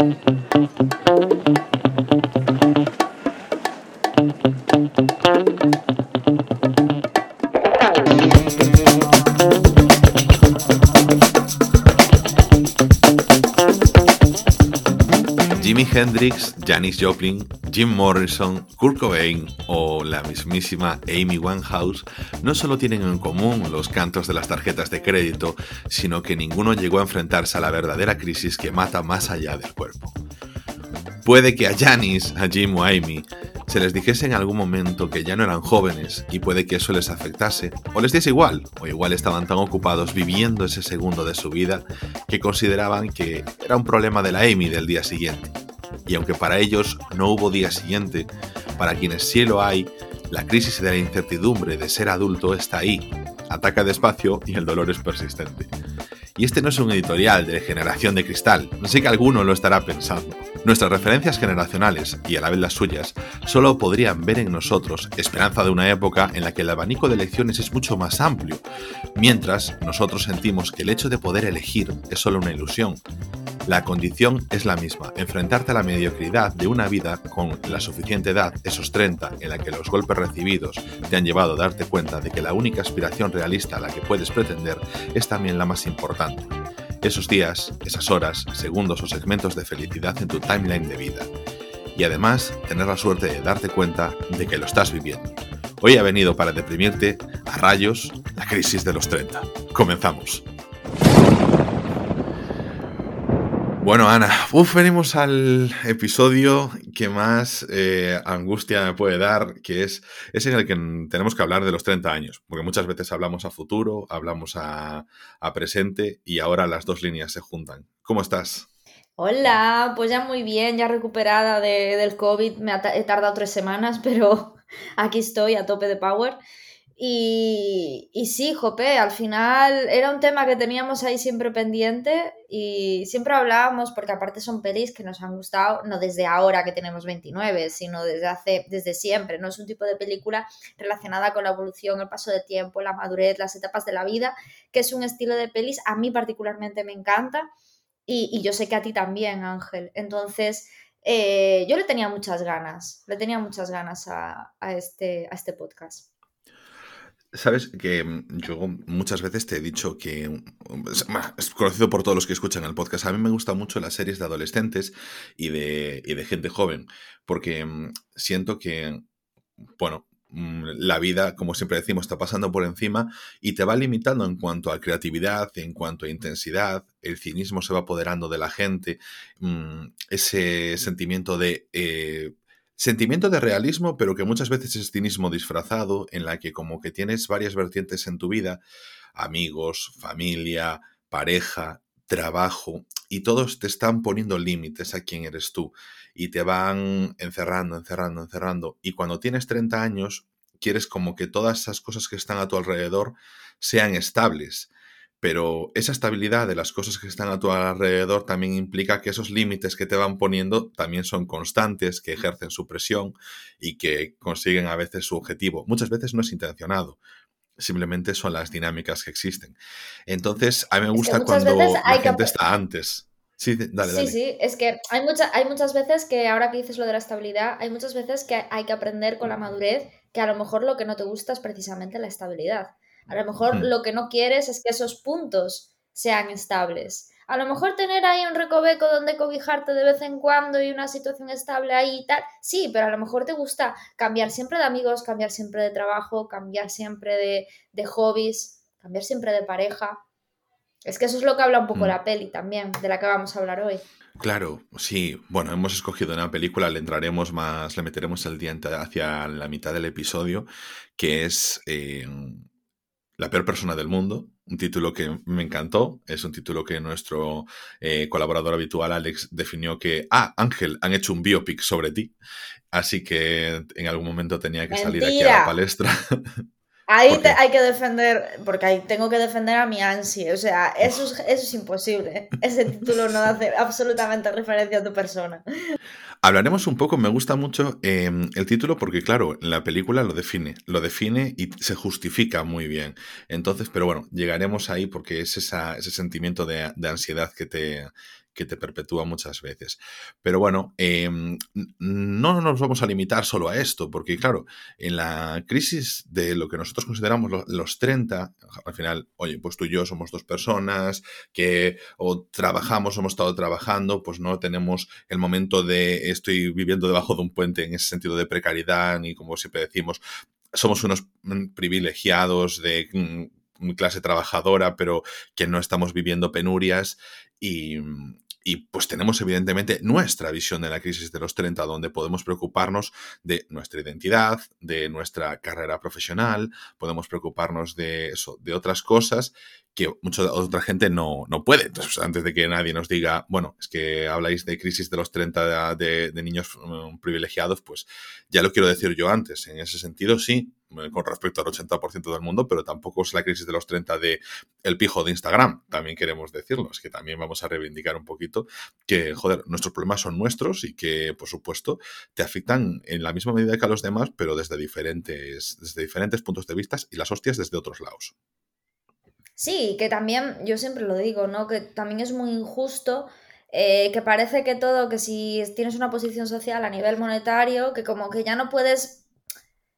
Thank you. Hendrix, Janis Joplin, Jim Morrison, Kurt Cobain o la mismísima Amy Winehouse no solo tienen en común los cantos de las tarjetas de crédito, sino que ninguno llegó a enfrentarse a la verdadera crisis que mata más allá del cuerpo. Puede que a Janis, a Jim o a Amy se les dijese en algún momento que ya no eran jóvenes y puede que eso les afectase, o les diese igual, o igual estaban tan ocupados viviendo ese segundo de su vida que consideraban que era un problema de la Amy del día siguiente. Y aunque para ellos no hubo día siguiente, para quienes sí lo hay, la crisis de la incertidumbre de ser adulto está ahí, ataca despacio y el dolor es persistente. Y este no es un editorial de generación de cristal, sé que alguno lo estará pensando. Nuestras referencias generacionales, y a la vez las suyas, solo podrían ver en nosotros esperanza de una época en la que el abanico de elecciones es mucho más amplio, mientras nosotros sentimos que el hecho de poder elegir es solo una ilusión. La condición es la misma, enfrentarte a la mediocridad de una vida con la suficiente edad, esos 30, en la que los golpes recibidos te han llevado a darte cuenta de que la única aspiración realista a la que puedes pretender es también la más importante. Esos días, esas horas, segundos o segmentos de felicidad en tu timeline de vida. Y además, tener la suerte de darte cuenta de que lo estás viviendo. Hoy ha venido para deprimirte a rayos la crisis de los 30. Comenzamos. Bueno, Ana, uf, venimos al episodio que más eh, angustia me puede dar, que es, es en el que tenemos que hablar de los 30 años, porque muchas veces hablamos a futuro, hablamos a, presente y ahora las dos líneas se juntan. ¿Cómo estás? Hola, pues ya muy bien, ya recuperada de, del COVID, me he tardado tres semanas, pero aquí estoy a tope de power. Y, y, sí, Jope, al final era un tema que teníamos ahí siempre pendiente y siempre hablábamos, porque aparte son pelis que nos han gustado, no desde ahora que tenemos 29, sino desde hace, desde siempre, ¿no? Es un tipo de película relacionada con la evolución, el paso de tiempo, la madurez, las etapas de la vida, que es un estilo de pelis, a mí particularmente me encanta y, yo sé que a ti también, Ángel. Entonces, eh, yo le tenía muchas ganas, le tenía muchas ganas a, este, a este podcast. Sabes que mm, yo muchas veces te he dicho que mm, es conocido por todos los que escuchan el podcast. A mí me gustan mucho las series de adolescentes y de, y de gente joven, porque mm, siento que, bueno, la vida, como siempre decimos, está pasando por encima y te va limitando en cuanto a creatividad, en cuanto a intensidad, el cinismo se va apoderando de la gente, ese sentimiento de eh, Sentimiento de realismo, pero que muchas veces es cinismo disfrazado, en la que como que tienes varias vertientes en tu vida, amigos, familia, pareja, trabajo, y todos te están poniendo límites a quién eres tú, y te van encerrando, encerrando, encerrando, y cuando tienes 30 años, quieres como que todas esas cosas que están a tu alrededor sean estables, pero esa estabilidad de las cosas que están a tu alrededor también implica que esos límites que te van poniendo también son constantes, que ejercen su presión y que consiguen a veces su objetivo. Muchas veces no es intencionado, simplemente son las dinámicas que existen. Entonces, a mí me gusta cuando la gente está antes. Sí, dale, dale. Sí, sí, es que hay, mucha, hay muchas veces que, ahora que dices lo de la estabilidad, hay muchas veces que hay que aprender con la madurez que a lo mejor lo que no te gusta es precisamente la estabilidad. A lo mejor hmm. lo que no quieres es que esos puntos sean estables. A lo mejor tener ahí un recoveco donde cobijarte de vez en cuando y una situación estable ahí y tal, sí, pero a lo mejor te gusta cambiar siempre de amigos, cambiar siempre de trabajo, cambiar siempre de, de hobbies, cambiar siempre de pareja. Es que eso es lo que habla un poco hmm. la peli también, de la que vamos a hablar hoy. Claro, sí. Bueno, hemos escogido una película, le entraremos más, le meteremos el diente hacia la mitad del episodio, que es eh, la peor persona del mundo, un título que me encantó, es un título que nuestro eh, colaborador habitual Alex definió que, ah, Ángel, han hecho un biopic sobre ti, así que en algún momento tenía que salir aquí a la palestra. Ahí hay que defender, porque ahí tengo que defender a mi ansia, o sea, eso es, eso es imposible, ese título no hace absolutamente referencia a tu persona. Hablaremos un poco, me gusta mucho em, el título porque, claro, la película lo define, lo define y se justifica muy bien. Entonces, pero bueno, llegaremos ahí porque es ese sentimiento de, ansiedad que te, que te perpetúa muchas veces. Pero bueno, em, no nos vamos a limitar solo a esto, porque claro, en la crisis de lo que nosotros consideramos los 30, al final, oye, pues tú y yo somos dos personas que o trabajamos, hemos estado trabajando, pues no tenemos el momento de estoy viviendo debajo de un puente en ese sentido de precariedad, ni como siempre decimos, somos unos mm, privilegiados de mm, clase trabajadora, pero que no estamos viviendo penurias y, y pues tenemos evidentemente nuestra visión de la crisis de los 30, donde podemos preocuparnos de nuestra identidad, de nuestra carrera profesional, podemos preocuparnos de eso, de otras cosas que mucha otra gente no, no puede. Entonces, antes de que nadie nos diga, bueno, es que habláis de crisis de los 30 de, niños mm, privilegiados, pues ya lo quiero decir yo antes. En ese sentido, sí, con respecto al 80% del mundo, pero tampoco es la crisis de los 30 de el pijo de Instagram, también queremos decirlo, es que también vamos a reivindicar un poquito que, joder, nuestros problemas son nuestros y que, por supuesto, te afectan en la misma medida que a los demás, pero desde diferentes, desde diferentes puntos de vista y las hostias desde otros lados. Sí, que también, yo siempre lo digo, ¿no? Que también es muy injusto eh, que parece que todo, que si tienes una posición social a nivel monetario, que como que ya no puedes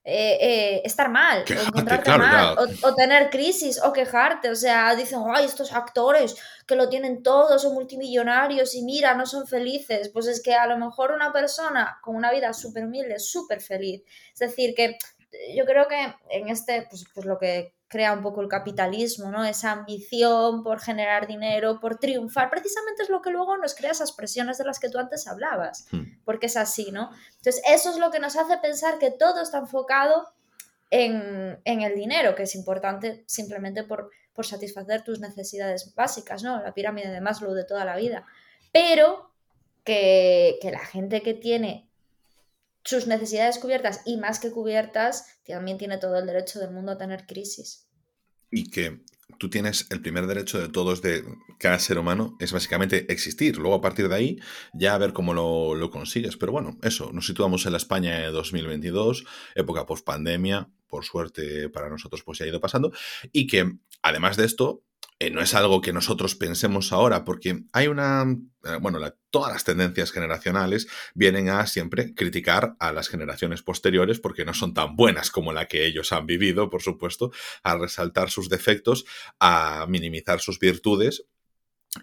eh, eh, estar mal, o encontrarte mal, o, tener crisis, o quejarte. O sea, dicen, ay, estos actores que lo tienen todo, son multimillonarios y mira, no son felices. Pues es que a lo mejor una persona con una vida súper humilde súper feliz. Es decir, que yo creo que en este, pues, pues lo que crea un poco el capitalismo, ¿no? Esa ambición por generar dinero, por triunfar, precisamente es lo que luego nos crea esas presiones de las que tú antes hablabas, hmm. porque es así, ¿no? Entonces, eso es lo que nos hace pensar que todo está enfocado en, el dinero, que es importante simplemente por, por satisfacer tus necesidades básicas, ¿no? La pirámide de Maslow de toda la vida. Pero que, que la gente que tiene sus necesidades cubiertas y más que cubiertas, también tiene todo el derecho del mundo a tener crisis. Y que tú tienes el primer derecho de todos, de cada ser humano, es básicamente existir. Luego, a partir de ahí, ya a ver cómo lo, consigues. Pero bueno, eso, nos situamos en la España de 2022, época post pandemia, por suerte para nosotros, pues ya ha ido pasando. Y que, además de esto, eh, no es algo que nosotros pensemos ahora, porque hay una, eh, bueno, todas las tendencias generacionales vienen a siempre criticar a las generaciones posteriores porque no son tan buenas como la que ellos han vivido, por supuesto, a resaltar sus defectos, a minimizar sus virtudes.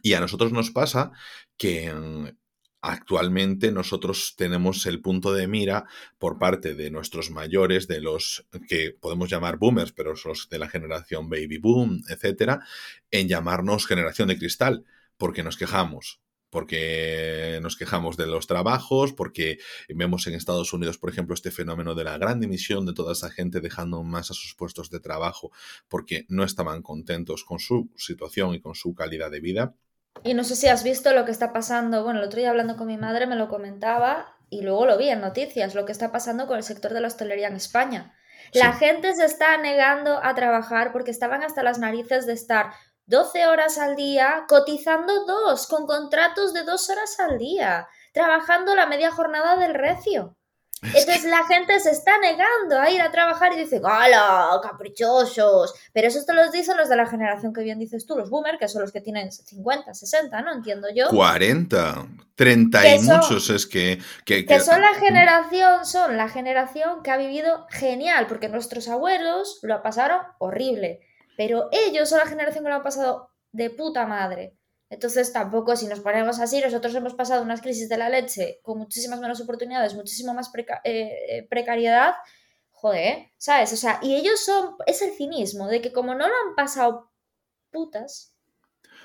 Y a nosotros nos pasa que Actualmente nosotros tenemos el punto de mira por parte de nuestros mayores, de los que podemos llamar boomers, pero los de la generación baby boom, etcétera, en llamarnos generación de cristal, porque nos quejamos, porque nos quejamos de los trabajos, porque vemos en Estados Unidos, por ejemplo, este fenómeno de la gran dimisión de toda esa gente dejando más a sus puestos de trabajo porque no estaban contentos con su situación y con su calidad de vida. Y no sé si has visto lo que está pasando, bueno, el otro día hablando con mi madre me lo comentaba y luego lo vi en noticias, lo que está pasando con el sector de la hostelería en España. La gente se está negando a trabajar porque estaban hasta las narices de estar 12 horas al día, cotizando dos, con contratos de dos horas al día, trabajando la media jornada del recio. Entonces la gente se está negando a ir a trabajar y dice, ¡Hala! ¡Caprichosos! Pero eso te lo dicen los de la generación que bien dices tú, los boomers, que son los que tienen 50, 60, ¿no? Entiendo yo. 40, 30 y muchos es que que, que... son la generación, son la generación que ha vivido genial, porque nuestros abuelos lo pasaron horrible, pero ellos son la generación que lo ha pasado de puta madre. Entonces tampoco si nos ponemos así, nosotros hemos pasado unas crisis de la leche con muchísimas menos oportunidades, muchísimo más eh, eh, precariedad, joder, ¿sabes? O sea, y ellos son, es el cinismo de que como no lo han pasado putas,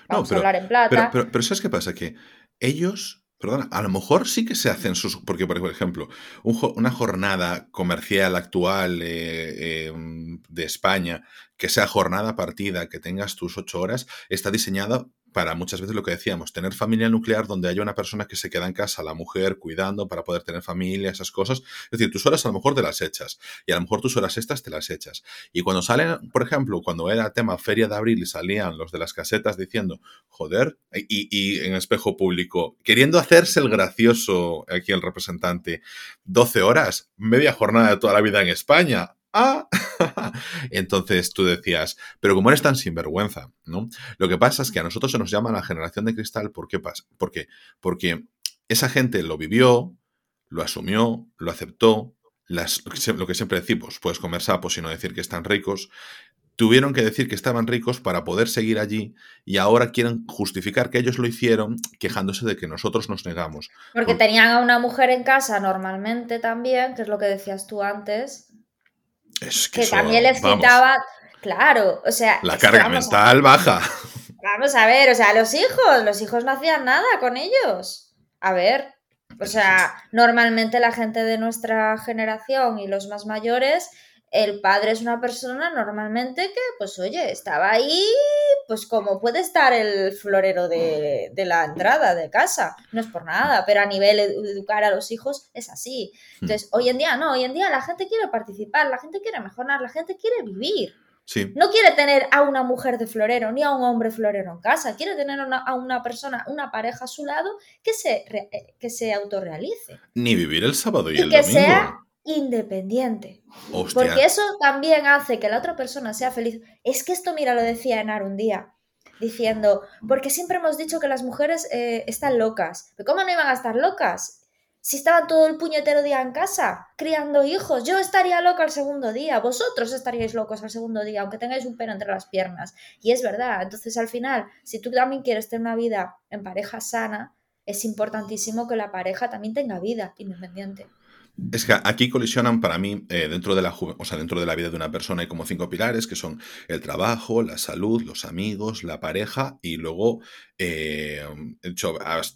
vamos a hablar en plata. Pero, pero, ¿sabes qué pasa? Que ellos, perdona, a lo mejor sí que se hacen sus, porque por ejemplo, una jornada comercial actual eh, em, de España, que sea jornada partida, que tengas tus ocho horas, está diseñada para muchas veces lo que decíamos, tener familia nuclear donde haya una persona que se queda en casa, la mujer cuidando para poder tener familia, esas cosas. Es decir, tus horas a lo mejor te las echas y a lo mejor tus horas estas te las echas. Y cuando salen, por ejemplo, cuando era tema Feria de Abril y salían los de las casetas diciendo, joder, y, y en espejo público, queriendo hacerse el gracioso aquí el representante, 12 horas, media jornada de toda la vida en España ah. Entonces tú decías, pero como eres tan sinvergüenza, ¿no? Lo que pasa es que a nosotros se nos llama la generación de cristal, ¿por qué pasa? ¿Por qué? Porque esa gente lo vivió, lo asumió, lo aceptó, las, lo que siempre decimos, puedes comer sapos y no decir que están ricos, tuvieron que decir que estaban ricos para poder seguir allí y ahora quieren justificar que ellos lo hicieron quejándose de que nosotros nos negamos. Porque tenían a una mujer en casa normalmente también, que es lo que decías tú antes, es que, que también les quitaba, claro, o sea... La carga mental baja. Vamos a ver, o sea, los hijos, los hijos no hacían nada con ellos. A ver, o sea, normalmente la gente de nuestra generación y los más mayores el padre es una persona normalmente que, pues oye, estaba ahí, pues como puede estar el florero de, la entrada de casa, no es por nada, pero a nivel de educar a los hijos es así. Hmm. Entonces, hoy en día no, hoy en día la gente quiere participar, la gente quiere mejorar, la gente quiere vivir. Sí. No quiere tener a una mujer de florero ni a un hombre florero en casa, quiere tener a una persona, una pareja a su lado que se, que se autorrealice. Ni vivir el sábado y, y el que domingo. Sea independiente. Porque eso también hace que la otra persona sea feliz. Es que esto, mira, lo decía Enar un día, diciendo, porque siempre hemos dicho que las mujeres eh, están locas. ¿Pero cómo no iban a estar locas? Si estaban todo el puñetero día en casa, criando hijos, yo estaría loca el segundo día, vosotros estaríais locos al segundo día, aunque tengáis un pelo entre las piernas. Y es verdad, entonces al final, si tú también quieres tener una vida en pareja sana, es importantísimo que la pareja también tenga vida independiente. Es que aquí colisionan para mí, eh, dentro, de la, o sea, dentro de la vida de una persona hay como cinco pilares, que son el trabajo, la salud, los amigos, la pareja y luego eh,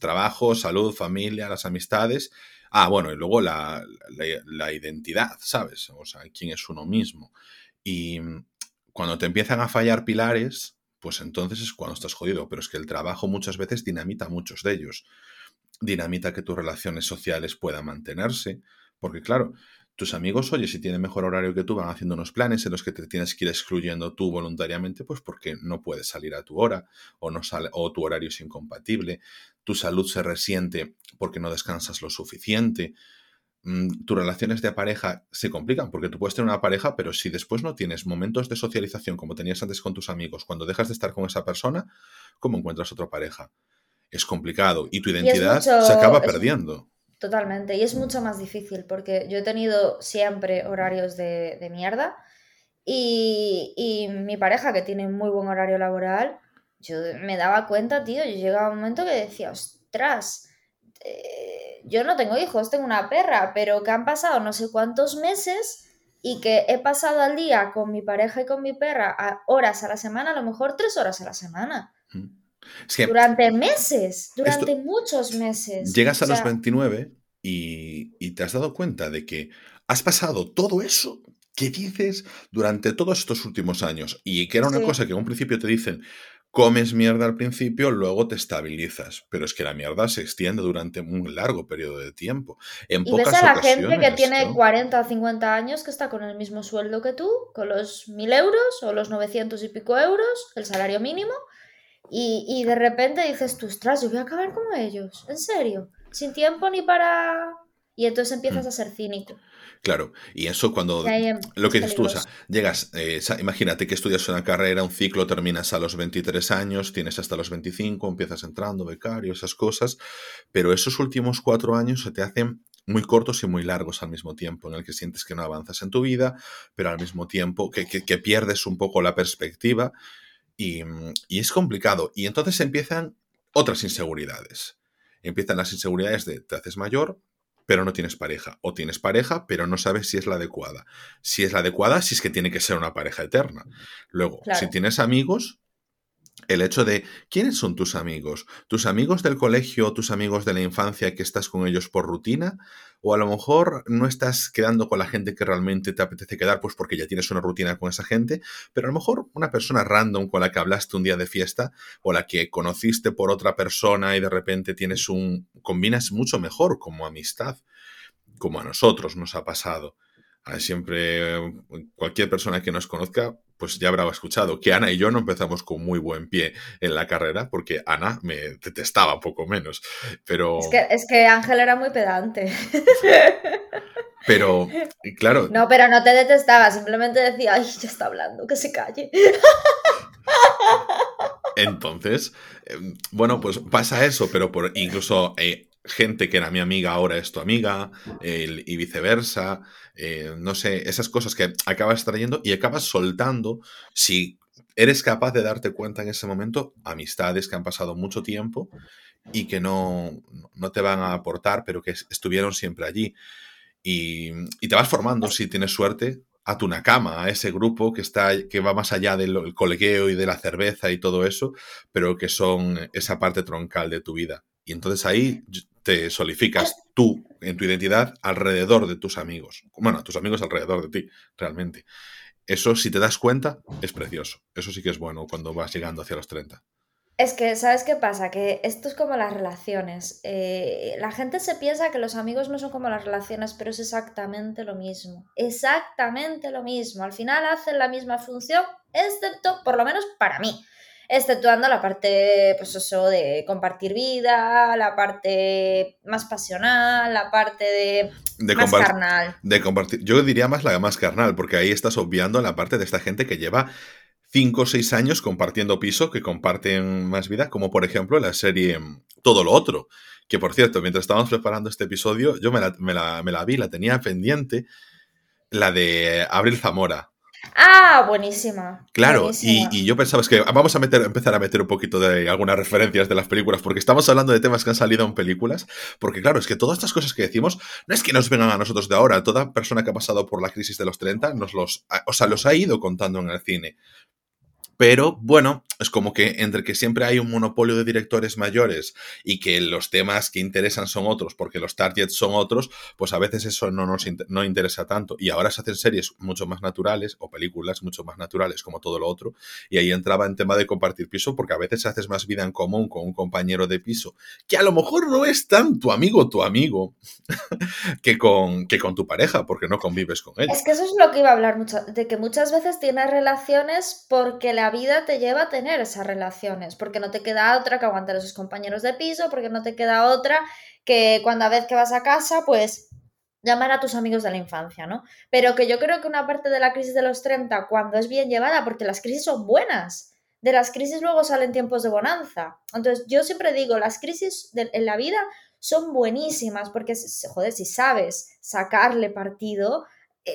trabajo, salud, familia, las amistades. Ah, bueno, y luego la, la, identidad, ¿sabes? O sea, quién es uno mismo. Y cuando te empiezan a fallar pilares, pues entonces es cuando estás jodido. Pero es que el trabajo muchas veces dinamita muchos de ellos. Dinamita que tus relaciones sociales puedan mantenerse porque claro, tus amigos, oye, si tienen mejor horario que tú, van haciendo unos planes en los que te tienes que ir excluyendo tú voluntariamente, pues porque no puedes salir a tu hora o, no sale, o tu horario es incompatible, tu salud se resiente porque no descansas lo suficiente, mm, tus relaciones de pareja se complican porque tú puedes tener una pareja, pero si después no tienes momentos de socialización como tenías antes con tus amigos, cuando dejas de estar con esa persona, ¿cómo encuentras otra pareja? Es complicado y tu identidad se acaba perdiendo. Totalmente, y es mucho más difícil porque yo he tenido siempre horarios de, mierda y, mi pareja que tiene muy buen horario laboral, yo me daba cuenta, tío, yo llegaba un momento que decía, ostras, eh, yo no tengo hijos, tengo una perra, pero que han pasado no sé cuántos meses y que he pasado al día con mi pareja y con mi perra a horas a la semana, a lo mejor tres horas a la semana. Durante meses, durante muchos meses. Llegas a los 29 y, te has dado cuenta de que has pasado todo eso que dices durante todos estos últimos años y que era una cosa que en un principio te dicen, comes mierda al principio, luego te estabilizas. Pero es que la mierda se extiende durante un largo periodo de tiempo. En y ves a la gente que tiene 40 o 50 años que está con el mismo sueldo que tú, con los 1000 euros o los 900 y pico euros, el salario mínimo, y, de repente dices tú, ostras, yo voy a acabar como ellos, en serio, sin tiempo ni para... Y entonces empiezas mm. a ser cínico. Claro, y eso cuando lo que dices tú, o sea, llegas, eh, imagínate que estudias una carrera, un ciclo, terminas a los 23 años, tienes hasta los 25, empiezas entrando, becario, esas cosas, pero esos últimos cuatro años se te hacen muy cortos y muy largos al mismo tiempo, en el que sientes que no avanzas en tu vida, pero al mismo tiempo que, que pierdes un poco la perspectiva Mm, y, es complicado. Y entonces empiezan otras inseguridades. Empiezan las inseguridades de te haces mayor, pero no tienes pareja. O tienes pareja, pero no sabes si es la adecuada. Si es la adecuada, si es que tiene que ser una pareja eterna. Luego, si tienes amigos, el hecho de quiénes son tus amigos, tus amigos del colegio, tus amigos de la infancia que estás con ellos por rutina, o a lo mejor no estás quedando con la gente que realmente te apetece quedar, pues porque ya tienes una rutina con esa gente, pero a lo mejor una persona random con la que hablaste un día de fiesta o la que conociste por otra persona y de repente tienes un combinas mucho mejor como amistad, como a nosotros nos ha pasado. Siempre cualquier persona que nos conozca pues ya habrá escuchado que Ana y yo no empezamos con muy buen pie en la carrera, porque Ana me detestaba poco menos. Pero. Es que, es que Ángel era muy pedante. Pero, claro. No, pero no te detestaba, simplemente decía, ay, ya está hablando, que se calle. Entonces, em, bueno, pues pasa eso, pero por incluso eh, gente que era mi amiga ahora es tu amiga, y viceversa, eh, no sé, esas cosas que acabas trayendo y acabas soltando si eres capaz de darte cuenta en ese momento amistades que han pasado mucho tiempo y que no, no te van a aportar, pero que estuvieron siempre allí. Y, te vas formando, si tienes suerte, a tu nakama, a ese grupo que, está, que va más allá del colegueo y de la cerveza y todo eso, pero que son esa parte troncal de tu vida. Y entonces ahí te solidificas tú en tu identidad alrededor de tus amigos. Bueno, tus amigos alrededor de ti, realmente. Eso, si te das cuenta, es precioso. Eso sí que es bueno cuando vas llegando hacia los 30. Es que, ¿sabes qué pasa? Que esto es como las relaciones. Eh, la gente se piensa que los amigos no son como las relaciones, pero es exactamente lo mismo. Exactamente lo mismo. Al final hacen la misma función, excepto, por lo menos para mí exceptuando la parte, pues eso, de compartir vida, la parte más pasional, la parte de, más carnal. De compartir, yo diría más la más carnal, porque ahí estás obviando la parte de esta gente que lleva 5 o 6 años compartiendo piso, que comparten más vida, como por ejemplo la serie Todo lo Otro, que por cierto, mientras estábamos preparando este episodio, yo me la, me la, me la vi, la tenía pendiente, la de Abril Zamora. Ah, buenísima. Claro, Y, yo pensaba, es que vamos a meter, empezar a meter un poquito de algunas referencias de las películas, porque estamos hablando de temas que han salido en películas, porque claro, es que todas estas cosas que decimos no es que nos vengan a nosotros de ahora, toda persona que ha pasado por la crisis de los 30 nos los, o sea, los ha ido contando en el cine. Pero bueno, es como que entre que siempre hay un monopolio de directores mayores y que los temas que interesan son otros porque los targets son otros, pues a veces eso no nos no interesa tanto. Y ahora se hacen series mucho más naturales o películas mucho más naturales como todo lo otro. Y ahí entraba en tema de compartir piso porque a veces haces más vida en común con un compañero de piso que a lo mejor no es tan tu amigo tu amigo que, con, que con tu pareja porque no convives con él. Es que eso es lo que iba a hablar mucho, de que muchas veces tienes relaciones porque la vida te lleva a tener esas relaciones, porque no te queda otra que aguantar a esos compañeros de piso, porque no te queda otra que cuando a vez que vas a casa, pues llamar a tus amigos de la infancia, ¿no? Pero que yo creo que una parte de la crisis de los 30, cuando es bien llevada, porque las crisis son buenas, de las crisis luego salen tiempos de bonanza. Entonces, yo siempre digo, las crisis en la vida son buenísimas, porque, joder, si sabes sacarle partido,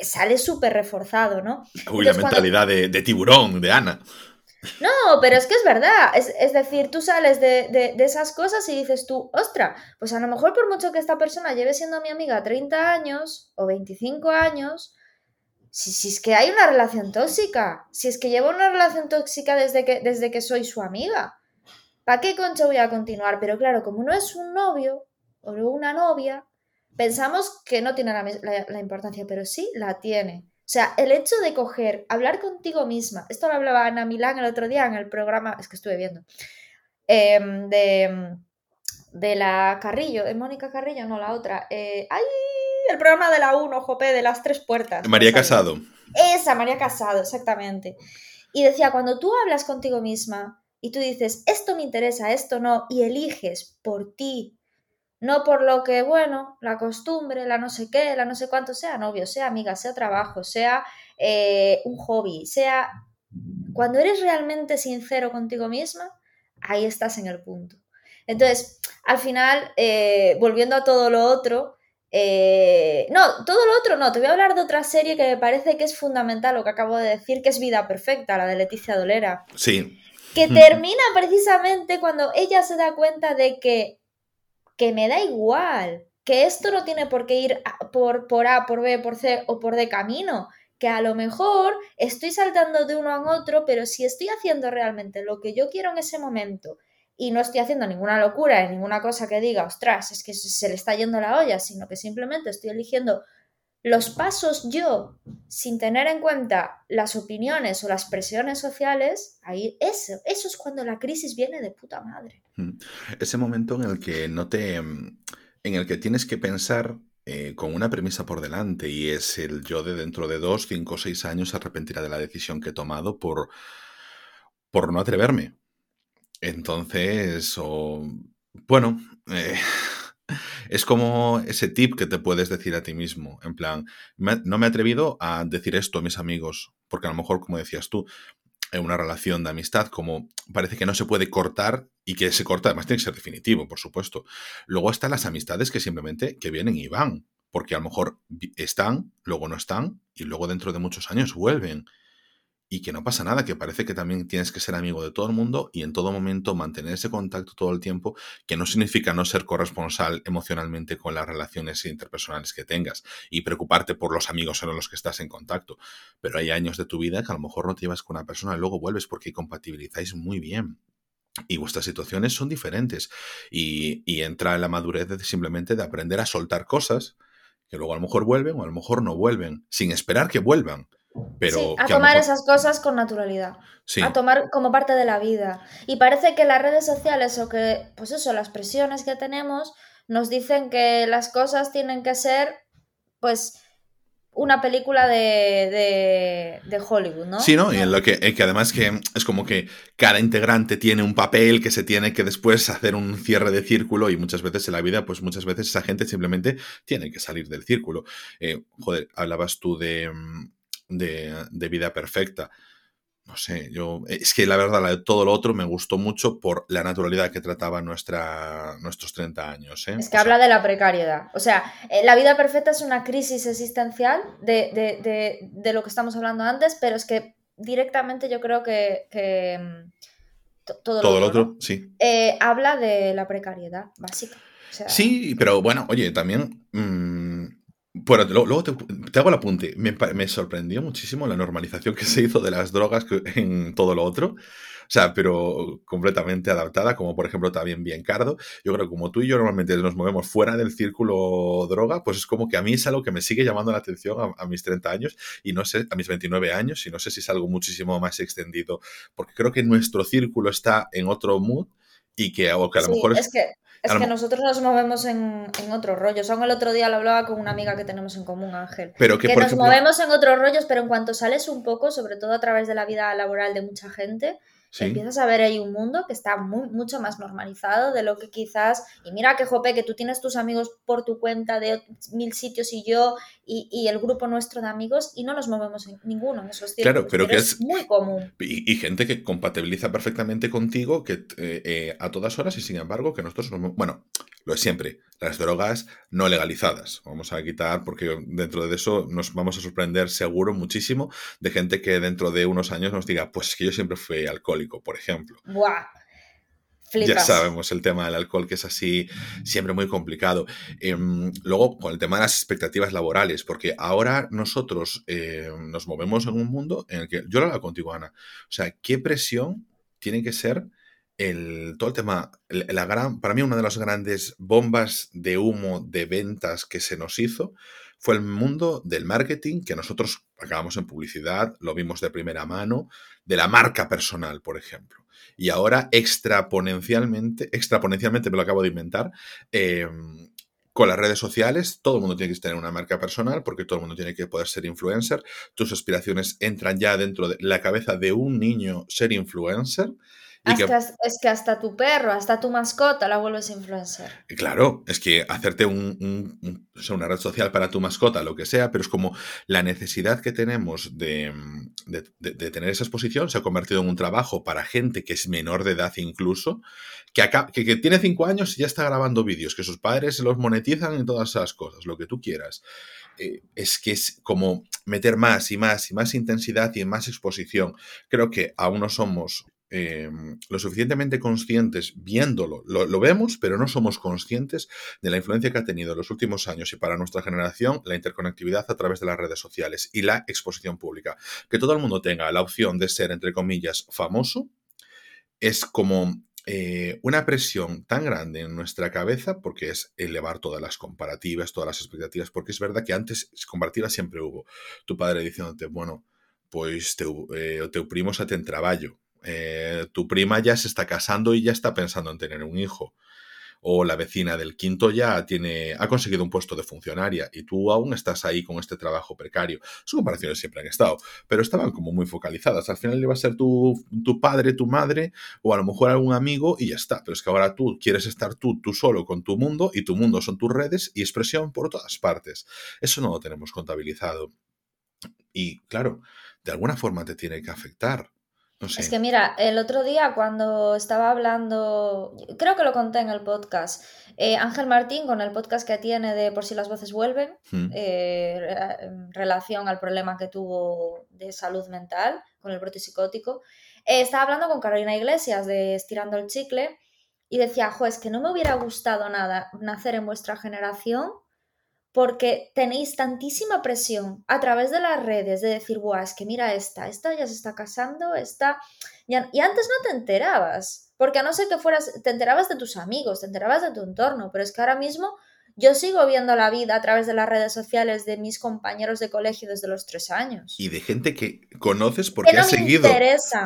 sale súper reforzado, ¿no? Uy, la mentalidad de, de tiburón, de Ana. No, pero es que es verdad. Es, decir, tú sales de, esas cosas y dices tú, ostra, pues a lo mejor por mucho que esta persona lleve siendo mi amiga 30 años o 25 años, si, si es que hay una relación tóxica, si es que llevo una relación tóxica desde que, desde que soy su amiga, ¿para qué concho voy a continuar? Pero claro, como no es un novio o una novia, pensamos que no tiene la importancia, pero sí la tiene. O sea, el hecho de coger, hablar contigo misma, esto lo hablaba Ana Milán el otro día en el programa, es que estuve viendo, em, de, de, la Carrillo, de Mónica Carrillo, no la otra. Eh, ¡Ay! El programa de la 1, Jope, de las tres puertas. María Casado. Esa, María Casado, exactamente. Y decía, cuando tú hablas contigo misma y tú dices, esto me interesa, esto no, y eliges por ti no por lo que, bueno, la costumbre, la no sé qué, la no sé cuánto, sea novio, sea amiga, sea trabajo, sea eh, un hobby, sea... Cuando eres realmente sincero contigo misma, ahí estás en el punto. Entonces, al final, eh, volviendo a todo lo otro, eh, no, todo lo otro no, te voy a hablar de otra serie que me parece que es fundamental, lo que acabo de decir, que es Vida Perfecta, la de Leticia Dolera. Sí. Que termina precisamente cuando ella se da cuenta de que que me da igual, que esto no tiene por qué ir por, por A, por B, por C o por D camino, que a lo mejor estoy saltando de uno a otro, pero si estoy haciendo realmente lo que yo quiero en ese momento y no estoy haciendo ninguna locura, ninguna cosa que diga, ostras, es que se le está yendo la olla, sino que simplemente estoy eligiendo los pasos yo, sin tener en cuenta las opiniones o las presiones sociales, ahí eso, eso es cuando la crisis viene de puta madre. Ese momento en el que no te. En el que tienes que pensar eh, con una premisa por delante y es el yo de dentro de dos, cinco o seis años se arrepentirá de la decisión que he tomado por, por no atreverme. Entonces, o, bueno, eh, Es como ese tip que te puedes decir a ti mismo, en plan, no me he atrevido a decir esto a mis amigos, porque a lo mejor, como decías tú, en una relación de amistad, como parece que no se puede cortar y que se corta, además tiene que ser definitivo, por supuesto. Luego están las amistades que simplemente que vienen y van, porque a lo mejor están, luego no están y luego dentro de muchos años vuelven y que no pasa nada, que parece que también tienes que ser amigo de todo el mundo y en todo momento mantener ese contacto todo el tiempo, que no significa no ser corresponsal emocionalmente con las relaciones interpersonales que tengas y preocuparte por los amigos con los que estás en contacto. Pero hay años de tu vida que a lo mejor no te llevas con una persona y luego vuelves porque compatibilizáis muy bien. Y vuestras situaciones son diferentes. Y, entra en la madurez de simplemente de aprender a soltar cosas que luego a lo mejor vuelven o a lo mejor no vuelven, sin esperar que vuelvan sí, a tomar esas cosas con naturalidad. A tomar como parte de la vida. Y parece que las redes sociales o que, pues eso, las presiones que tenemos nos dicen que las cosas tienen que ser, pues, una película de, de, Hollywood, ¿no? Sí, ¿no? Y en lo que, que, además que es como que cada integrante tiene un papel que se tiene que después hacer un cierre de círculo y muchas veces en la vida, pues muchas veces esa gente simplemente tiene que salir del círculo. Eh, joder, hablabas tú de de, vida perfecta. No sé, yo. Es que la verdad, todo lo otro me gustó mucho por la naturalidad que trataba nuestra, nuestros 30 años. ¿eh? Es que habla de la precariedad. O sea, eh, la vida perfecta es una crisis existencial de, lo que estamos hablando antes, pero es que directamente yo creo que. Mm, todo, lo otro, sí. Eh, habla de la precariedad básica. sí, pero bueno, oye, también. Mm, bueno, luego te, hago el apunte. Me, sorprendió muchísimo la normalización que se hizo de las drogas en todo lo otro. O sea, pero completamente adaptada, como por ejemplo también bien Cardo. Yo creo que como tú y yo normalmente nos movemos fuera del círculo droga, pues es como que a mí es algo que me sigue llamando la atención a, mis 30 años y no sé, a mis 29 años, y no sé si es algo muchísimo más extendido, porque creo que nuestro círculo está en otro mood y que, o que a lo mejor es... que es que nosotros nos movemos en, en otros rollos. Aún el otro día lo hablaba con una amiga que tenemos en común, Ángel. Pero que, nos movemos en otros rollos, pero en cuanto sales un poco, sobre todo a través de la vida laboral de mucha gente, Empiezas a ver ahí un mundo que está muy, mucho más normalizado de lo que quizás. Y mira que jope, que tú tienes tus amigos por tu cuenta de mil sitios y yo y, el grupo nuestro de amigos y no nos movemos en ninguno en esos tiempos. Claro, pero, que es, muy común. Y, gente que compatibiliza perfectamente contigo que eh, eh, a todas horas y sin embargo que nosotros. Bueno, lo es siempre. Las drogas no legalizadas. Vamos a quitar porque dentro de eso nos vamos a sorprender seguro muchísimo de gente que dentro de unos años nos diga, pues es que yo siempre fui alcohólico, por ejemplo. Buah. Ya sabemos el tema del alcohol, que es así siempre muy complicado. Em, luego, con el tema de las expectativas laborales, porque ahora nosotros em, nos movemos en un mundo en el que, yo lo hago contigo, Ana, o sea, ¿qué presión tiene que ser el, todo el tema, la gran, para mí una de las grandes bombas de humo de ventas que se nos hizo fue el mundo del marketing, que nosotros acabamos en publicidad, lo vimos de primera mano, de la marca personal, por ejemplo. Y ahora extraponencialmente, extraponencialmente me lo acabo de inventar, em, con las redes sociales, todo el mundo tiene que tener una marca personal porque todo el mundo tiene que poder ser influencer. Tus aspiraciones entran ya dentro de la cabeza de un niño ser influencer es que hasta tu perro, hasta tu mascota la vuelves influencer. Claro, es que hacerte una red social para tu mascota, lo que sea, pero es como la necesidad que tenemos de, tener esa exposición se ha convertido en un trabajo para gente que es menor de edad incluso, que, que, tiene cinco años y ya está grabando vídeos, que sus padres se los monetizan y todas esas cosas, lo que tú quieras. Eh, es que es como meter más y más y más intensidad y más exposición. Creo que aún no somos Em, lo suficientemente conscientes viéndolo. Lo, vemos, pero no somos conscientes de la influencia que ha tenido en los últimos años y para nuestra generación la interconectividad a través de las redes sociales y la exposición pública. Que todo el mundo tenga la opción de ser, entre comillas, famoso, es como eh, una presión tan grande en nuestra cabeza porque es elevar todas las comparativas, todas las expectativas, porque es verdad que antes comparativas siempre hubo. Tu padre diciéndote, bueno, pues te, eh, te primo a te en trabajo eh, tu prima ya se está casando y ya está pensando en tener un hijo. o la vecina del quinto ya tiene, ha conseguido un puesto de funcionaria y tú aún estás ahí con este trabajo precario. Sus comparaciones siempre han estado, pero estaban como muy focalizadas. Al final iba a ser tu, tu padre, tu madre o a lo mejor algún amigo y ya está. Pero es que ahora tú quieres estar tú, tú solo con tu mundo y tu mundo son tus redes y expresión por todas partes. Eso no lo tenemos contabilizado. Y claro, de alguna forma te tiene que afectar. Es que mira, el otro día cuando estaba hablando, creo que lo conté en el podcast, eh, Ángel Martín con el podcast que tiene de Por si las voces vuelven, hmm. eh, en relación al problema que tuvo de salud mental con el brote psicótico, eh, estaba hablando con Carolina Iglesias de Estirando el Chicle y decía, jo, es que no me hubiera gustado nada nacer en vuestra generación porque tenéis tantísima presión a través de las redes de decir, guau, es que mira esta, esta ya se está casando, esta... Y antes no te enterabas, porque a no ser que fueras, te enterabas de tus amigos, te enterabas de tu entorno, pero es que ahora mismo yo sigo viendo la vida a través de las redes sociales de mis compañeros de colegio desde los tres años. Y de gente que conoces porque has seguido,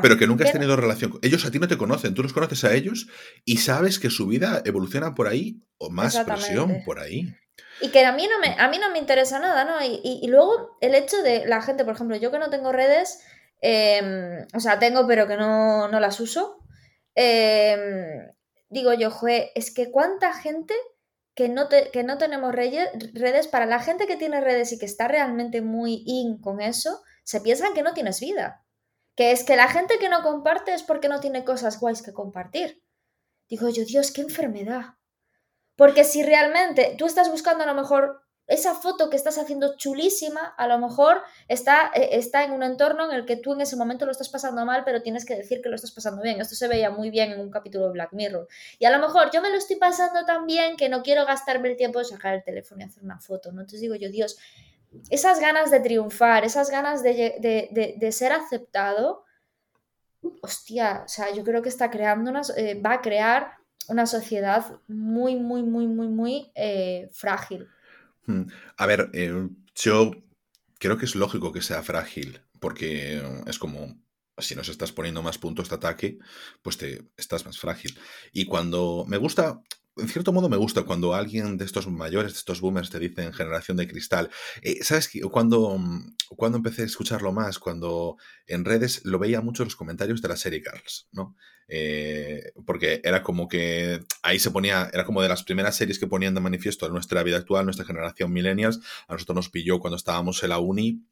pero que nunca has tenido relación. Ellos a ti no te conocen, tú los conoces a ellos y sabes que su vida evoluciona por ahí o más presión por ahí. Y que a mí no me, a mí no me interesa nada, ¿no? Y, luego el hecho de la gente, por ejemplo, yo que no tengo redes, em, o sea, tengo pero que no, las uso, em, digo yo, es que cuánta gente que no, que no tenemos redes, para la gente que tiene redes y que está realmente muy in con eso, se piensan que no tienes vida. Que es que la gente que no comparte es porque no tiene cosas guays que compartir. Digo yo, Dios, qué enfermedad. Porque si realmente tú estás buscando a lo mejor esa foto que estás haciendo chulísima, a lo mejor está, eh, está en un entorno en el que tú en ese momento lo estás pasando mal, pero tienes que decir que lo estás pasando bien. Esto se veía muy bien en un capítulo de Black Mirror. Y a lo mejor yo me lo estoy pasando tan bien que no quiero gastarme el tiempo de sacar el teléfono y hacer una foto. ¿no? Entonces digo yo, Dios, esas ganas de triunfar, esas ganas de, de, ser aceptado, hostia, o sea, yo creo que está creando unas, eh, va a crear una sociedad muy, muy, muy, muy, muy eh, frágil. Hmm. A ver, eh, yo creo que es lógico que sea frágil, porque es como si nos estás poniendo más puntos de ataque, pues te estás más frágil. Y cuando me gusta, en cierto modo me gusta cuando alguien de estos mayores, de estos boomers, te dicen generación de cristal. Eh, ¿Sabes cuando, cuando empecé a escucharlo más? Cuando en redes lo veía mucho en los comentarios de la serie Girls, ¿no? Eh, porque era como que ahí se ponía, era como de las primeras series que ponían de manifiesto nuestra vida actual, nuestra generación millennials. A nosotros nos pilló cuando estábamos en la uni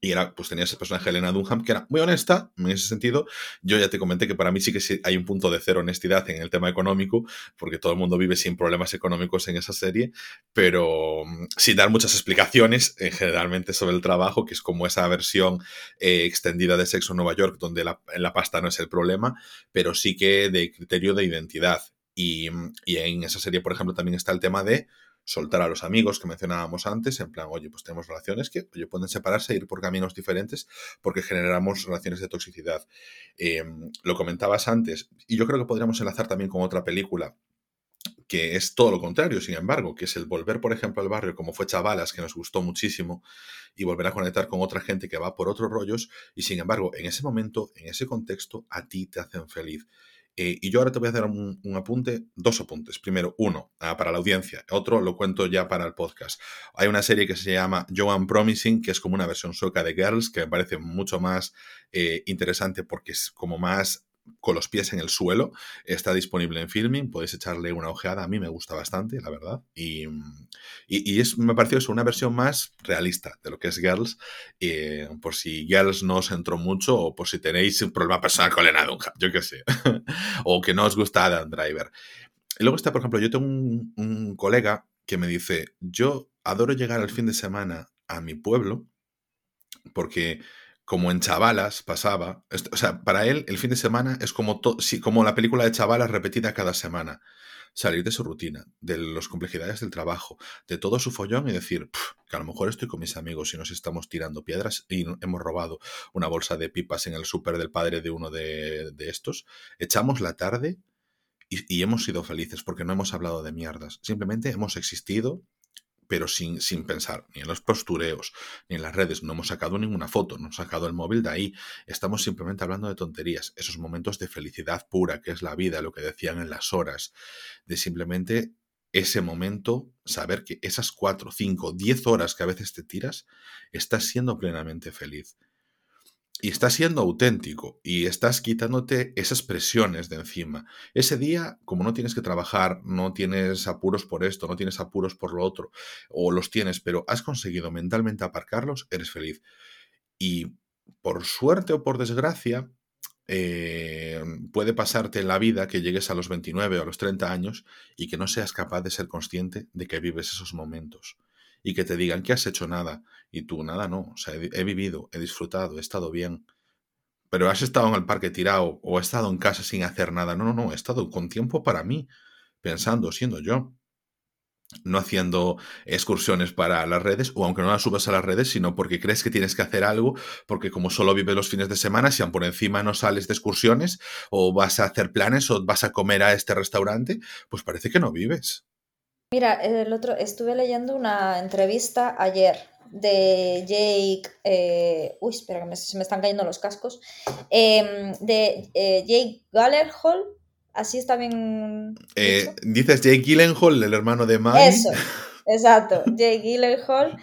y era, pues tenía ese personaje Elena Dunham que era muy honesta en ese sentido. Yo ya te comenté que para mí sí que hay un punto de cero honestidad en el tema económico, porque todo el mundo vive sin problemas económicos en esa serie, pero mm, sin dar muchas explicaciones eh, generalmente sobre el trabajo, que es como esa versión eh, extendida de Sexo en Nueva York, donde la, la pasta no es el problema, pero sí que de criterio de identidad. Y, mm, y en esa serie, por ejemplo, también está el tema de soltar a los amigos que mencionábamos antes, en plan, oye, pues tenemos relaciones que oye, pueden separarse e ir por caminos diferentes porque generamos relaciones de toxicidad. Em, lo comentabas antes, y yo creo que podríamos enlazar también con otra película que es todo lo contrario, sin embargo, que es el volver, por ejemplo, al barrio, como fue Chavalas, que nos gustó muchísimo, y volver a conectar con otra gente que va por otros rollos, y sin embargo, en ese momento, en ese contexto, a ti te hacen feliz. Eh, y yo ahora te voy a hacer un, apunte, dos apuntes. Primero, uno ah, para la audiencia, otro lo cuento ya para el podcast. Hay una serie que se llama Joan Promising, que es como una versión sueca de Girls, que me parece mucho más eh, interesante porque es como más con los pies en el suelo. Está disponible en filming, podéis echarle una ojeada. A mí me gusta bastante, la verdad. Y, y, es, me pareció eso, una versión más realista de lo que es Girls. Eh, por si Girls no os entró mucho o por si tenéis un problema personal con Lena Dunham, yo qué sé. o que no os gusta Adam Driver. Luego está, por ejemplo, yo tengo un, un colega que me dice, yo adoro llegar al fin de semana a mi pueblo porque como en Chavalas pasaba. O sea, para él el fin de semana es como, como la película de Chavalas repetida cada semana. Salir de su rutina, de las complejidades del trabajo, de todo su follón y decir que a lo mejor estoy con mis amigos y nos estamos tirando piedras y hemos robado una bolsa de pipas en el súper del padre de uno de, estos. Echamos la tarde y hemos sido felices porque no hemos hablado de mierdas. Simplemente hemos existido pero sin, sin pensar ni en los postureos, ni en las redes. No hemos sacado ninguna foto, no hemos sacado el móvil de ahí. Estamos simplemente hablando de tonterías, esos momentos de felicidad pura, que es la vida, lo que decían en las horas, de simplemente ese momento, saber que esas cuatro, cinco, diez horas que a veces te tiras, estás siendo plenamente feliz y estás siendo auténtico y estás quitándote esas presiones de encima. Ese día, como no tienes que trabajar, no tienes apuros por esto, no tienes apuros por lo otro, o los tienes, pero has conseguido mentalmente aparcarlos, eres feliz. Y por suerte o por desgracia, eh, puede pasarte en la vida que llegues a los 29 o a los 30 años y que no seas capaz de ser consciente de que vives esos momentos y que te digan que has hecho nada y tú nada no, o sea, he, vivido, he disfrutado, he estado bien, pero has estado en el parque tirado o he estado en casa sin hacer nada, no, no, no, he estado con tiempo para mí, pensando, siendo yo no haciendo excursiones para las redes, o aunque no las subas a las redes, sino porque crees que tienes que hacer algo, porque como solo vives los fines de semana, si por encima no sales de excursiones, o vas a hacer planes, o vas a comer a este restaurante, pues parece que no vives. Mira, el otro, estuve leyendo una entrevista ayer de Jake, eh, uy, espera que se me están cayendo los cascos, em, de eh, Jake Gyllenhaal, así está bien. Eh, dices Jake Gyllenhaal, el hermano de Mike. Eso, exacto, Jake Gyllenhaal.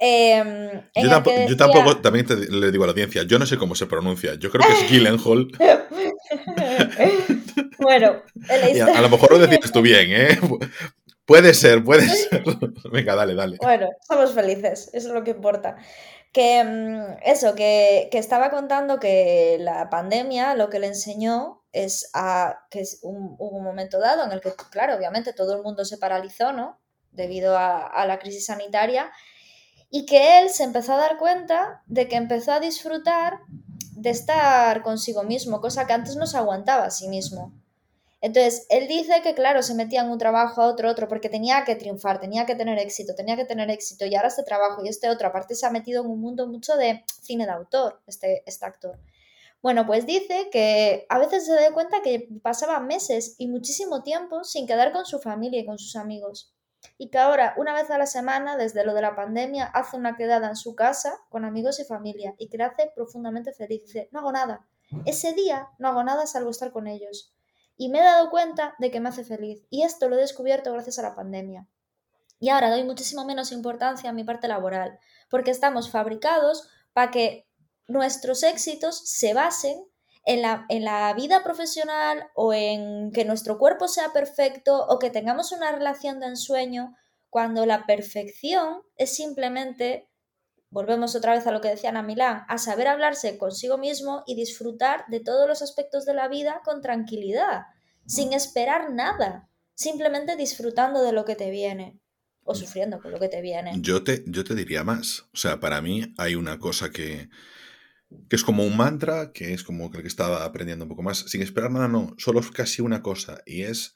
Em, yo, tampoco, también le digo a la audiencia, yo no sé cómo se pronuncia, yo creo que es Gyllenhaal. bueno, a, a, lo mejor lo decías tú bien, ¿eh? Puede ser, puede ser. Venga, dale, dale. Bueno, somos felices, eso es lo que importa. Que mm, eso, que, estaba contando que la pandemia lo que le enseñó es a que un, hubo un momento dado en el que, claro, obviamente todo el mundo se paralizó, ¿no? Debido a, a la crisis sanitaria, y que él se empezó a dar cuenta de que empezó a disfrutar de estar consigo mismo, cosa que antes no se aguantaba a sí mismo. Entonces, él dice que, claro, se metía en un trabajo a otro, otro, porque tenía que triunfar, tenía que tener éxito, tenía que tener éxito, y ahora este trabajo y este otro, aparte se ha metido en un mundo mucho de cine de autor, este, este actor. Bueno, pues dice que a veces se da cuenta que pasaba meses y muchísimo tiempo sin quedar con su familia y con sus amigos. Y que ahora, una vez a la semana, desde lo de la pandemia, hace una quedada en su casa con amigos y familia y que le hace profundamente feliz. Dice, no hago nada. Ese día no hago nada salvo estar con ellos y me he dado cuenta de que me hace feliz. Y esto lo he descubierto gracias a la pandemia. Y ahora doy muchísimo menos importancia a mi parte laboral, porque estamos fabricados para que nuestros éxitos se basen en la, en la, vida profesional o en que nuestro cuerpo sea perfecto o que tengamos una relación de ensueño, cuando la perfección es simplemente volvemos otra vez a lo que decía Ana Milán, a saber hablarse consigo mismo y disfrutar de todos los aspectos de la vida con tranquilidad, sin esperar nada, simplemente disfrutando de lo que te viene o sufriendo con lo que te viene. Yo te, yo te diría más, o sea, para mí hay una cosa que, que es como un mantra, que es como que estaba aprendiendo un poco más, sin esperar nada, no, solo es casi una cosa, y es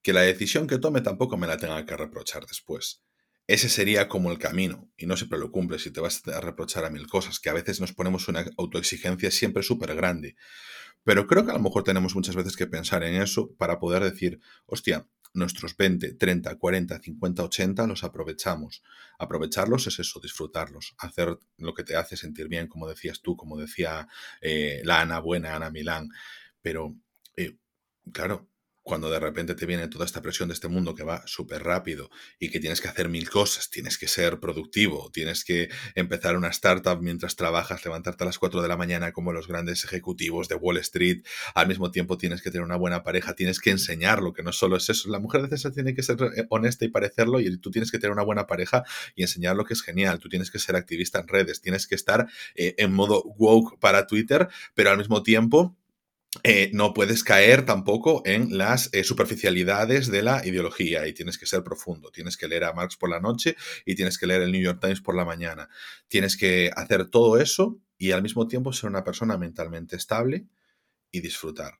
que la decisión que tome tampoco me la tenga que reprochar después ese sería como el camino y no siempre lo cumples si te vas a reprochar a mil cosas, que a veces nos ponemos una autoexigencia siempre súper grande. Pero creo que a lo mejor tenemos muchas veces que pensar en eso para poder decir, hostia, nuestros 20, 30, 40, 50, 80 los aprovechamos. Aprovecharlos es eso, disfrutarlos, hacer lo que te hace sentir bien, como decías tú, como decía eh, la Ana Buena, Ana Milán. Pero, eh, claro, cuando de repente te viene toda esta presión de este mundo que va súper rápido y que tienes que hacer mil cosas, tienes que ser productivo, tienes que empezar una startup mientras trabajas, levantarte a las 4 de la mañana como los grandes ejecutivos de Wall Street, al mismo tiempo tienes que tener una buena pareja, tienes que enseñarlo, que no solo es eso, la mujer a veces tiene que ser eh, honesta y parecerlo y tú tienes que tener una buena pareja y enseñar lo que es genial, tú tienes que ser activista en redes, tienes que estar eh, en modo woke para Twitter, pero al mismo tiempo eh, no puedes caer tampoco en las eh, superficialidades de la ideología y tienes que ser profundo. Tienes que leer a Marx por la noche y tienes que leer el New York Times por la mañana. Tienes que hacer todo eso y al mismo tiempo ser una persona mentalmente estable y disfrutar.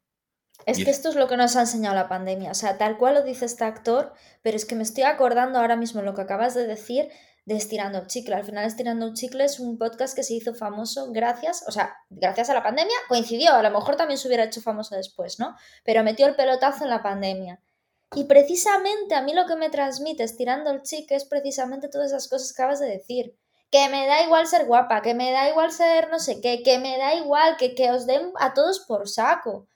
Es que esto es lo que nos ha enseñado la pandemia. O sea, tal cual lo dice este actor, pero es que me estoy acordando ahora mismo lo que acabas de decir de Estirando el Chicle. Al final Estirando el Chicle es un podcast que se hizo famoso gracias, o sea, gracias a la pandemia, coincidió, a lo mejor también se hubiera hecho famoso después, ¿no? Pero metió el pelotazo en la pandemia. Y precisamente a mí lo que me transmite estirando el chique es precisamente todas esas cosas que acabas de decir. Que me da igual ser guapa, que me da igual ser no sé qué, que me da igual, que, que os den a todos por saco.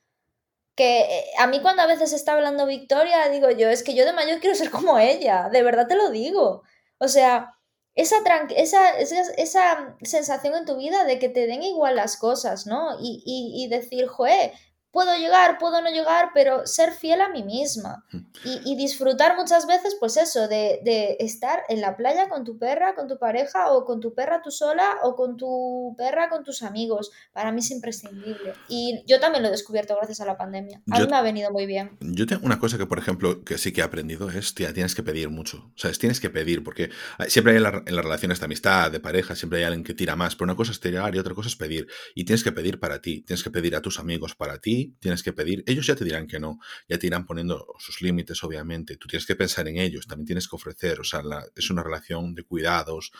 Que eh, a mí cuando a veces está hablando Victoria, digo yo, es que yo de mayor quiero ser como ella, de verdad te lo digo. O sea, esa, esa, esa, sensación en tu vida de que te den igual las cosas, ¿no? Y, y, y decir, joe, puedo llegar, puedo no llegar, pero ser fiel a mí misma hmm. y, disfrutar muchas veces, pues eso, de, estar en la playa con tu perra, con tu pareja o con tu perra tú sola o con tu perra con tus amigos. Para mí es imprescindible. Y yo también lo he descubierto gracias a la pandemia. A mí me ha venido muy bien. Yo tengo una cosa que, por ejemplo, que sí que he aprendido es, tía, tienes que pedir mucho. O sea, tienes que pedir, porque siempre hay en, en las relaciones de amistad, de pareja, siempre hay alguien que tira más, pero una cosa es tirar y otra cosa es pedir. Y tienes que pedir para ti, tienes que pedir a tus amigos para ti tienes que pedir, ellos ya te dirán que no, ya te irán poniendo sus límites, obviamente, tú tienes que pensar en ellos, también tienes que ofrecer, o sea, es una relación de cuidados,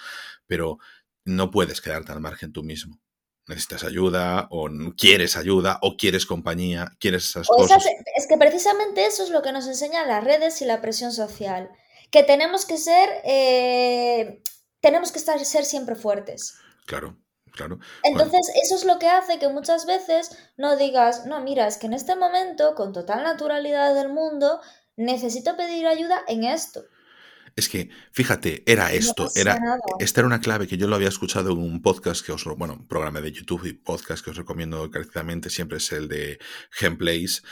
pero no puedes quedarte al margen tú mismo. Necesitas ayuda, o quieres ayuda, o quieres compañía, quieres esas cosas. es que precisamente eso es lo que nos enseñan las redes y la presión social. Que tenemos que ser. Eh, tenemos que estar, ser siempre fuertes. Claro. Entonces, eso es lo que hace que muchas veces no digas, no, mira, es que en este momento, con total naturalidad del mundo, necesito pedir ayuda en esto. Es que, fíjate, era esto, era, esta era una clave que yo lo había escuchado en un podcast que os, bueno, un programa de YouTube y podcast que os recomiendo encarecidamente, siempre es el de Gameplays,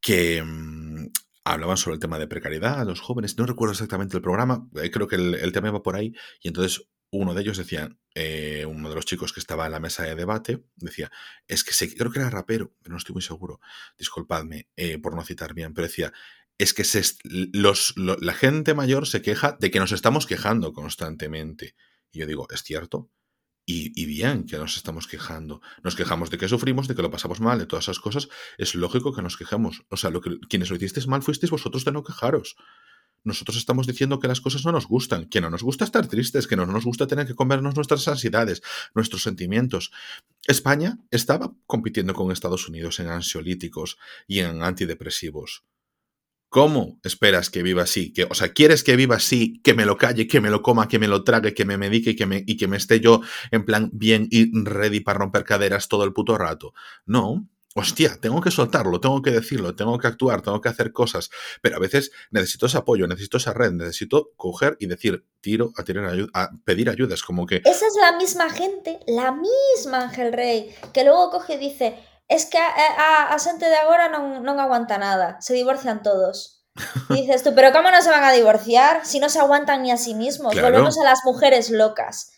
que mm, hablaban sobre el tema de precariedad, los jóvenes, no recuerdo exactamente el programa, eh, creo que el, el tema iba por ahí, y entonces uno de ellos decía, eh, uno de los chicos que estaba en la mesa de debate, decía, es que creo que era rapero, pero no estoy muy seguro, disculpadme eh, por no citar bien, pero decía, es que se, los, la gente mayor se queja de que nos estamos quejando constantemente. Y yo digo, es cierto. Y, y, bien que nos estamos quejando. Nos quejamos de que sufrimos, de que lo pasamos mal, de todas esas cosas. Es lógico que nos quejemos. O sea, lo que, quienes lo hicisteis mal fuisteis vosotros de no quejaros nosotros estamos diciendo que las cosas no nos gustan, que no nos gusta estar tristes, que no nos gusta tener que comernos nuestras ansiedades, nuestros sentimientos. España estaba compitiendo con Estados Unidos en ansiolíticos y en antidepresivos. ¿Cómo esperas que viva así? Que, o sea, ¿quieres que viva así, que me lo calle, que me lo coma, que me lo trague, que me medique y que me, y que me esté yo en plan bien y ready para romper caderas todo el puto rato? No, hostia, tengo que soltarlo, tengo que decirlo, tengo que actuar, tengo que hacer cosas, pero a veces necesito ese apoyo, necesito esa red, necesito coger y decir, tiro a, tirar ayuda, a pedir ayuda, es como que... Esa es la misma gente, la misma Ángel Rey, que luego coge y dice, es que a, a, gente de ahora no, no aguanta nada, se divorcian todos. Y dices tú, pero ¿cómo no se van a divorciar si no se aguantan ni a sí mismos? Volvemos a las mujeres locas.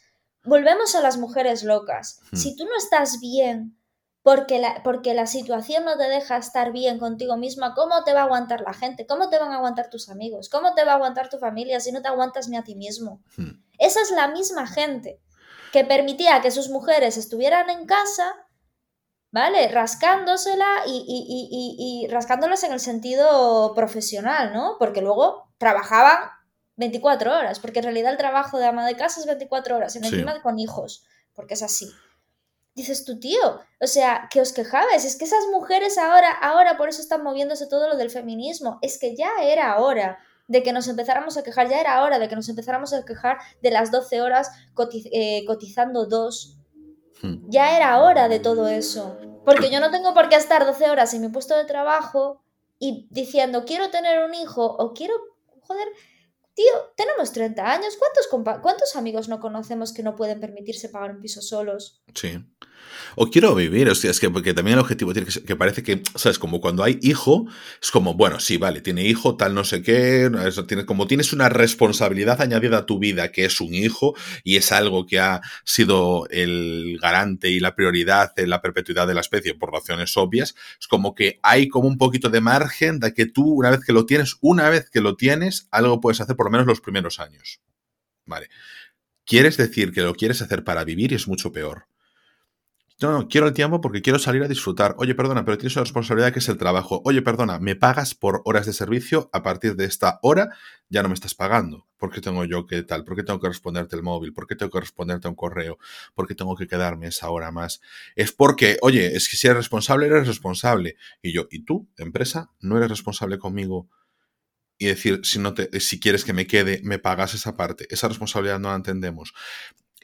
Volvemos a las mujeres locas. Hmm. Si tú no estás bien porque la, porque la situación no te deja estar bien contigo misma, ¿cómo te va a aguantar la gente? ¿Cómo te van a aguantar tus amigos? ¿Cómo te va a aguantar tu familia si no te aguantas ni a ti mismo? Hmm. Esa es la misma gente que permitía que sus mujeres estuvieran en casa, ¿vale? Rascándosela y, y, y, rascándolas en el sentido profesional, ¿no? Porque luego trabajaban 24 horas, porque en realidad el trabajo de ama de casa es 24 horas, en encima con hijos, porque es así dices tu tío, o sea, que os quejabais, es que esas mujeres ahora, ahora por eso están moviéndose todo lo del feminismo, es que ya era hora de que nos empezáramos a quejar, ya era hora de que nos empezáramos a quejar de las 12 horas eh, cotizando dos. Hmm. Ya era hora de todo eso. Porque yo no tengo por qué estar 12 horas en mi puesto de trabajo y diciendo quiero tener un hijo o quiero, joder, tío, tenemos 30 años, ¿cuántos, ¿cuántos amigos no conocemos que no pueden permitirse pagar un piso solos? Sí. O quiero vivir, o sea, es que porque también el objetivo tiene que ser, que parece que, ¿sabes? Como cuando hay hijo, es como, bueno, sí, vale, tiene hijo, tal no sé qué, eso tiene, como tienes una responsabilidad añadida a tu vida, que es un hijo, y es algo que ha sido el garante y la prioridad en la perpetuidad de la especie por razones obvias, es como que hay como un poquito de margen de que tú, una vez que lo tienes, una vez que lo tienes, algo puedes hacer por lo menos los primeros años. Vale. Quieres decir que lo quieres hacer para vivir y es mucho peor. No, no, quiero el tiempo porque quiero salir a disfrutar. Oye, perdona, pero tienes una responsabilidad que es el trabajo. Oye, perdona, me pagas por horas de servicio. A partir de esta hora ya no me estás pagando. ¿Por qué tengo yo que tal? ¿Por qué tengo que responderte el móvil? ¿Por qué tengo que responderte un correo? ¿Por qué tengo que quedarme esa hora más? Es porque, oye, es que si eres responsable, eres responsable. Y yo, ¿y tú, empresa, no eres responsable conmigo y decir, si, no te, si quieres que me quede, me pagas esa parte. Esa responsabilidad no la entendemos.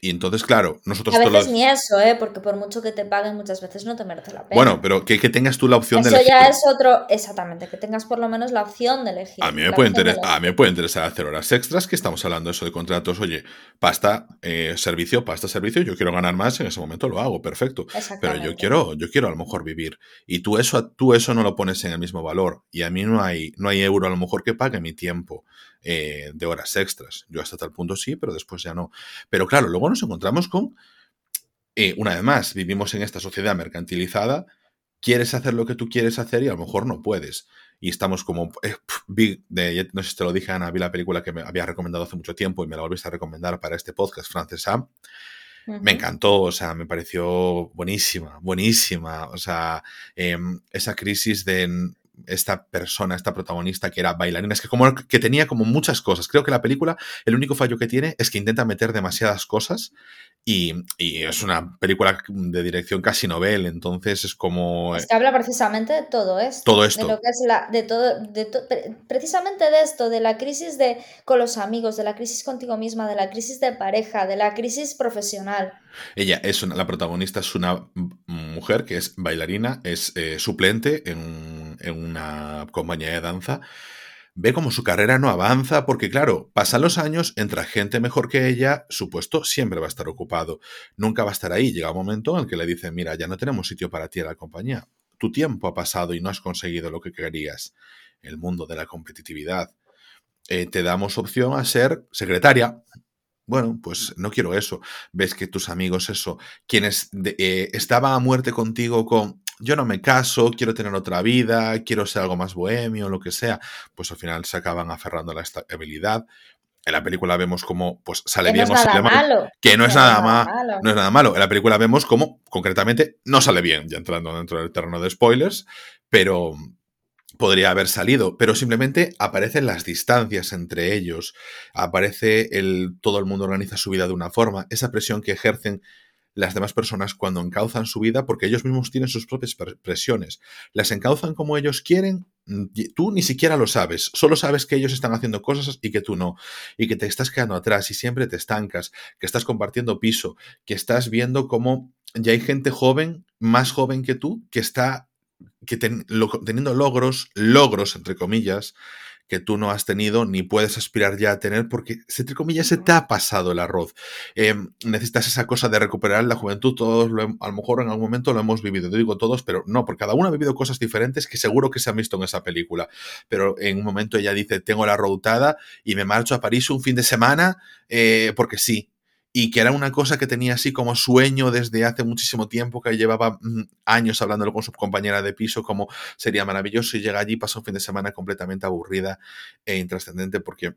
Y entonces, claro, nosotros... A veces ni eso, ¿eh? Porque por mucho que te paguen, muchas veces no te merece la pena. Bueno, pero que, que tengas tú la opción de elegir. Eso ya es otro... Exactamente, que tengas por lo menos la opción de elegir. A mí me, puede, a mí me puede interesar hacer horas extras, que estamos hablando eso de contratos. Oye, pasta, eh, servicio, pasta, servicio, yo quiero ganar más, en ese momento lo hago, perfecto. Pero yo quiero, yo quiero a lo mejor vivir. Y tú eso, tú eso no lo pones en el mismo valor. Y a mí no hay, no hay euro a lo mejor que pague mi tiempo. Eh, de horas extras. Yo hasta tal punto sí, pero después ya no. Pero claro, luego nos encontramos con, eh, una vez más, vivimos en esta sociedad mercantilizada, quieres hacer lo que tú quieres hacer y a lo mejor no puedes. Y estamos como, eh, de, no sé si te lo dije, Ana, vi la película que me había recomendado hace mucho tiempo y me la volviste a recomendar para este podcast, francesa. Me encantó, o sea, me pareció buenísima, buenísima. O sea, em, esa crisis de esta persona, esta protagonista que era bailarina, es que como que tenía como muchas cosas. Creo que la película, el único fallo que tiene es que intenta meter demasiadas cosas y, es una película de dirección casi novel, entonces es como... Es que habla precisamente de todo esto. Todo esto. De lo que es la... De todo, de precisamente de esto, de la crisis de, con los amigos, de la crisis contigo misma, de la crisis de pareja, de la crisis profesional. Ella es una, la protagonista es una mujer que es bailarina, es eh, suplente en, en una compañía de danza ve como su carrera no avanza porque, claro, pasan los años, entra gente mejor que ella, su puesto siempre va a estar ocupado, nunca va a estar ahí. Llega un momento en el que le dicen, mira, ya no tenemos sitio para ti en la compañía, tu tiempo ha pasado y no has conseguido lo que querías. El mundo de la competitividad. Eh, te damos opción a ser secretaria. Bueno, pues no quiero eso. Ves que tus amigos, eso, quienes eh, estaban a muerte contigo con yo no me caso, quiero tener otra vida, quiero ser algo más bohemio, lo que sea, pues al final se acaban aferrando a la estabilidad. En la película vemos cómo pues sale bien o sale mal. Que no es nada, malo. no es nada malo. En la película vemos cómo concretamente no sale bien, ya entrando dentro del terreno de spoilers, pero podría haber salido, pero simplemente aparecen las distancias entre ellos, aparece el todo el mundo organiza su vida de una forma, esa presión que ejercen las demás personas cuando encauzan su vida porque ellos mismos tienen sus propias presiones. Las encauzan como ellos quieren, mm, tú ni siquiera lo sabes, solo sabes que ellos están haciendo cosas y que tú no, y que te estás quedando atrás y siempre te estancas, que estás compartiendo piso, que estás viendo cómo ya hay gente joven, más joven que tú, que está que teniendo logros, logros entre comillas, que tú no has tenido ni puedes aspirar ya a tener porque, entre comillas, se te ha pasado el arroz. Em, necesitas esa cosa de recuperar la juventud. Todos, a lo mejor en algún momento lo hemos vivido. Te digo todos, pero no, porque cada uno ha vivido cosas diferentes que seguro que se han visto en esa película. Pero en un momento ella dice, tengo la routada y me marcho a París un fin de semana eh, porque sí y que era una cosa que tenía así como sueño desde hace muchísimo tiempo, que llevaba mm, años hablándolo con su compañera de piso, como sería maravilloso y llega allí, pasa un fin de semana completamente aburrida e intrascendente porque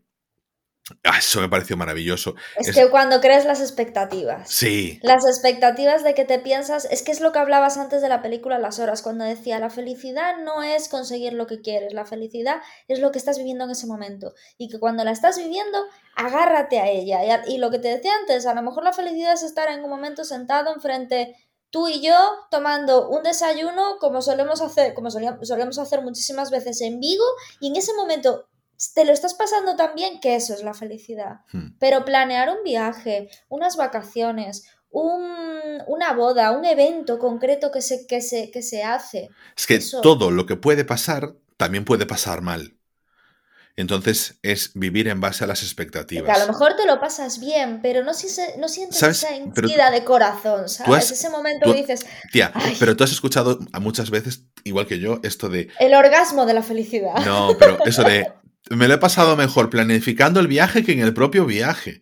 eso me pareció maravilloso. Es, que cuando crees las expectativas. Sí. Las expectativas de que te piensas, es que es lo que hablabas antes de la película Las Horas, cuando decía, la felicidad no es conseguir lo que quieres, la felicidad es lo que estás viviendo en ese momento. Y que cuando la estás viviendo, agárrate a ella. Y, lo que te decía antes, a lo mejor la felicidad es estar en un momento sentado enfrente tú y yo tomando un desayuno como solemos hacer, como solíamos hacer muchísimas veces en Vigo, y en ese momento te lo estás pasando tan bien que eso es la felicidad. Hmm. Pero planear un viaje, unas vacaciones, una boda, un evento concreto que se, que se, que se hace. Es que todo lo que puede pasar también puede pasar mal. Entonces es vivir en base a las expectativas. Que a lo mejor te lo pasas bien, pero no, no sientes esa henchida de corazón, ¿sabes? Ese momento dices. Tía, pero tú has escuchado muchas veces, igual que yo, esto de. El orgasmo de la felicidad. No, pero eso de me lo he pasado mejor planificando el viaje que en el propio viaje.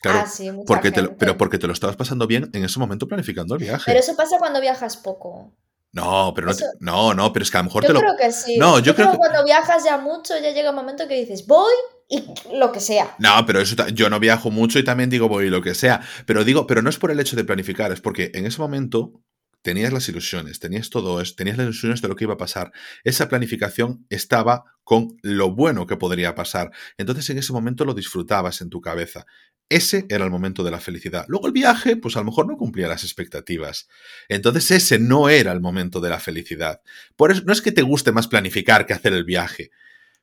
Claro, ah, sí, porque te pero porque te lo estabas pasando bien en ese momento planificando el viaje. Pero eso pasa cuando viajas poco. No, pero no, no, no, pero es que a lo mejor yo te lo. Creo que sí. No, yo, creo, que cuando viajas ya mucho, ya llega un momento que dices, voy y lo que sea. No, pero eso yo no viajo mucho y también digo voy y lo que sea. Pero digo, pero no es por el hecho de planificar, es porque en ese momento tenías las ilusiones, tenías todo eso, tenías las ilusiones de lo que iba a pasar. Esa planificación estaba con lo bueno que podría pasar. Entonces en ese momento lo disfrutabas en tu cabeza. Ese era el momento de la felicidad. Luego el viaje, pues a lo mejor no cumplía las expectativas. Entonces ese no era el momento de la felicidad. Por eso no es que te guste más planificar que hacer el viaje,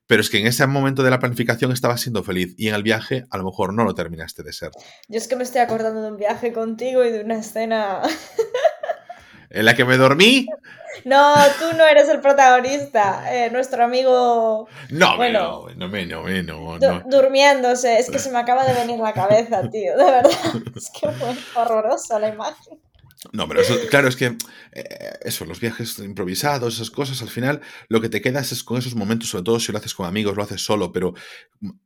pero es que en ese momento de la planificación estabas siendo feliz y en el viaje a lo mejor no lo terminaste de ser. Yo es que me estoy acordando de un viaje contigo y de una escena... ¿En la que me dormí? No, tú no eres el protagonista. Eh, nuestro amigo. No, bueno, no, no, no, no, Durmiéndose. Es que se me acaba de venir la cabeza, tío. De verdad. Es que fue horrorosa la imagen. No, pero claro, es que eh, eso, los viajes improvisados, esas cosas, al final lo que te quedas es con esos momentos, sobre todo si lo haces con amigos, lo haces solo, pero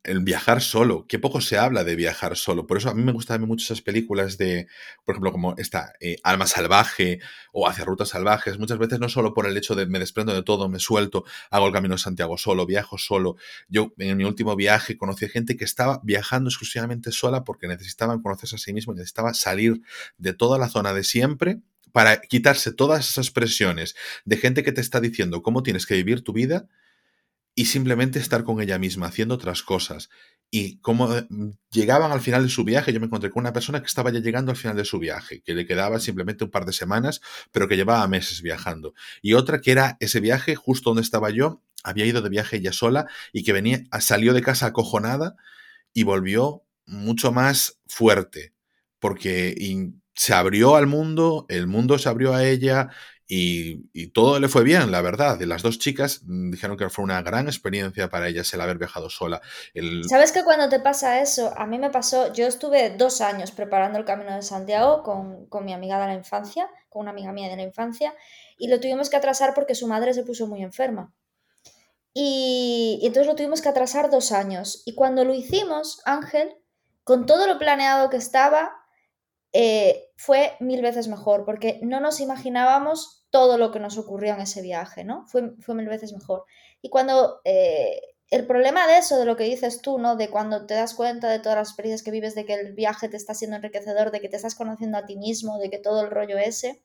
el viajar solo, qué poco se habla de viajar solo. Por eso a mí me gustan mucho esas películas de, por ejemplo, como esta eh, Alma Salvaje o Hacia Rutas Salvajes, muchas veces no solo por el hecho de me desprendo de todo, me suelto, hago el Camino de Santiago solo, viajo solo. Yo en mi último viaje conocí a gente que estaba viajando exclusivamente sola porque necesitaban conocerse a sí mismo, necesitaba salir de toda la zona de siempre siempre para quitarse todas esas presiones de gente que te está diciendo cómo tienes que vivir tu vida y simplemente estar con ella misma, haciendo otras cosas. Y como eh, llegaban al final de su viaje, yo me encontré con una persona que estaba ya llegando al final de su viaje, que le quedaba simplemente un par de semanas, pero que llevaba meses viajando. Y otra que era ese viaje justo donde estaba yo, había ido de viaje ella sola y que venía, salió de casa acojonada y volvió mucho más fuerte, porque se abrió al mundo, el mundo se abrió a ella y, todo le fue bien, la verdad. Las dos chicas mm, dijeron que fue una gran experiencia para ellas el haber viajado sola. ¿Sabes que cuando te pasa eso? A mí me pasó, yo estuve dos años preparando el Camino de Santiago con, con mi amiga de la infancia, con una amiga mía de la infancia, y lo tuvimos que atrasar porque su madre se puso muy enferma. Y, y entonces lo tuvimos que atrasar dos años. Y cuando lo hicimos, Ángel, con todo lo planeado que estaba, eh, fue mil veces mejor, porque no nos imaginábamos todo lo que nos ocurrió en ese viaje, ¿no? Fue, mil veces mejor. Y cuando eh, el problema de eso, de lo que dices tú, ¿no? De cuando te das cuenta de todas las experiencias que vives, de que el viaje te está siendo enriquecedor, de que te estás conociendo a ti mismo, de que todo el rollo ese,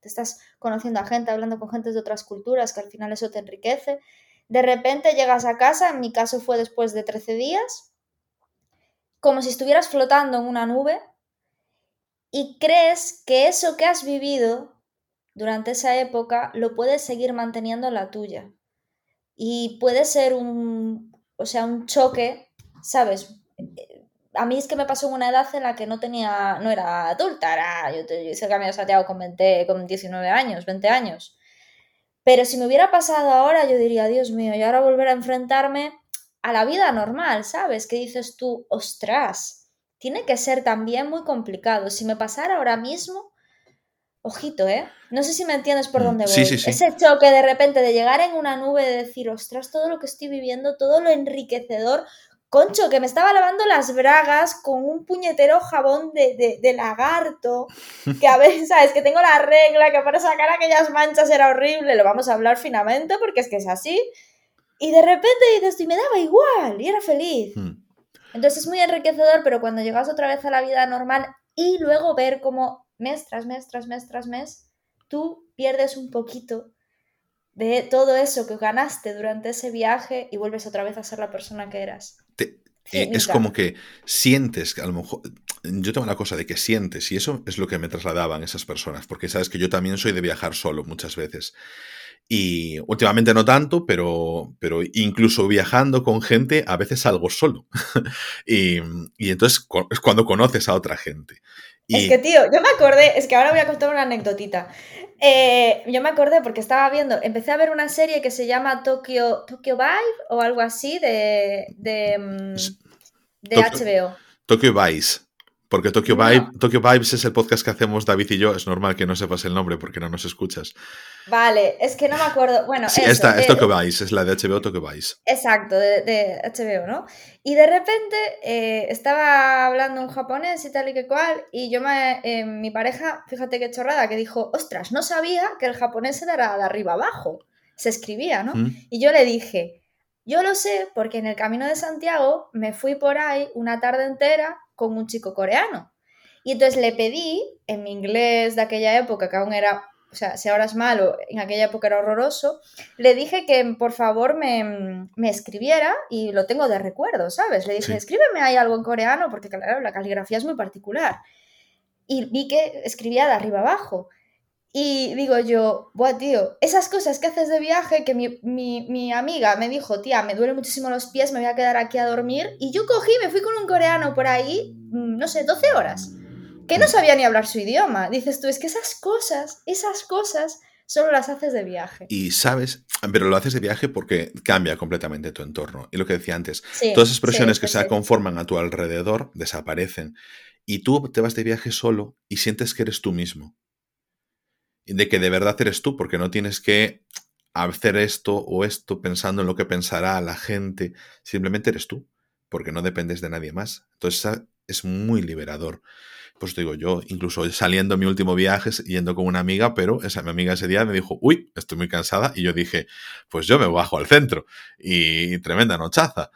te estás conociendo a gente, hablando con gente de otras culturas, que al final eso te enriquece. De repente llegas a casa, en mi caso fue después de 13 días, como si estuvieras flotando en una nube, y crees que eso que has vivido durante esa época lo puedes seguir manteniendo en la tuya. Y puede ser un, o sea, un choque, ¿sabes? A mí es que me pasó en una edad en la que no tenía, no era adulta, era, yo, te, yo hice el camino de Santiago con, 20, con 19 años, 20 años. Pero si me hubiera pasado ahora, yo diría, Dios mío, y ahora volver a enfrentarme a la vida normal, ¿sabes? Que dices tú, ostras, tiene que ser también muy complicado. Si me pasara ahora mismo, ojito, ¿eh? No sé si me entiendes por mm, dónde voy. Ese choque de repente de llegar en una nube, de decir, ostras, todo lo que estoy viviendo, todo lo enriquecedor. Concho, que me estaba lavando las bragas con un puñetero jabón de, de, lagarto, que a veces, ¿sabes? Que tengo la regla, que para sacar aquellas manchas era horrible, lo vamos a hablar finamente porque es que es así. Y de repente dices, y me daba igual, y era feliz. Hmm. Entonces es muy enriquecedor, pero cuando llegas otra vez a la vida normal y luego ver cómo mes tras mes, tras mes, tras mes, tú pierdes un poquito de todo eso que ganaste durante ese viaje y vuelves otra vez a ser la persona que eras. Eh, es como que sientes, a lo mejor, yo tengo la cosa de que sientes, y eso es lo que me trasladaban esas personas, porque sabes que yo también soy de viajar solo muchas veces. Y últimamente no tanto, pero, pero incluso viajando con gente, a veces salgo solo. y, entonces es cuando conoces a otra gente. Es que, tío, yo me acordé, es que ahora voy a contar una anécdotita. Eh, yo me acordé porque estaba viendo, empecé a ver una serie que se llama Tokyo, Tokyo Vibe o algo así de, de, mm, de HBO. Tokyo Vice. Porque Tokyo, Tokyo Vibes es el podcast que hacemos David y yo. Es normal que no sepas el nombre porque no nos escuchas. Vale, es que no me acuerdo. Bueno, sí, esta es Tokyo Vice, es la de HBO Tokyo Vice. Exacto, de, HBO, ¿no? Y de repente eh, estaba hablando en japonés y tal y que cual, y yo me. Eh, mi pareja, fíjate qué chorrada, que dijo: Ostras, no sabía que el japonés era de arriba abajo. Se escribía, ¿no? Y yo le dije: Yo lo sé porque en el camino de Santiago me fui por ahí una tarde entera con un chico coreano. Y entonces le pedí, en mi inglés de aquella época, que aún era, o sea, si ahora es malo, en aquella época era horroroso, le dije que por favor me, escribiera y lo tengo de recuerdo, ¿sabes? Le dije, escríbeme ahí algo en coreano, porque claro, la caligrafía es muy particular. Y vi que escribía de arriba abajo. Y digo yo, buah, tío, esas cosas que haces de viaje, que mi, mi, mi, amiga me dijo, tía, me duelen muchísimo los pies, me voy a quedar aquí a dormir. Y yo cogí, me fui con un coreano por ahí, mm, no sé, 12 horas, que no sabía ni hablar su idioma. Dices tú, es que esas cosas, esas cosas solo las haces de viaje. Y sabes, pero lo haces de viaje porque cambia completamente tu entorno. Y lo que decía antes, todas esas expresiones que se conforman a tu alrededor desaparecen. Y tú te vas de viaje solo y sientes que eres tú mismo de que de verdad eres tú, porque no tienes que hacer esto o esto pensando en lo que pensará la gente, simplemente eres tú, porque no dependes de nadie más. Entonces es muy liberador. Pues digo yo, incluso saliendo mi último viaje, yendo con una amiga, pero esa mi amiga ese día me dijo, uy, estoy muy cansada, y yo dije, pues yo me bajo al centro, y tremenda nochaza.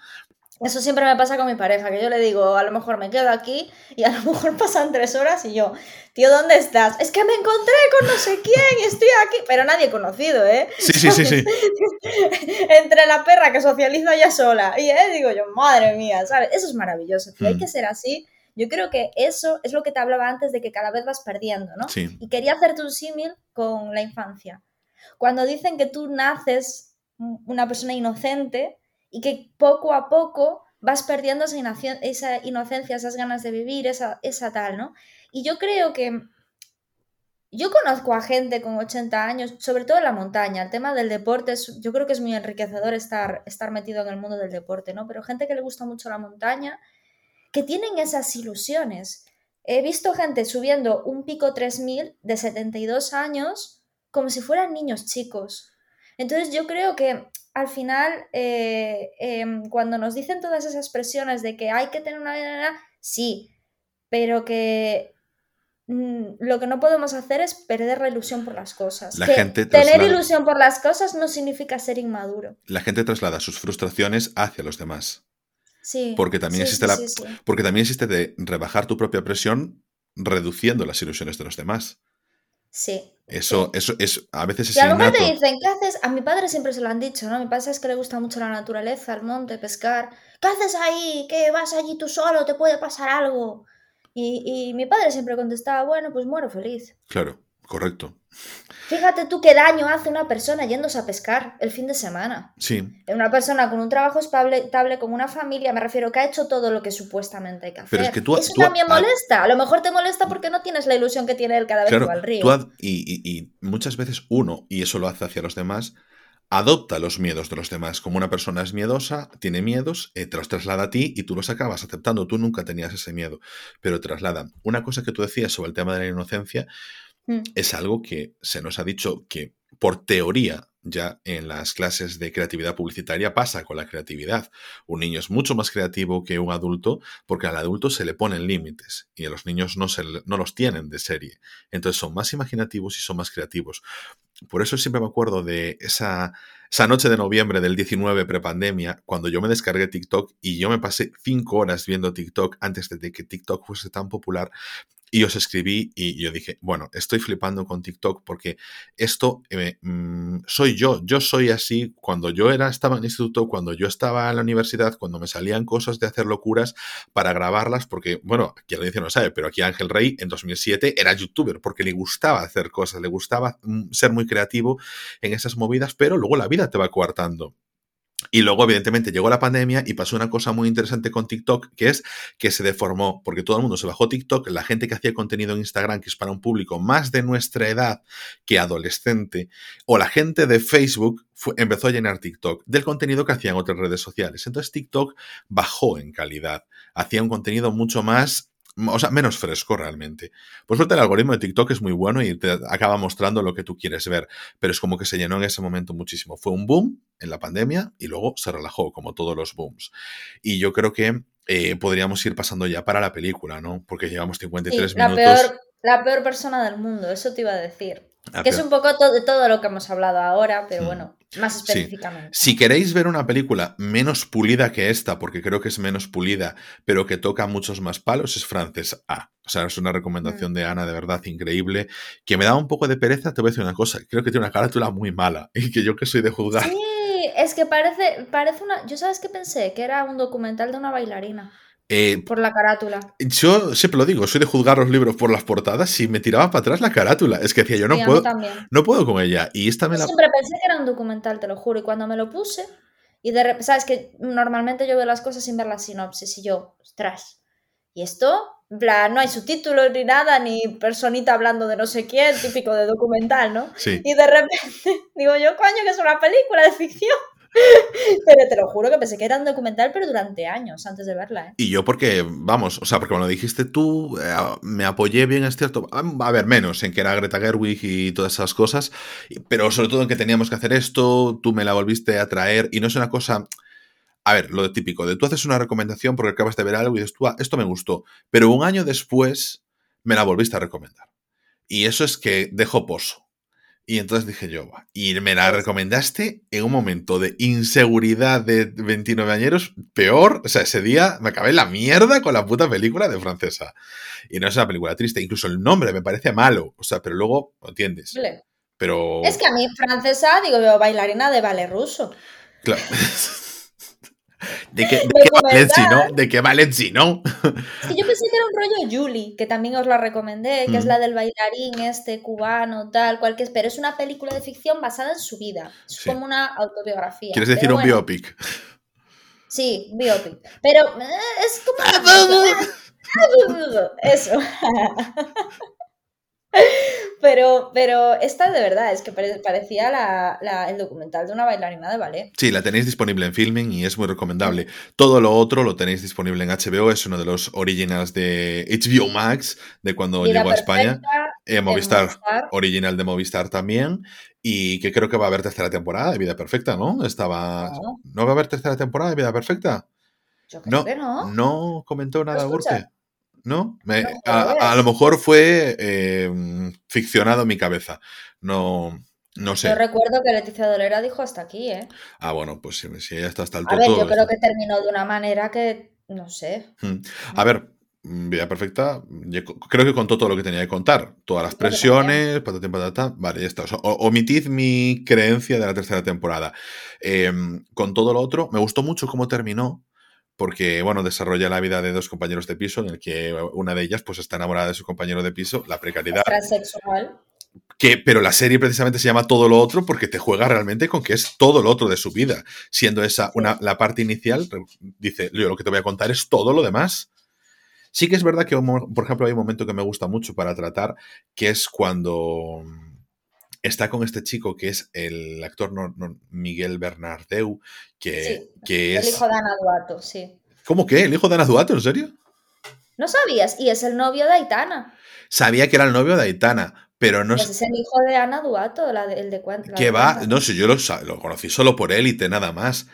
Eso siempre me pasa con mi pareja, que yo le digo, a lo mejor me quedo aquí y a lo mejor pasan tres horas y yo, tío, ¿dónde estás? Es que me encontré con no sé quién y estoy aquí, pero nadie conocido, ¿eh? Sí, sí, sí, sí. Entre la perra que socializa ya sola y, ¿eh? Digo yo, madre mía, ¿sabes? Eso es maravilloso, hay mm. que ser así. Yo creo que eso es lo que te hablaba antes de que cada vez vas perdiendo, ¿no? Sí. Y quería hacerte un símil con la infancia. Cuando dicen que tú naces una persona inocente, y que poco a poco vas perdiendo esa, inocencia, esas ganas de vivir, esa, esa tal, ¿no? Y yo creo que yo conozco a gente con 80 años, sobre todo en la montaña. El tema del deporte, yo creo que es muy enriquecedor estar, estar metido en el mundo del deporte, ¿no? Pero gente que le gusta mucho la montaña, que tienen esas ilusiones. He visto gente subiendo un pico 3000 de 72 años como si fueran niños chicos. Entonces yo creo que al final, eh, em, cuando nos dicen todas esas presiones de que hay que tener una vida, sí, pero que mm, lo que no podemos hacer es perder la ilusión por las cosas. La gente tener ilusión por las cosas no significa ser inmaduro. La gente traslada sus frustraciones hacia los demás. Sí. Porque también existe la, porque también existe de rebajar tu propia presión reduciendo las ilusiones de los demás. Sí. Eso, eso es, a veces es Y a lo mejor te dicen, ¿qué haces? A mi padre siempre se lo han dicho, ¿no? Mi padre es que le gusta mucho la naturaleza, el monte, pescar. ¿Qué haces ahí? ¿Qué vas allí tú solo? ¿Te puede pasar algo? Y, y mi padre siempre contestaba, bueno, pues muero feliz. Claro, correcto. Fíjate tú qué daño hace una persona yéndose a pescar el fin de semana. Sí. Una persona con un trabajo estable, con una familia, me refiero, que ha hecho todo lo que supuestamente hay que hacer. Pero es que tú, Eso también molesta. A lo mejor te molesta porque no tienes la ilusión que tiene él cada vez que va al río. y, muchas veces uno, y eso lo hace hacia los demás, adopta los miedos de los demás. Como una persona es miedosa, tiene miedos, eh, te los traslada a ti y tú los acabas aceptando. Tú nunca tenías ese miedo, pero traslada. Una cosa que tú decías sobre el tema de la inocencia, Mm. es algo que se nos ha dicho que por teoría ya en las clases de creatividad publicitaria pasa con la creatividad. Un niño es mucho más creativo que un adulto porque al adulto se le ponen límites y a los niños no, se, no los tienen de serie. Entonces son más imaginativos y son más creativos. Por eso siempre me acuerdo de esa, esa noche de noviembre del 19 prepandemia, cuando yo me descargué TikTok y yo me pasé cinco horas viendo TikTok antes de que TikTok fuese tan popular y os escribí y yo dije, bueno, estoy flipando con TikTok porque esto eh, mm, soy yo. Yo soy así cuando yo era, estaba en el instituto, cuando yo estaba en la universidad, cuando me salían cosas de hacer locuras para grabarlas, porque, bueno, quien lo dice no sabe, pero aquí Ángel Rey en 2007 era youtuber porque le gustaba hacer cosas, le gustaba mm, ser muy creativo en esas movidas, pero luego la vida te va coartando. Y luego, evidentemente, llegó la pandemia y pasó una cosa muy interesante con TikTok, que es que se deformó, porque todo el mundo se bajó TikTok, la gente que hacía contenido en Instagram, que es para un público más de nuestra edad que adolescente, o la gente de Facebook empezó a llenar TikTok del contenido que hacían otras redes sociales. Entonces TikTok bajó en calidad, hacía un contenido mucho más o sea, menos fresco realmente. Por suerte el algoritmo de TikTok es muy bueno y te acaba mostrando lo que tú quieres ver, pero es como que se llenó en ese momento muchísimo. Fue un boom en la pandemia y luego se relajó, como todos los booms. Y yo creo que eh, podríamos ir pasando ya para la película, ¿no? Porque llevamos 53 la minutos. Peor, la peor persona del mundo, eso te iba a decir. Que es un poco de todo lo que hemos hablado ahora, pero mm. bueno, más específicamente. Si queréis ver una película menos pulida que esta, porque creo que es menos pulida, pero que toca muchos más palos, es Frances A. O sea, es una recomendación mm. de Ana de verdad increíble, que me da un poco de pereza, te voy a decir una cosa, creo que tiene una carátula muy mala y que yo que soy de juzgar. Sí, es que parece, parece una... Yo sabes que pensé que era un documental de una bailarina. Eh, por la carátula. Yo siempre lo digo, soy de juzgar los libros por las portadas y me tiraba para atrás la carátula. Es que decía, yo no, puedo, no puedo con ella. Y esta me yo siempre pensé que era un documental, te lo juro. Y cuando me lo puse, y de repente, sabes que normalmente yo veo las cosas sin ver la sinopsis y yo, ostras, ¿y esto? no hay subtítulos ni nada, ni personita hablando de no sé quién, típico de documental, ¿no? Sí. Y de repente digo yo, coño, que es una película de ficción. Pero te lo juro que pensé que era un documental, pero durante años antes de verla. ¿eh? Y yo porque, vamos, o sea, porque cuando dijiste tú, eh, me apoyé bien, es cierto, a ver, menos en que era Greta Gerwig y todas esas cosas, pero sobre todo en que teníamos que hacer esto, tú me la volviste a traer y no es una cosa... A ver, lo típico, de tú haces una recomendación porque acabas de ver algo y dices tú, esto me gustó, pero un año después me la volviste a recomendar. Y eso es que dejo pozo. Y entonces dije yo, y me la recomendaste en un momento de inseguridad de 29 añeros, peor, o sea, ese día me acabé la mierda con la puta película de francesa. Y no es una película triste, incluso el nombre me parece malo, o sea, pero luego lo entiendes. Pero... Es que a mí francesa, digo, bailarina de ballet ruso. Claro. ¿De qué, de qué no? ¿De qué Valencia no? Es que yo pensé que era un rollo Julie, que también os la recomendé, que es la del bailarín este cubano, tal, cual que es, pero es una película de ficción basada en su vida. Es como una autobiografía. ¿Quieres decir un biopic? Sí, biopic. Pero eh, es como... Eso. Pero, pero esta de verdad es que parecía la, el documental de una bailarina de ballet. Sí, la tenéis disponible en filming y es muy recomendable. Todo lo otro lo tenéis disponible en HBO, es uno de los originals de HBO Max, de cuando llegó a España. Eh, Movistar, original de Movistar también. Y que creo que va a haber tercera temporada de Vida Perfecta, ¿no? Estaba. ¿No, va a haber tercera temporada de Vida Perfecta? Yo creo no, que no. No comentó nada Burke. ¿No? a, lo mejor fue eh, ficcionado en mi cabeza. No, no sé. Yo recuerdo que Leticia Dolera dijo hasta aquí, ¿eh? Ah, bueno, pues si, si ella está hasta el A ver, yo creo que terminó de una manera que, no sé. Hmm. A ver, mm, Vida Perfecta, creo que contó todo lo que tenía que contar. Todas las presiones, patatín, patata. Vale, ya está. omitid mi creencia de la tercera temporada. Em, con todo lo otro, me gustó mucho cómo terminó porque, bueno, desarrolla la vida de dos compañeros de piso, en el que una de ellas pues está enamorada de su compañero de piso, la precariedad. Transexual. Que, pero la serie precisamente se llama Todo lo Otro porque te juega realmente con que es todo lo otro de su vida. Siendo esa una, la parte inicial, dice, yo lo que te voy a contar es todo lo demás. Sí que es verdad que, por ejemplo, hay un momento que me gusta mucho para tratar, que es cuando está con este chico que es el actor Miguel Bernardeu, que, que es... El hijo de Ana Duato, sí. ¿Cómo que? ¿El hijo de Ana Duato? ¿En serio? ¿No sabías? Y es el novio de Aitana. Sabía que era el novio de Aitana, pero no... Pues es el hijo de Ana Duato, el de cuenta. Que va, no sé, yo lo, lo conocí solo por élite, nada más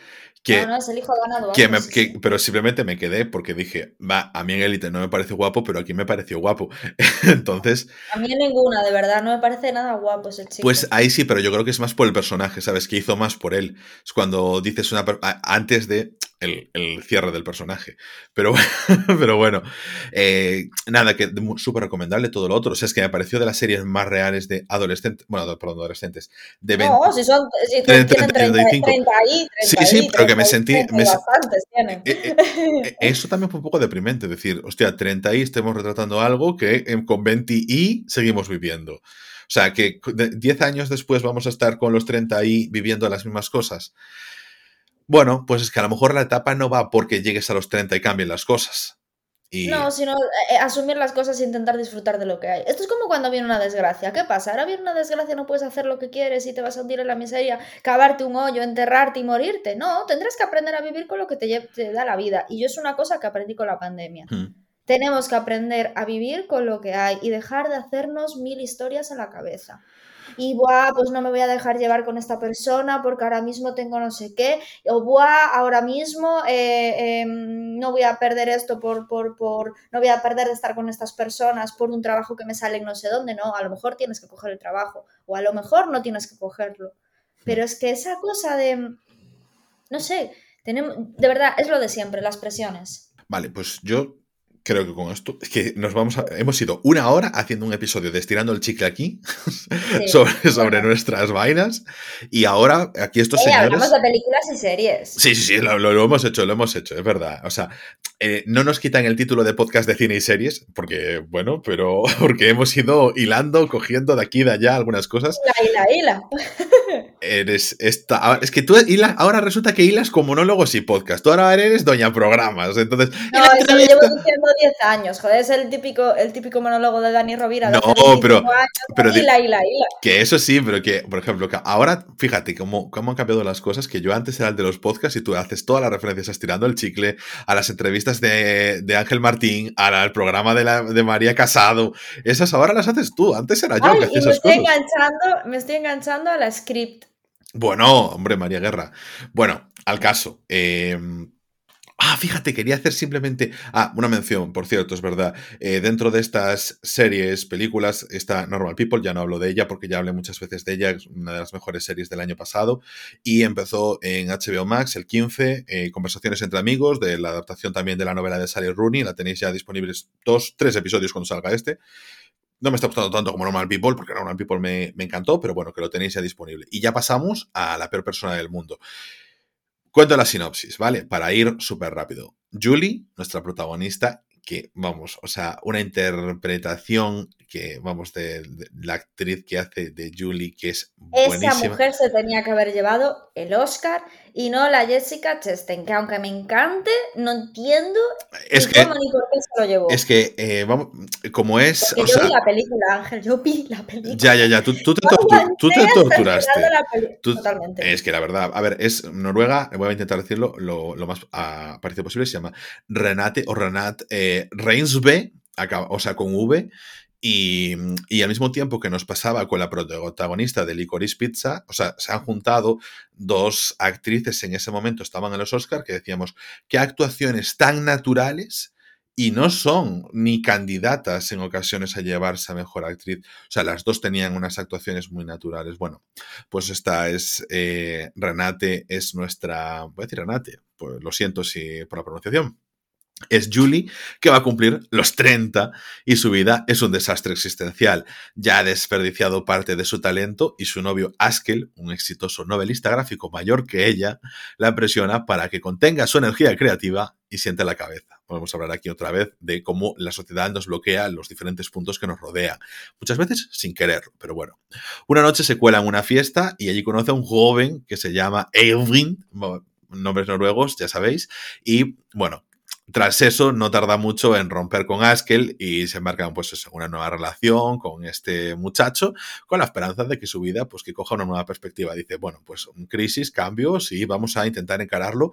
no, no, es el hijo de Ana que pero simplemente me quedé porque dije, va, a mí en Elite no me parece guapo, pero aquí me pareció guapo. Entonces. A mí en ninguna, de verdad, no me parece nada guapo ese chico. Pues ahí sí, pero yo creo que es más por el personaje, ¿sabes? Que hizo más por él. Es cuando dices una. Antes de el, cierre del personaje. Pero, pero bueno, eh, nada, que súper recomendable todo lo otro. O sea, es que me pareció de las series más reales de adolescentes, bueno, perdón, adolescentes. De no, si son si 30, 30, 35. 30 ahí, 30 sí, sí, pero que me sentí... Me, eh, eh, eso también fue un poco deprimente, decir, hostia, 30 y estemos retratando algo que con 20 y seguimos viviendo. O sea, que 10 años después vamos a estar con los 30 y viviendo las mismas cosas. Bueno, pues es que a lo mejor la etapa no va porque llegues a los 30 y cambien las cosas. No, sino eh, asumir las cosas e intentar disfrutar de lo que hay. Esto es como cuando viene una desgracia. ¿Qué pasa? Ahora viene una desgracia, no puedes hacer lo que quieres y te vas a hundir en la miseria, cavarte un hoyo, enterrarte y morirte. No, tendrás que aprender a vivir con lo que te, te da la vida. Y yo es una cosa que aprendí con la pandemia. Hmm. Tenemos que aprender a vivir con lo que hay y dejar de hacernos mil historias en la cabeza y buah, pues no me voy a dejar llevar con esta persona porque ahora mismo tengo no sé qué, o buah, ahora mismo eh, em, no voy a perder esto por, por, por, no voy a perder de estar con estas personas por un trabajo que me sale en no sé dónde, no, a lo mejor tienes que coger el trabajo o a lo mejor no tienes que cogerlo. Pero es que esa cosa de, no sé, tenemos, de verdad, es lo de siempre, las presiones. Vale, pues yo creo que con esto es que nos vamos a, hemos ido una hora haciendo un episodio de estirando el chicle aquí sobre, sobre nuestras vainas y ahora aquí estos Eh, señores hablamos de películas y series. Sí, sí, sí, lo, lo- lo hemos hecho, lo hemos hecho, es verdad. O sea, eh, no nos quitan el título de podcast de cine y series, porque, bueno, pero porque hemos ido hilando, cogiendo de aquí y de allá algunas cosas. La hila, hila. Eres esta. Es que tú ahora resulta que hilas con monólogos y podcast. Tú ahora eres doña programas. Entonces. No, eso lo llevo diciendo 10 años. Joder, es el típico, el típico monólogo de Dani Rovira. No, hace 25 pero- años. pero Hila, hila, hila. Que eso sí, pero que, por ejemplo, que ahora, fíjate cómo, cómo han cambiado las cosas, que yo antes era el de los podcasts y tú haces todas las referencias estirando el chicle, a las entrevistas de, de Ángel Martín, al, programa de, la, de María Casado. Esas ahora las haces tú, antes era yo Ay, que hacía me esas estoy, cosas. enganchando, me estoy enganchando a la script. Bueno, hombre, María Guerra. Bueno, al caso. eh, Ah, fíjate, quería hacer simplemente. Ah, una mención, por cierto, es verdad. Eh, dentro de estas series, películas, está Normal People, ya no hablo de ella porque ya hablé muchas veces de ella, es una de las mejores series del año pasado. Y empezó en HBO Max el 15, eh, Conversaciones entre amigos, de la adaptación también de la novela de Sally Rooney. La tenéis ya disponibles dos, tres episodios cuando salga este. No me está gustando tanto como Normal People, porque Normal People me, me encantó, pero bueno, que lo tenéis ya disponible. Y ya pasamos a la peor persona del mundo. Cuento la sinopsis, ¿vale? Para ir súper rápido. Julie, nuestra protagonista, que vamos, o sea, una interpretación que, vamos, de, de la actriz que hace de Julie, que es Esa buenísima. mujer se tenía que haber llevado el Oscar y no la Jessica Chastain, que aunque me encante, no entiendo Es ni que, cómo ni por qué se lo llevó. es que, eh, vamos, como es, Porque o yo sea, vi la película, Ángel, yo vi la película. ya, ya, ya, tú, tú te, tortu- tú te torturaste. Tú- Totalmente. Es que la verdad, a ver, es Noruega, voy a intentar decirlo lo, lo más ah, parecido posible, se llama Renate o Renat eh, Reinsve, o sea, con V, y, y al mismo tiempo que nos pasaba con la protagonista de Licorice Pizza, o sea, se han juntado dos actrices en ese momento, estaban en los Oscars, que decíamos, qué actuaciones tan naturales y no son ni candidatas en ocasiones a llevarse a mejor actriz. O sea, las dos tenían unas actuaciones muy naturales. Bueno, pues esta es eh, Renate, es nuestra. Voy decir Renate, pues lo siento si por la pronunciación. Es Julie, que va a cumplir los 30 y su vida es un desastre existencial. Ya ha desperdiciado parte de su talento y su novio Askel, un exitoso novelista gráfico mayor que ella, la presiona para que contenga su energía creativa y siente la cabeza. Podemos hablar aquí otra vez de cómo la sociedad nos bloquea los diferentes puntos que nos rodean. Muchas veces sin querer, pero bueno. Una noche se cuela en una fiesta y allí conoce a un joven que se llama Eivin, nombres noruegos, ya sabéis, y bueno, tras eso no tarda mucho en romper con Askel y se embarcan pues en una nueva relación con este muchacho con la esperanza de que su vida pues que coja una nueva perspectiva. Dice, bueno, pues crisis, cambios y vamos a intentar encararlo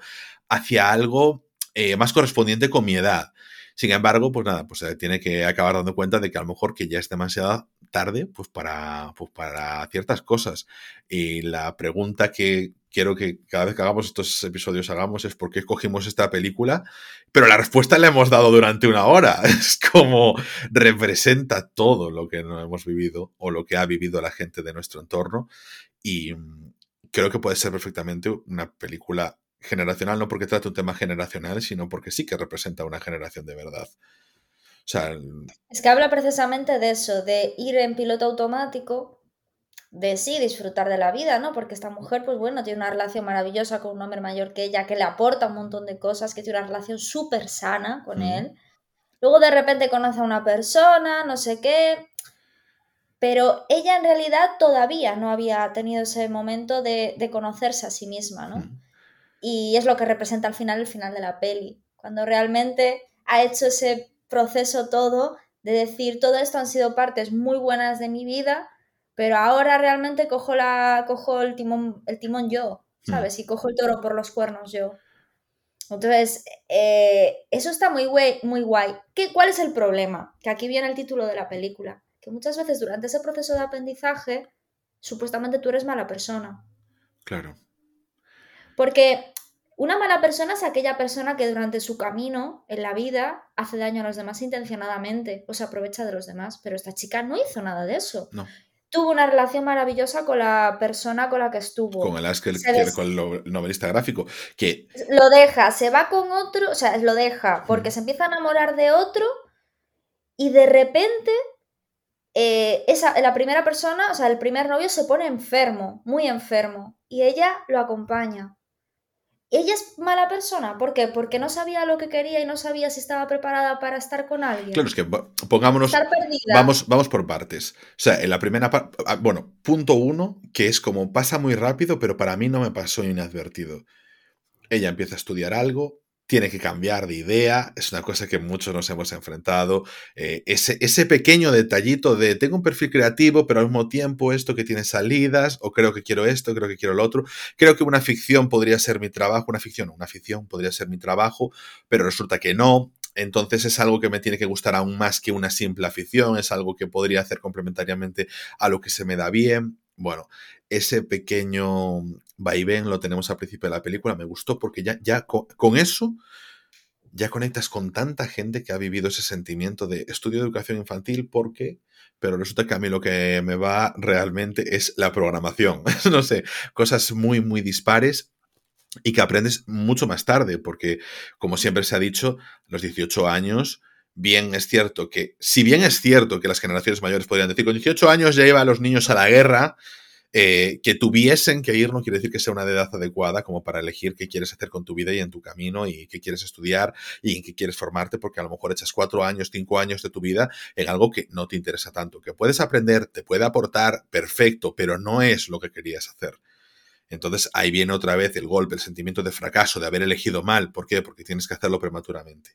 hacia algo eh, más correspondiente con mi edad. Sin embargo, pues nada, pues se tiene que acabar dando cuenta de que a lo mejor que ya es demasiado tarde pues para, pues para ciertas cosas. Y la pregunta que quiero que cada vez que hagamos estos episodios hagamos es por qué escogimos esta película, pero la respuesta la hemos dado durante una hora. Es como representa todo lo que no hemos vivido o lo que ha vivido la gente de nuestro entorno y creo que puede ser perfectamente una película generacional, no porque trate un tema generacional, sino porque sí que representa una generación de verdad. Sea, Es que habla precisamente de eso, de ir en piloto automático, de sí disfrutar de la vida, ¿no? Porque esta mujer, pues bueno, tiene una relación maravillosa con un hombre mayor que ella, que le aporta un montón de cosas, que tiene una relación súper sana con él. Luego de repente conoce a una persona, no sé qué. Pero ella en realidad todavía no había tenido ese momento de, de conocerse a sí misma, ¿no? mm, Y es lo que representa al final el final de la peli. Cuando realmente ha hecho ese proceso todo de decir todo esto han sido partes muy buenas de mi vida, pero ahora realmente cojo la cojo el timón el timón yo, ¿sabes? Y cojo el toro por los cuernos yo. Entonces, eh, eso está muy guay, muy guay. ¿Qué, ¿Cuál es el problema? Que aquí viene el título de la película. Que muchas veces durante ese proceso de aprendizaje, supuestamente tú eres mala persona. claro. Porque una mala persona es aquella persona que durante su camino en la vida hace daño a los demás intencionadamente o se aprovecha de los demás. Pero esta chica no hizo nada de eso. No. tuvo una relación maravillosa con la persona con la que estuvo. Con el Askel, con el novelista gráfico, que... Lo deja, se va con otro, o sea, lo deja porque se empieza a enamorar de otro y de repente eh, esa, la primera persona, o sea, el primer novio se pone enfermo, muy enfermo, y ella lo acompaña. ¿Ella es mala persona? ¿Por qué? Porque no sabía lo que quería y no sabía si estaba preparada para estar con alguien. Claro, es que pongámonos. Vamos, vamos por partes. O sea, en la primera parte. Ah, bueno, punto uno, que es como pasa muy rápido, pero para mí no me pasó inadvertido. Ella empieza a estudiar algo, tiene que cambiar de idea, es una cosa que muchos nos hemos enfrentado. Eh, ese, pequeño detallito de tengo un perfil creativo, pero al mismo tiempo esto que tiene salidas, o creo que quiero esto, creo que quiero lo otro. Creo que una ficción podría ser mi trabajo, una ficción, una ficción podría ser mi trabajo, pero resulta que no. Entonces es algo que me tiene que gustar aún más que una simple afición, es algo que podría hacer complementariamente a lo que se me da bien. Bueno, ese pequeño vaivén lo tenemos al principio de la película, me gustó porque ya, ya con, eso ya conectas con tanta gente que ha vivido ese sentimiento de estudio de educación infantil porque, pero resulta que a mí lo que me va realmente es la programación, no sé, cosas muy, muy dispares y que aprendes mucho más tarde, porque como siempre se ha dicho, los 18 años, bien es cierto que, si bien es cierto que las generaciones mayores podrían decir, con 18 años ya lleva a los niños a la guerra, eh, que tuviesen que ir no quiere decir que sea una edad adecuada como para elegir qué quieres hacer con tu vida y en tu camino y qué quieres estudiar y en qué quieres formarte, porque a lo mejor echas cuatro años, cinco años de tu vida en algo que no te interesa tanto, que puedes aprender, te puede aportar, perfecto, pero no es lo que querías hacer. Entonces ahí viene otra vez el golpe, el sentimiento de fracaso, de haber elegido mal. ¿Por qué? Porque tienes que hacerlo prematuramente.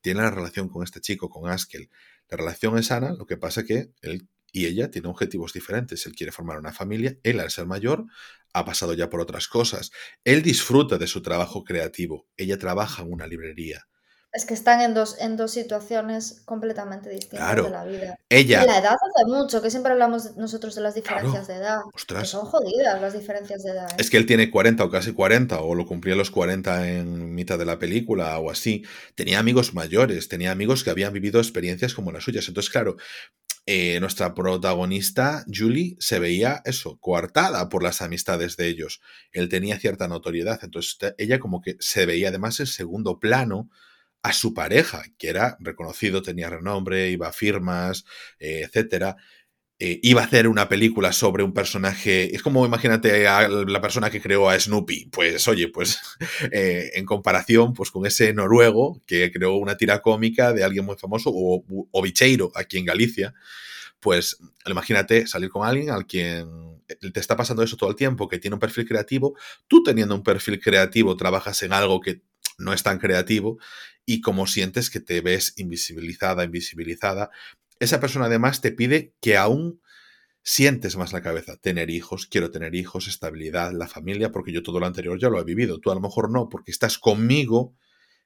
Tiene la relación con este chico, con Askel. La relación es sana, lo que pasa que él y ella tiene objetivos diferentes. Él quiere formar una familia, él al ser mayor ha pasado ya por otras cosas. Él disfruta de su trabajo creativo, ella trabaja en una librería. Es que están en dos, en dos situaciones completamente distintas de la vida. Ella. la edad hace mucho, que siempre hablamos nosotros de las diferencias de edad. Que son jodidas las diferencias de edad. ¿eh? Es que él tiene 40 o casi 40, o lo cumplía los 40 en mitad de la película o así. Tenía amigos mayores, tenía amigos que habían vivido experiencias como las suyas. Entonces, claro, eh, nuestra protagonista, Julie, se veía eso, coartada por las amistades de ellos. Él tenía cierta notoriedad, entonces ella como que se veía además en segundo plano a su pareja, que era reconocido, tenía renombre, iba a firmas, eh, etcétera. Eh, iba a hacer una película sobre un personaje. Es como imagínate a la persona que creó a Snoopy. Pues oye, pues en comparación pues, con ese noruego que creó una tira cómica de alguien muy famoso, o, o Bicheiro, aquí en Galicia, pues imagínate salir con alguien al quien te está pasando eso todo el tiempo, que tiene un perfil creativo, tú teniendo un perfil creativo trabajas en algo que no es tan creativo y como sientes que te ves invisibilizada, invisibilizada, esa persona además te pide que aún sientes más la cabeza, tener hijos, quiero tener hijos, estabilidad, la familia, porque yo todo lo anterior ya lo he vivido, tú a lo mejor no, porque estás conmigo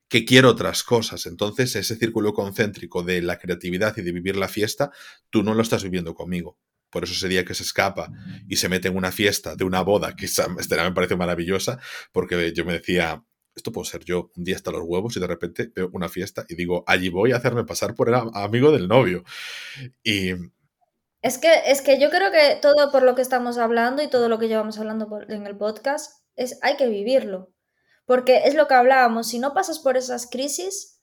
que quiero otras cosas. Entonces, ese círculo concéntrico de la creatividad y de vivir la fiesta, tú no lo estás viviendo conmigo. Por eso ese día que se escapa y se mete en una fiesta de una boda, que esta me parece maravillosa, porque yo me decía, esto puedo ser yo, un día hasta los huevos y de repente veo una fiesta y digo, allí voy a hacerme pasar por el amigo del novio. Y... Es que, es que yo creo que todo por lo que estamos hablando y todo lo que llevamos hablando en el podcast, es hay que vivirlo. Porque es lo que hablábamos, si no pasas por esas crisis,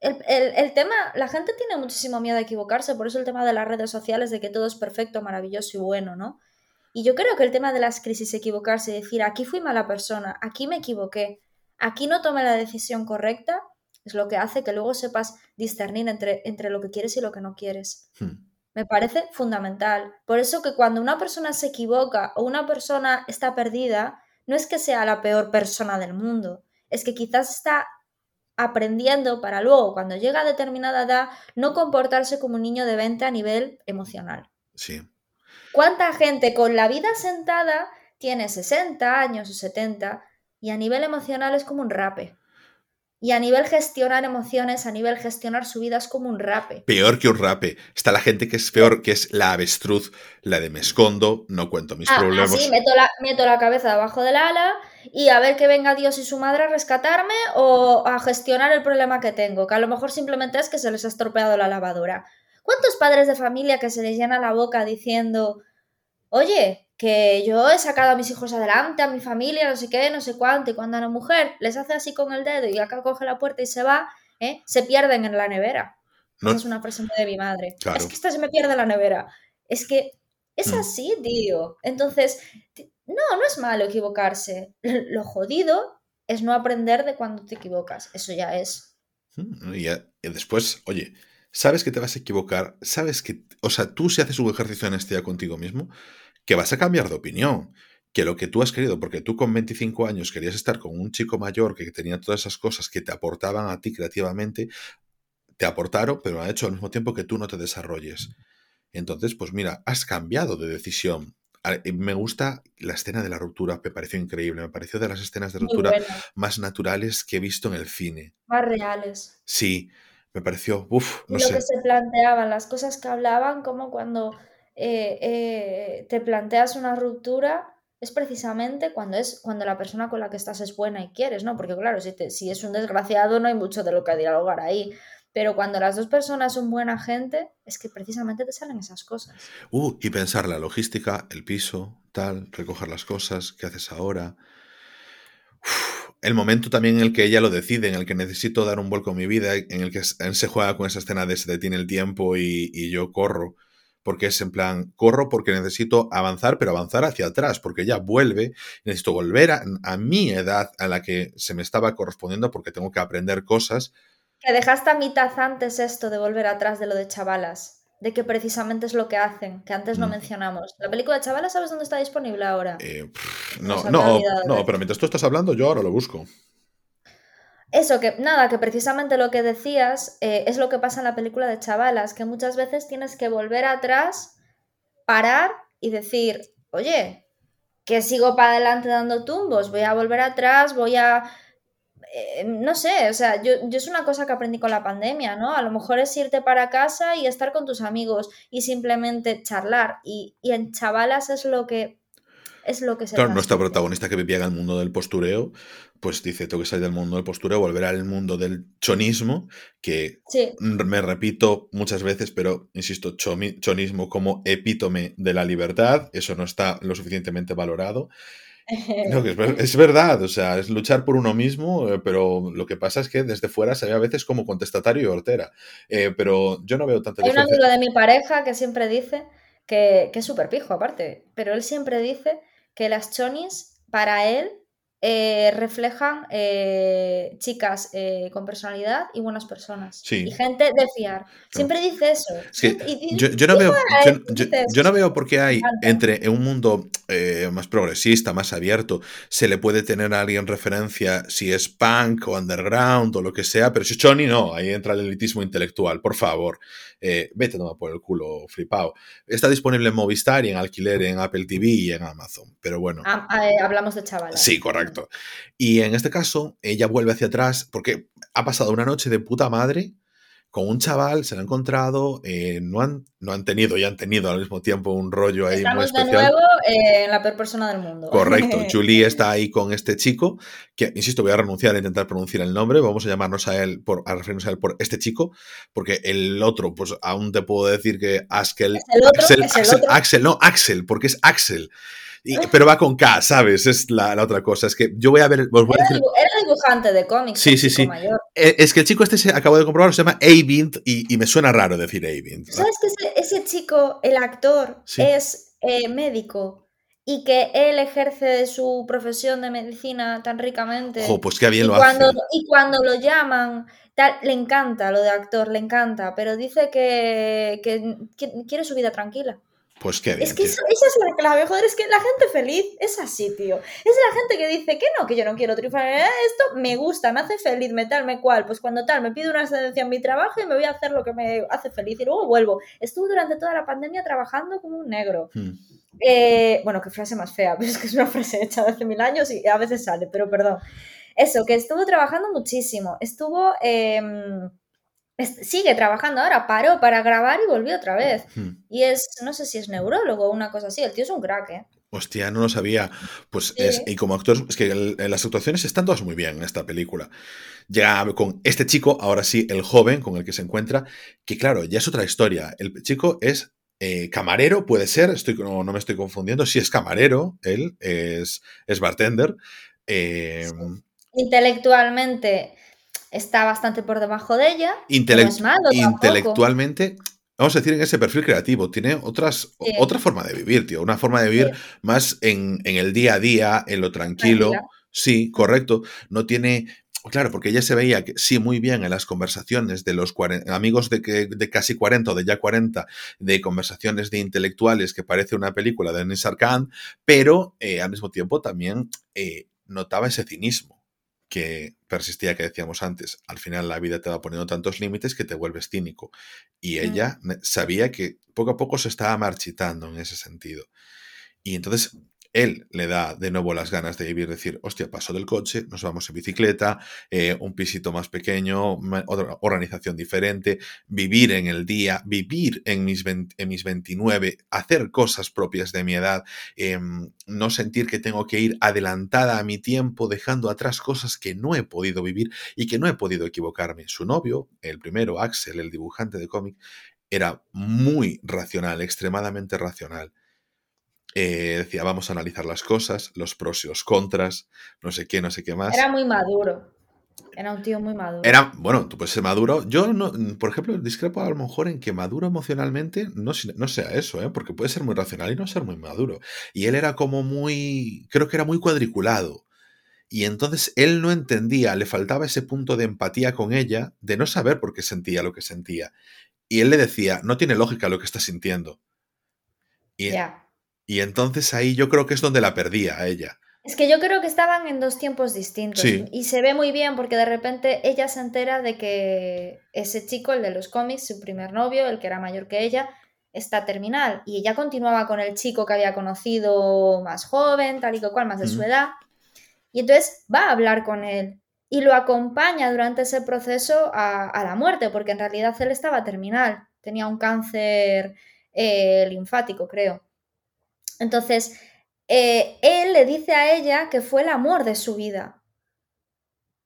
el, tema, la gente tiene muchísimo miedo a equivocarse, por eso el tema de las redes sociales, de que todo es perfecto, maravilloso y bueno, ¿no? Y yo creo que el tema de las crisis, equivocarse, decir, aquí fui mala persona, aquí me equivoqué, aquí no tomé la decisión correcta, es lo que hace que luego sepas discernir entre, entre lo que quieres y lo que no quieres. Hmm. Me parece fundamental. Por eso que cuando una persona se equivoca o una persona está perdida, no es que sea la peor persona del mundo, es que quizás está aprendiendo para luego, cuando llega a determinada edad, no comportarse como un niño de 20 a nivel emocional. Sí. ¿Cuánta gente con la vida sentada tiene 60 años o 70 y a nivel emocional es como un rape. Y a nivel gestionar emociones, a nivel gestionar su vida es como un rape. Peor que un rape. Está la gente que es peor, que es la avestruz, la de me escondo, no cuento mis ah, problemas. Sí, meto la, meto la cabeza debajo del ala y a ver que venga Dios y su madre a rescatarme o a gestionar el problema que tengo, que a lo mejor simplemente es que se les ha estropeado la lavadora. ¿Cuántos padres de familia que se les llena la boca diciendo oye, que yo he sacado a mis hijos adelante, a mi familia, no sé qué, no sé cuánto, y cuando a la mujer les hace así con el dedo y acá coge la puerta y se va, ¿eh? se pierden en la nevera. Esa es una frase de mi madre. Es que esta se me pierde en la nevera. Es que es mm. así, tío. Entonces, no, no es malo equivocarse. Lo jodido es no aprender de cuando te equivocas. Eso ya es. Mm, y, después, oye, sabes que te vas a equivocar, sabes que, o sea, tú si haces un ejercicio de honestidad contigo mismo, que vas a cambiar de opinión, que lo que tú has querido, porque tú con 25 años querías estar con un chico mayor que tenía todas esas cosas que te aportaban a ti creativamente, te aportaron, pero ha hecho al mismo tiempo que tú no te desarrolles. Entonces, pues mira, has cambiado de decisión. Me gusta la escena de la ruptura, me pareció increíble, me pareció de las escenas de ruptura más naturales que he visto en el cine. Más reales. Sí, me pareció, uff, no y lo que se planteaban, las cosas que hablaban, como cuando eh, eh, te planteas una ruptura, es precisamente cuando es cuando la persona con la que estás es buena y quieres, ¿no? Porque claro, si, si es un desgraciado no hay mucho de lo que dialogar ahí. Pero cuando las dos personas son buena gente, es que precisamente te salen esas cosas. Uh, y pensar la logística, el piso, tal, recoger las cosas, ¿qué haces ahora? el momento también en el que ella lo decide, en el que necesito dar un vuelco en mi vida, en el que se juega con esa escena de se detiene el tiempo y, yo corro, porque es en plan, corro porque necesito avanzar, pero avanzar hacia atrás, porque ella vuelve, necesito volver a, a mi edad a la que se me estaba correspondiendo porque tengo que aprender cosas que dejaste a mitad antes esto de volver atrás de lo de chavalas, de que precisamente es lo que hacen, que antes no mm. mencionamos. ¿La película de chavalas sabes dónde está disponible ahora? Eh, no, no, no, pero mientras tú estás hablando yo ahora lo busco. Eso, que nada, que precisamente lo que decías eh, es lo que pasa en la película de chavalas, que muchas veces tienes que volver atrás, parar y decir, oye, que sigo para adelante dando tumbos, voy a volver atrás, voy a eh, no sé, o sea, yo, es una cosa que aprendí con la pandemia, ¿no? A lo mejor es irte para casa y estar con tus amigos y simplemente charlar. Y, en chavalas es lo que es lo que se Claro, nuestra protagonista que vivía en el mundo del postureo, pues dice, tengo que salir del mundo del postureo, volver al mundo del chonismo, que me repito muchas veces, pero insisto, chonismo como epítome de la libertad, eso no está lo suficientemente valorado. No, es, verdad, o sea, es luchar por uno mismo, eh, pero lo que pasa es que desde fuera se ve a veces como contestatario y hortera. Eh, pero yo no veo tanta Hay un amigo de mi pareja que siempre dice que, que es súper pijo aparte, pero él siempre dice que las chonis para él eh, reflejan eh, chicas eh, con personalidad y buenas personas. Y gente de fiar. Siempre dice eso. yo, no veo, yo, no veo por qué hay entre un mundo más progresista, más abierto, se le puede tener a alguien referencia si es punk o underground o lo que sea, pero si es Choni no, ahí entra el elitismo intelectual, por favor. vete no por el culo flipado. Está disponible en Movistar y en alquiler en Apple TV y en Amazon, pero bueno. Ah, hablamos de chavales. Sí, correcto. Y en este caso, ella vuelve hacia atrás porque ha pasado una noche de puta madre con un chaval, se lo ha encontrado, eh, no, han, no han tenido y han tenido al mismo tiempo un rollo ahí muy especial. de nuevo en la peor persona del mundo. Correcto, Julie está ahí con este chico, que, insisto, voy a renunciar a intentar pronunciar el nombre, vamos a llamarnos a él, por, a referirnos a él por este chico, porque el otro, pues aún te puedo decir que Axel, Axel, Axel, no, Axel, porque es Axel pero va con K, ¿sabes? Es la, otra cosa. Es que yo voy a ver. era, dibujante de cómics. Sí, sí, sí. Eh, es que el chico este se acabo de comprobar, se llama Avint y, y me suena raro decir Avint. ¿Sabes que ese, chico, el actor, es eh, médico? y que él ejerce su profesión de medicina tan ricamente. pues qué bien y lo cuando, hace. Y cuando lo llaman, tal, le encanta lo de actor, le encanta, pero dice que quiere su vida tranquila. Pues qué bien. Es que esa, es la clave, joder, es que la gente feliz es así, tío. Es la gente que dice que no, que yo no quiero triunfar. Esto me gusta, me hace feliz, me tal, me cual. Pues cuando tal, me pido una excedencia en mi trabajo y me voy a hacer lo que me hace feliz y luego vuelvo. Estuve durante toda la pandemia trabajando como un negro. Hmm. Eh, bueno, qué frase más fea, pero es que es una frase hecha de hace mil años y a veces sale, pero perdón. Eso, que estuvo trabajando muchísimo. Estuvo. Em, sigue trabajando ahora, paró para grabar y volvió otra vez. Hmm. Y es, no sé si es neurólogo o una cosa así, el tío es un crack, ¿eh? Hostia, no lo sabía. Pues es, y como actor, es que las actuaciones están todas muy bien en esta película. Ya con este chico, ahora sí, el joven con el que se encuentra, que claro, ya es otra historia. El chico es eh, camarero puede ser, estoy, no, me estoy confundiendo, si es camarero, él es, es bartender. Em, Intelectualmente está bastante por debajo de ella. intelectualmente, vamos a decir, en ese perfil creativo, tiene otras, otra forma de vivir, tío, una forma de vivir más en, el día a día, en lo tranquilo. Sí, correcto. No tiene Claro, porque ella se veía que sí, muy bien en las conversaciones de los amigos de, que, de casi 40 o de ya 40, de conversaciones de intelectuales que parece una película de Nisar Khan, pero eh, al mismo tiempo también eh, notaba ese cinismo que persistía que decíamos antes. Al final la vida te va poniendo tantos límites que te vuelves cínico. Y ella sabía que poco a poco se estaba marchitando en ese sentido. Y entonces él le da de nuevo las ganas de vivir, decir, hostia, paso del coche, nos vamos en bicicleta, eh, un pisito más pequeño, otra organización diferente, vivir en el día, vivir en mis, en mis 29, hacer cosas propias de mi edad, em, no sentir que tengo que ir adelantada a mi tiempo, dejando atrás cosas que no he podido vivir y que no he podido equivocarme. Su novio, el primero, Axel, el dibujante de cómic, era muy racional, extremadamente racional eh, decía, vamos a analizar las cosas, los pros y los contras, no sé qué, no sé qué más. Era muy maduro. Era un tío muy maduro. Era, bueno, tú puedes ser maduro. Yo, no, por ejemplo, discrepo a lo mejor en que maduro emocionalmente no, no sea eso, ¿eh? porque puede ser muy racional y no ser muy maduro. Y él era como muy, creo que era muy cuadriculado. Y entonces él no entendía, le faltaba ese punto de empatía con ella, de no saber por qué sentía lo que sentía. Y él le decía, no tiene lógica lo que estás sintiendo. Y, y entonces ahí yo creo que es donde la perdía a ella. Es que yo creo que estaban en dos tiempos distintos. Y se ve muy bien porque de repente ella se entera de que ese chico, el de los cómics, su primer novio, el que era mayor que ella, está terminal. Y ella continuaba con el chico que había conocido más joven, tal y cual, más de su edad. Y entonces va a hablar con él y lo acompaña durante ese proceso a, la muerte, porque en realidad él estaba terminal. Tenía un cáncer eh, linfático, creo. Entonces, eh, él le dice a ella que fue el amor de su vida.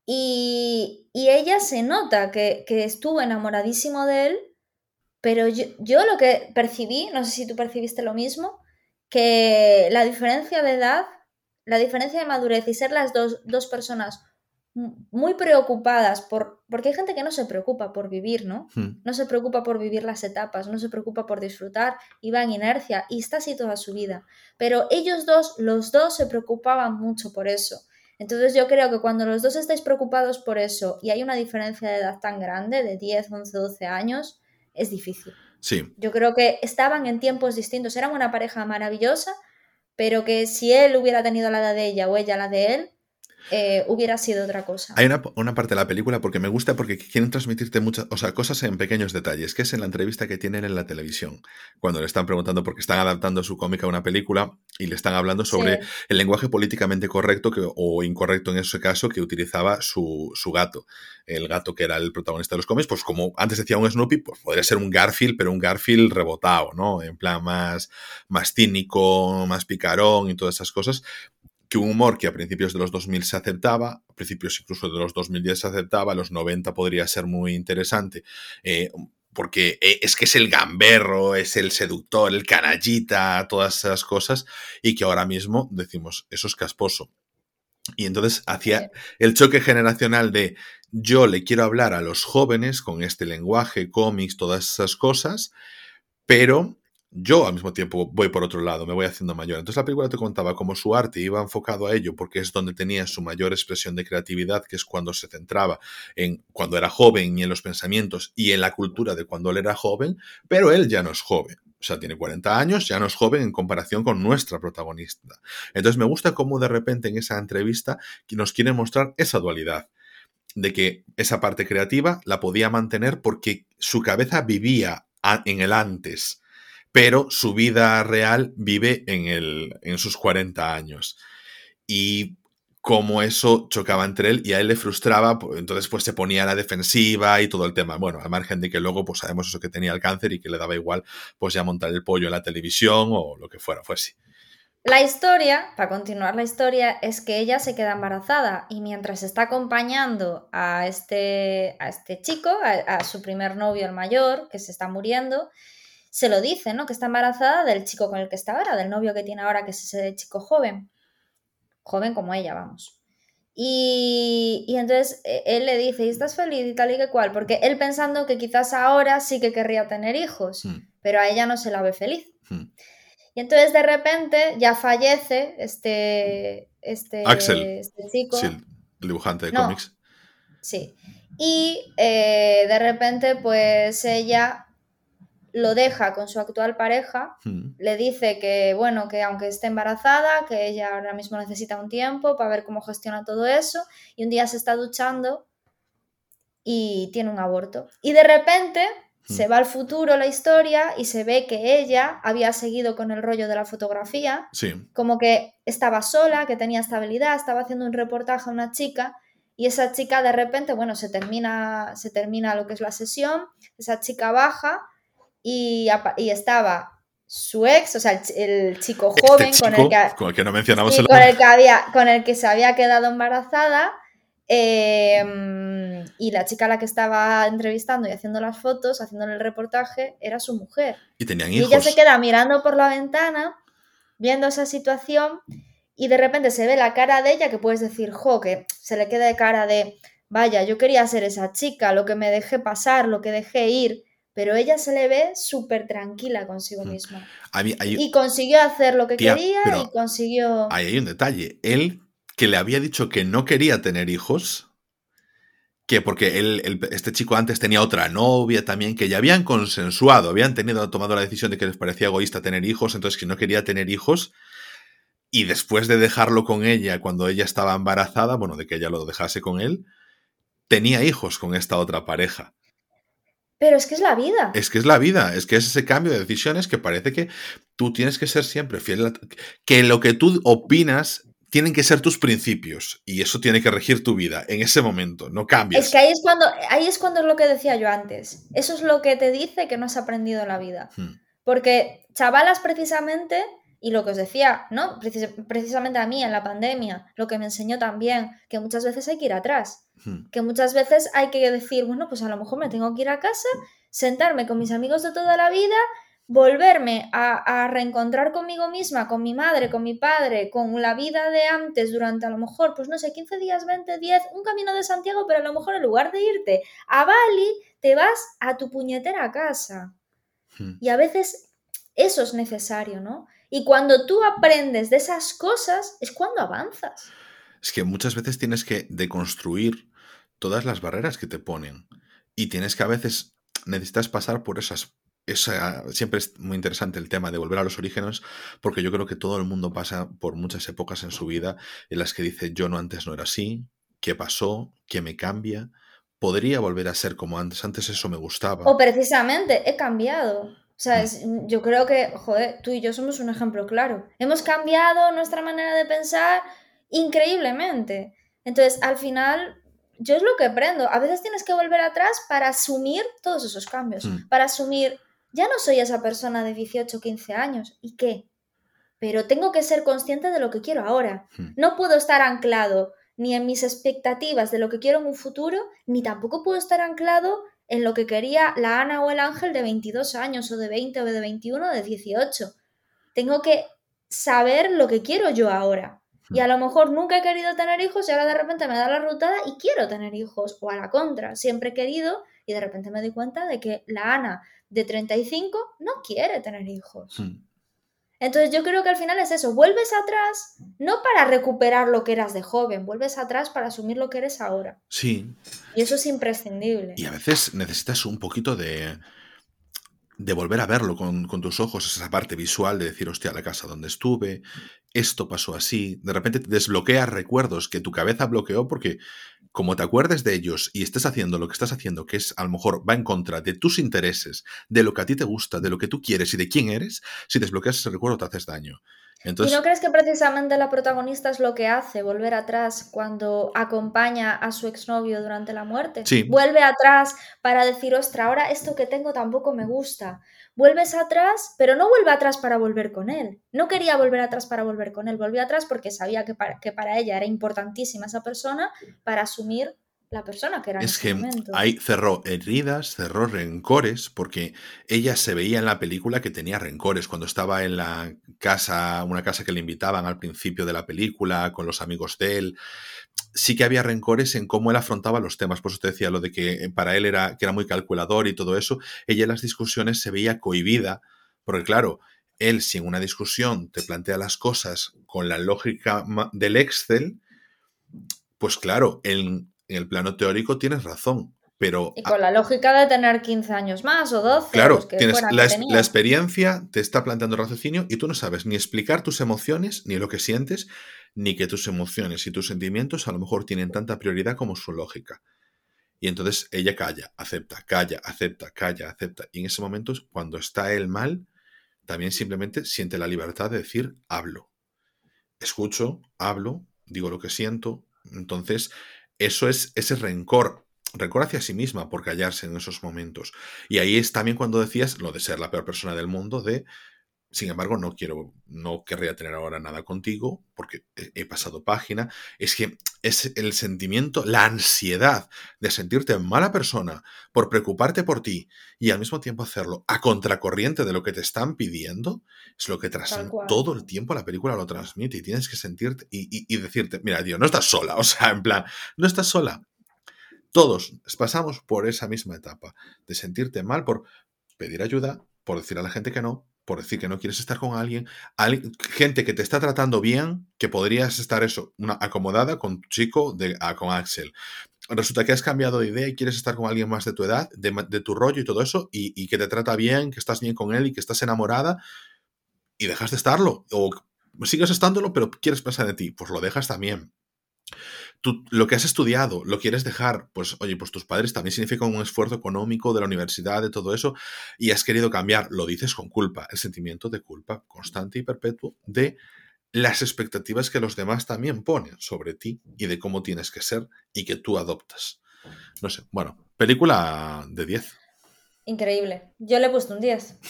Y, ella se nota que, estuvo enamoradísimo de él, pero yo, lo que percibí, no sé si tú percibiste lo mismo, que la diferencia de edad, la diferencia de madurez y ser las dos, dos personas muy preocupadas por, porque hay gente que no se preocupa por vivir, ¿no? Hmm. No se preocupa por vivir las etapas, no se preocupa por disfrutar y va en inercia y está así toda su vida. Pero ellos dos, los dos se preocupaban mucho por eso. Entonces yo creo que cuando los dos estáis preocupados por eso y hay una diferencia de edad tan grande, de 10, 11, 12 años, es difícil. Sí. Yo creo que estaban en tiempos distintos, eran una pareja maravillosa, pero que si él hubiera tenido la edad de ella o ella la de él, eh, hubiera sido otra cosa. Hay una, parte de la película porque me gusta porque quieren transmitirte muchas, o sea, cosas en pequeños detalles, que es en la entrevista que tienen en la televisión, cuando le están preguntando porque están adaptando su cómica a una película y le están hablando sobre el lenguaje políticamente correcto que, o incorrecto en ese caso que utilizaba su, gato. El gato que era el protagonista de los cómics, pues como antes decía un Snoopy, pues podría ser un Garfield, pero un Garfield rebotado, ¿no? En plan más, más cínico, más picarón y todas esas cosas que un humor que a principios de los 2000 se aceptaba, a principios incluso de los 2010 se aceptaba, a los 90 podría ser muy interesante, eh, porque eh, es que es el gamberro, es el seductor, el canallita, todas esas cosas, y que ahora mismo decimos, eso es casposo. Y entonces hacía el choque generacional de yo le quiero hablar a los jóvenes con este lenguaje, cómics, todas esas cosas, pero yo al mismo tiempo voy por otro lado, me voy haciendo mayor. Entonces la película te contaba cómo su arte iba enfocado a ello, porque es donde tenía su mayor expresión de creatividad, que es cuando se centraba en cuando era joven y en los pensamientos y en la cultura de cuando él era joven, pero él ya no es joven. O sea, tiene 40 años, ya no es joven en comparación con nuestra protagonista. Entonces me gusta cómo de repente en esa entrevista nos quiere mostrar esa dualidad de que esa parte creativa la podía mantener porque su cabeza vivía en el antes pero su vida real vive en, el, en sus 40 años. Y como eso chocaba entre él y a él le frustraba, pues, entonces pues se ponía a la defensiva y todo el tema. Bueno, al margen de que luego pues sabemos eso que tenía el cáncer y que le daba igual pues ya montar el pollo en la televisión o lo que fuera, fuese. La historia, para continuar la historia, es que ella se queda embarazada y mientras está acompañando a este, a este chico, a su primer novio, el mayor, que se está muriendo, se lo dice, ¿no? Que está embarazada del chico con el que está ahora, del novio que tiene ahora, que es ese chico joven. Joven como ella, vamos. Y, entonces e, él le dice, ¿y estás feliz y tal y que cual? Porque él pensando que quizás ahora sí que querría tener hijos, hmm. pero a ella no se la ve feliz. Hmm. Y entonces de repente ya fallece este, este, este chico. Sí, el dibujante de cómics. Sí. Y eh, de repente pues ella lo deja con su actual pareja, hmm. le dice que, bueno, que aunque esté embarazada, que ella ahora mismo necesita un tiempo para ver cómo gestiona todo eso, y un día se está duchando y tiene un aborto. Y de repente hmm. se va al futuro la historia y se ve que ella había seguido con el rollo de la fotografía, como que estaba sola, que tenía estabilidad, estaba haciendo un reportaje a una chica. Y esa chica de repente, bueno, se termina, se termina lo que es la sesión, esa chica baja, y, estaba su ex, o sea, el, chico este joven con, el que, con el que no mencionamos el... con el que había, con el que se había quedado embarazada. Em, y la chica a la que estaba entrevistando y haciendo las fotos, haciéndole el reportaje, era su mujer. Y tenían hijos. Y ella se queda mirando por la ventana, viendo esa situación, y de repente se ve la cara de ella, que puedes decir, jo, que se le queda de cara de, vaya, yo quería ser esa chica, lo que me dejé pasar, lo que dejé ir pero ella se le ve súper tranquila consigo mm. misma. y consiguió hacer lo que quería y consiguió... Ahí hay un detalle. Él, que le había dicho que no quería tener hijos, que porque él, este chico antes tenía otra novia también, que ya habían consensuado, habían tenido, tomado la decisión de que les parecía egoísta tener hijos, entonces que no quería tener hijos, y después de dejarlo con ella cuando ella estaba embarazada, bueno, de que ella lo dejase con él, tenía hijos con esta otra pareja. Pero es que es la vida. Es que es la vida, es que es ese cambio de decisiones que parece que tú tienes que ser siempre fiel, a, que lo que tú opinas tienen que ser tus principios y eso tiene que regir tu vida en ese momento, no cambias. Es que ahí es cuando, ahí es cuando es lo que decía yo antes. Eso es lo que te dice que no has aprendido la vida. Hmm. Porque chavalas precisamente, y lo que os decía, ¿no? precisamente a mí en la pandemia, lo que me enseñó también, que muchas veces hay que ir atrás Hmm. Que muchas veces hay que decir, bueno, pues a lo mejor me tengo que ir a casa, sentarme con mis amigos de toda la vida, volverme a, reencontrar conmigo misma, con mi madre, con mi padre, con la vida de antes durante a lo mejor, pues no sé, 15 días, 20, 10, un camino de Santiago, pero a lo mejor en lugar de irte a Bali, te vas a tu puñetera casa. Hmm. Y a veces eso es necesario, ¿no? Y cuando tú aprendes de esas cosas es cuando avanzas. Es que muchas veces tienes que deconstruir todas las barreras que te ponen. Y tienes que a veces necesitas pasar por esas. Esa, siempre es muy interesante el tema de volver a los orígenes, porque yo creo que todo el mundo pasa por muchas épocas en su vida en las que dice yo no antes no era así, qué pasó, qué me cambia, podría volver a ser como antes, antes eso me gustaba. O precisamente he cambiado. O sea, mm. yo creo que, joder, tú y yo somos un ejemplo claro. Hemos cambiado nuestra manera de pensar, increíblemente. Entonces, al final, yo es lo que aprendo. A veces tienes que volver atrás para asumir todos esos cambios, mm. para asumir, ya no soy esa persona de 18 o 15 años, ¿y qué? Pero tengo que ser consciente de lo que quiero ahora. Mm. No puedo estar anclado ni en mis expectativas de lo que quiero en un futuro, ni tampoco puedo estar anclado en lo que quería la Ana o el Ángel de 22 años, o de 20, o de 21, o de 18. Tengo que saber lo que quiero yo ahora. Y a lo mejor nunca he querido tener hijos y ahora de repente me da la rutada y quiero tener hijos. O a la contra, siempre he querido y de repente me doy cuenta de que la Ana de 35 no quiere tener hijos. Hmm. Entonces yo creo que al final es eso, vuelves atrás no para recuperar lo que eras de joven, vuelves atrás para asumir lo que eres ahora. Sí. Y eso es imprescindible. Y a veces necesitas un poquito de, de volver a verlo con, tus ojos, esa parte visual de decir, hostia, la casa donde estuve, esto pasó así, de repente te desbloqueas recuerdos que tu cabeza bloqueó porque como te acuerdes de ellos y estés haciendo lo que estás haciendo, que es a lo mejor va en contra de tus intereses, de lo que a ti te gusta, de lo que tú quieres y de quién eres, si desbloqueas ese recuerdo te haces daño. ¿Y no crees que precisamente la protagonista es lo que hace, volver atrás cuando acompaña a su exnovio durante la muerte? Sí. Vuelve atrás para decir, ostra, ahora esto que tengo tampoco me gusta. Vuelves atrás, pero no vuelve atrás para volver con él. No quería volver atrás para volver con él, volvió atrás porque sabía que para, que para ella era importantísima esa persona para asumir la persona que era. Es que ahí cerró heridas, cerró rencores, porque ella se veía en la película que tenía rencores. Cuando estaba en la casa, una casa que le invitaban al principio de la película, con los amigos de él, sí que había rencores en cómo él afrontaba los temas. Por eso te decía lo de que eh, para él era, que era muy calculador y todo eso. Ella en las discusiones se veía cohibida, porque claro, él si en una discusión te plantea las cosas con la lógica del Excel, pues claro, en, el plano teórico tienes razón, pero... Y con la lógica de tener 15 años más o 12. Claro, tienes la, la, experiencia te está planteando el raciocinio y tú no sabes ni explicar tus emociones, ni lo que sientes, ni que tus emociones y tus sentimientos a lo mejor tienen tanta prioridad como su lógica. Y entonces ella calla, acepta, calla, acepta, calla, acepta. Y en ese momento, cuando está él mal, también simplemente siente la libertad de decir, hablo. Escucho, hablo, digo lo que siento. Entonces, eso es ese rencor, rencor hacia sí misma por callarse en esos momentos. Y ahí es también cuando decías lo de ser la peor persona del mundo, de sin embargo, no quiero, no querría tener ahora nada contigo porque he pasado página. Es que es el sentimiento, la ansiedad de sentirte mala persona por preocuparte por ti y al mismo tiempo hacerlo a contracorriente de lo que te están pidiendo, es lo que tras todo el tiempo la película lo transmite y tienes que sentirte y, y decirte, mira, Dios, no estás sola, o sea, en plan, no estás sola. Todos pasamos por esa misma etapa de sentirte mal por pedir ayuda, por decir a la gente que no, por decir que no quieres estar con alguien, gente que te está tratando bien, que podrías estar eso, una acomodada con tu chico, de, ah, con Axel. Resulta que has cambiado de idea y quieres estar con alguien más de tu edad, de, tu rollo y todo eso, y, que te trata bien, que estás bien con él y que estás enamorada, y dejas de estarlo. O sigues estándolo, pero quieres pensar de ti, pues lo dejas también lo que has estudiado, lo quieres dejar, pues oye, pues tus padres también significan un esfuerzo económico de la universidad, de todo eso, y has querido cambiar, lo dices con culpa, el sentimiento de culpa constante y perpetuo de las expectativas que los demás también ponen sobre ti y de cómo tienes que ser y que tú adoptas. No sé, bueno, película de 10. Increíble. Yo le he puesto un 10.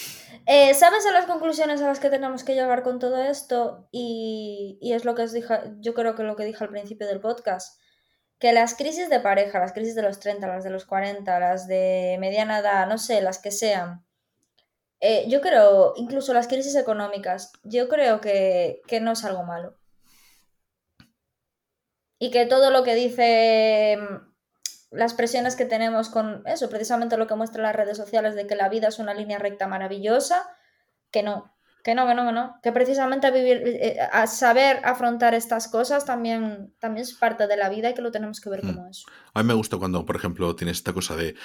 Eh, ¿Sabes a las conclusiones a las que tenemos que llegar con todo esto? Y, es lo que os dije, yo creo que lo que dije al principio del podcast, que las crisis de pareja, las crisis de los 30, las de los 40, las de mediana edad, no sé, las que sean, eh, yo creo, incluso las crisis económicas, yo creo que, que no es algo malo. Y que todo lo que dice las presiones que tenemos con eso, precisamente lo que muestran las redes sociales de que la vida es una línea recta maravillosa, que no, que no, que no, que no, que precisamente vivir, eh, a saber afrontar estas cosas también, también es parte de la vida y que lo tenemos que ver mm. como eso. A mí me gusta cuando, por ejemplo, tienes esta cosa de,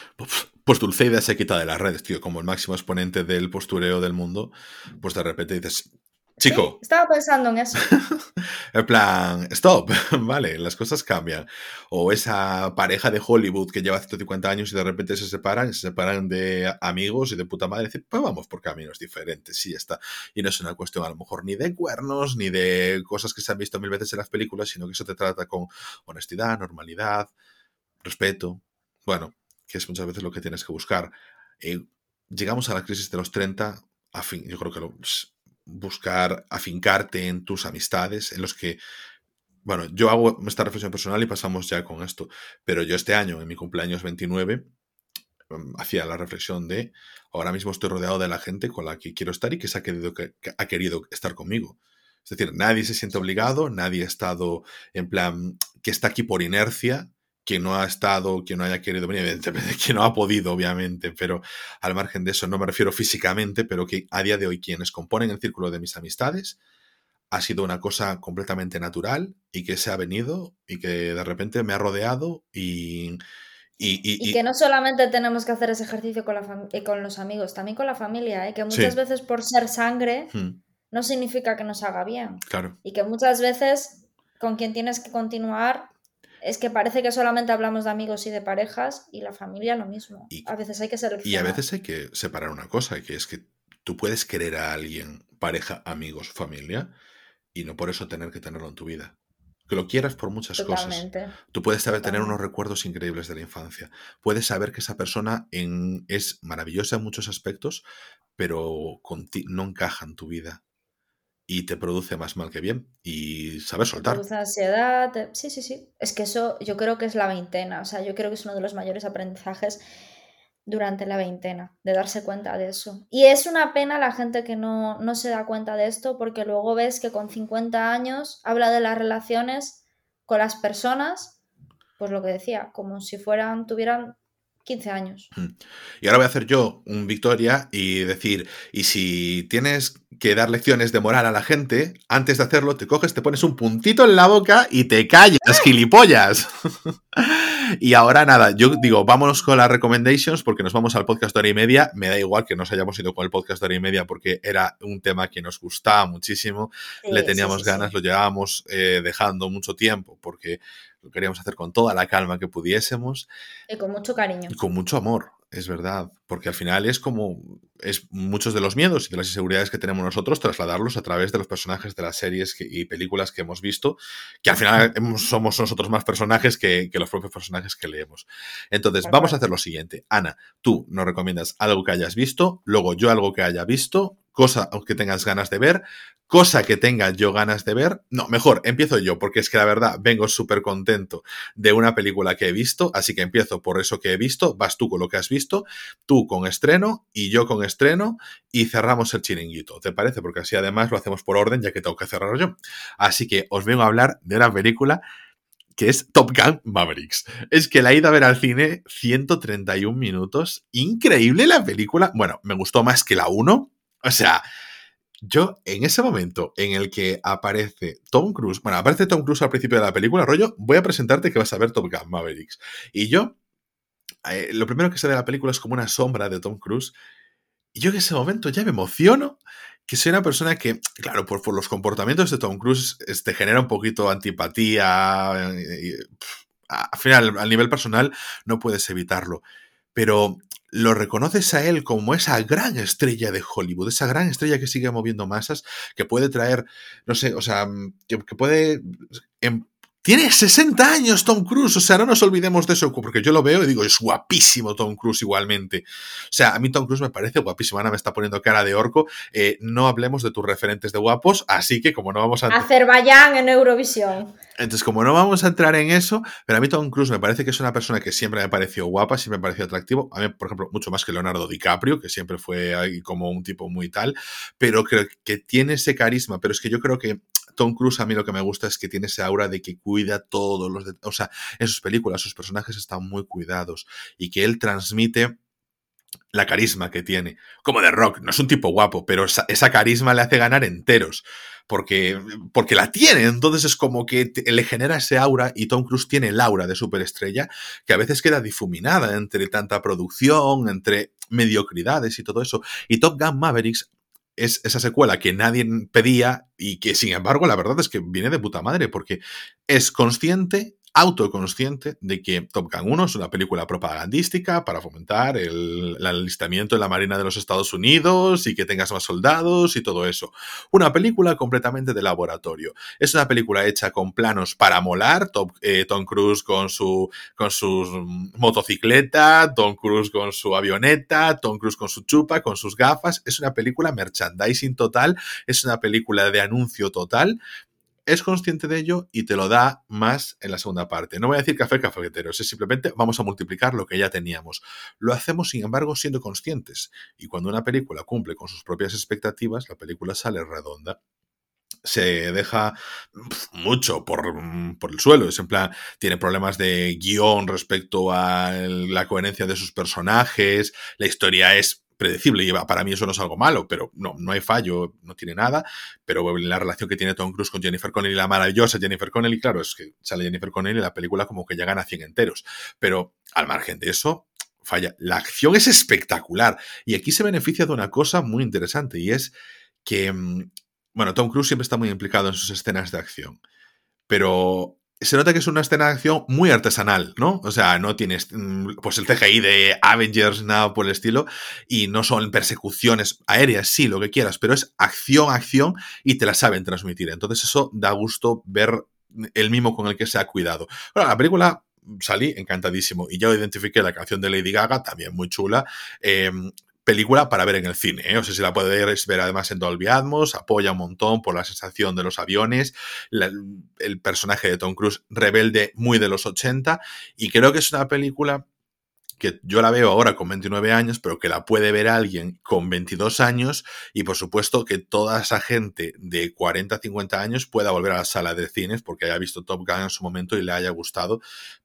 pues Dulceida se quita de las redes, tío, como el máximo exponente del postureo del mundo, pues de repente dices, Chico. estaba pensando en eso. en plan, stop, vale, las cosas cambian. O esa pareja de Hollywood que lleva 150 años y de repente se separan, se separan de amigos y de puta madre, y dicen, pues vamos por caminos diferentes, sí, está. Y no es una cuestión a lo mejor ni de cuernos, ni de cosas que se han visto mil veces en las películas, sino que eso te trata con honestidad, normalidad, respeto. Bueno, que es muchas veces lo que tienes que buscar. Eh, llegamos a la crisis de los 30, a fin, yo creo que lo, buscar afincarte en tus amistades, en los que, bueno, yo hago esta reflexión personal y pasamos ya con esto, pero yo este año, en mi cumpleaños 29, mm, hacía la reflexión de, ahora mismo estoy rodeado de la gente con la que quiero estar y que, que ha querido estar conmigo. Es decir, nadie se siente obligado, nadie ha estado en plan que está aquí por inercia, que no ha estado, que no haya querido venir, evidentemente, que no ha podido, obviamente, pero al margen de eso no me refiero físicamente, pero que a día de hoy quienes componen el círculo de mis amistades ha sido una cosa completamente natural y que se ha venido y que de repente me ha rodeado y... Y, que no solamente tenemos que hacer ese ejercicio con, la y con los amigos, también con la familia, ¿eh? que muchas veces por ser sangre hmm. no significa que nos haga bien. Claro. Y que muchas veces con quien tienes que continuar es que parece que solamente hablamos de amigos y de parejas y la familia lo mismo. a veces hay que ser Y a veces hay que separar una cosa, que es que tú puedes querer a alguien, pareja, amigos, familia, y no por eso tener que tenerlo en tu vida. Que lo quieras por muchas cosas. Tú puedes saber tener unos recuerdos increíbles de la infancia. Puedes saber que esa persona es maravillosa en muchos aspectos, pero no encaja en tu vida y te produce más mal que bien y saber soltar. Produce ansiedad. Sí, sí, sí. Es que eso yo creo que es la veintena. O sea, yo creo que es uno de los mayores aprendizajes durante la veintena, de darse cuenta de eso. Y es una pena la gente que no, no se da cuenta de esto porque luego ves que con 50 años habla de las relaciones con las personas, pues lo que decía, como si fueran, tuvieran 15 años. Y ahora voy a hacer yo un Victoria y decir, y si tienes que dar lecciones de moral a la gente, antes de hacerlo te coges, te pones un puntito en la boca y te callas, gilipollas. y ahora nada, yo digo, vámonos con las recommendations porque nos vamos al podcast de hora y media. Me da igual que nos hayamos ido con el podcast de hora y media porque era un tema que nos gustaba muchísimo, le teníamos ganas, lo llevábamos eh, dejando mucho tiempo porque lo queríamos hacer con toda la calma que pudiésemos. Y con mucho cariño. Y con mucho amor, es verdad. Porque al final es como. Es muchos de los miedos y de las inseguridades que tenemos nosotros trasladarlos a través de los personajes de las series y películas que hemos visto, que al final somos nosotros más personajes que, los propios personajes que leemos. Entonces, vamos a hacer lo siguiente. Ana, tú nos recomiendas algo que hayas visto, luego yo algo que haya visto, cosa que tengas ganas de ver, cosa que tenga yo ganas de ver. No, mejor, empiezo yo, porque es que la verdad vengo súper contento de una película que he visto, así que empiezo por eso que he visto, vas tú con lo que has visto, tú con estreno y yo con estreno y cerramos el chiringuito, ¿te parece? Porque así además lo hacemos por orden, ya que tengo que cerrar yo. Así que os vengo a hablar de una película que es Top Gun Mavericks. Es que la he ido a ver al cine 131 minutos. Increíble la película. Bueno, me gustó más que la 1, o sea, yo en ese momento en el que aparece Tom Cruise, bueno, aparece Tom Cruise al principio de la película, rollo, voy a presentarte que vas a ver Top Gun Mavericks. Y yo, eh, lo primero que ve de la película es como una sombra de Tom Cruise. Y yo en ese momento ya me emociono que soy una persona que, claro, por, los comportamientos de Tom Cruise, te este, genera un poquito antipatía. Y, al final, al nivel personal, no puedes evitarlo. Pero lo reconoces a él como esa gran estrella de Hollywood, esa gran estrella que sigue moviendo masas, que puede traer, no sé, o sea, que, puede em, tiene 60 años Tom Cruise, o sea, no nos olvidemos de eso, porque yo lo veo y digo, es guapísimo Tom Cruise igualmente. O sea, a mí Tom Cruise me parece guapísimo, Ana me está poniendo cara de orco. Eh, no hablemos de tus referentes de guapos, así que como no vamos a... Azerbaiyán en Eurovisión. Entonces, como no vamos a entrar en eso, pero a mí Tom Cruise me parece que es una persona que siempre me pareció guapa, siempre me pareció atractivo. A mí, por ejemplo, mucho más que Leonardo DiCaprio, que siempre fue ahí como un tipo muy tal, pero creo que tiene ese carisma, pero es que yo creo que Tom Cruise a mí lo que me gusta es que tiene ese aura de que cuida todos los... O sea, en sus películas sus personajes están muy cuidados y que él transmite la carisma que tiene. Como de Rock, no es un tipo guapo, pero esa, carisma le hace ganar enteros. Porque, porque la tiene, entonces es como que le genera ese aura y Tom Cruise tiene el aura de superestrella que a veces queda difuminada entre tanta producción, entre mediocridades y todo eso. Y Top Gun Mavericks es esa secuela que nadie pedía y que sin embargo la verdad es que viene de puta madre porque es consciente autoconsciente de que Top Gun 1 es una película propagandística para fomentar el, alistamiento en la Marina de los Estados Unidos y que tengas más soldados y todo eso. Una película completamente de laboratorio. Es una película hecha con planos para molar, eh, Tom Cruise con su, con su motocicleta, Tom Cruise con su avioneta, Tom Cruise con su chupa, con sus gafas. Es una película merchandising total, es una película de anuncio total, es consciente de ello y te lo da más en la segunda parte. No voy a decir café cafeteros, es simplemente vamos a multiplicar lo que ya teníamos. Lo hacemos, sin embargo, siendo conscientes. Y cuando una película cumple con sus propias expectativas, la película sale redonda se deja mucho por, por, el suelo. Es en plan, tiene problemas de guion respecto a la coherencia de sus personajes, la historia es predecible. Y para mí eso no es algo malo, pero no, no hay fallo, no tiene nada. Pero la relación que tiene Tom Cruise con Jennifer Connelly, la maravillosa Jennifer Connelly, claro, es que sale Jennifer Connelly y la película como que ya gana 100 enteros. Pero al margen de eso, falla. La acción es espectacular. Y aquí se beneficia de una cosa muy interesante y es que, mm, bueno, Tom Cruise siempre está muy implicado en sus escenas de acción. Pero se nota que es una escena de acción muy artesanal, ¿no? O sea, no tienes mm, pues el CGI de Avengers, nada por el estilo, y no son persecuciones aéreas, sí, lo que quieras, pero es acción, acción, y te la saben transmitir. Entonces eso da gusto ver el mismo con el que se ha cuidado. Bueno, la película salí encantadísimo y ya identifiqué la canción de Lady Gaga, también muy chula. Em, película para ver en el cine. ¿eh? O sea, si la puedes ver además en Dolby Atmos, apoya un montón por la sensación de los aviones, el personaje de Tom Cruise rebelde muy de los 80 y creo que es una película que yo la veo ahora con 29 años, pero que la puede ver alguien con 22 años y por supuesto que toda esa gente de 40, 50 años pueda volver a la sala de cines porque haya visto Top Gun en su momento y le haya gustado,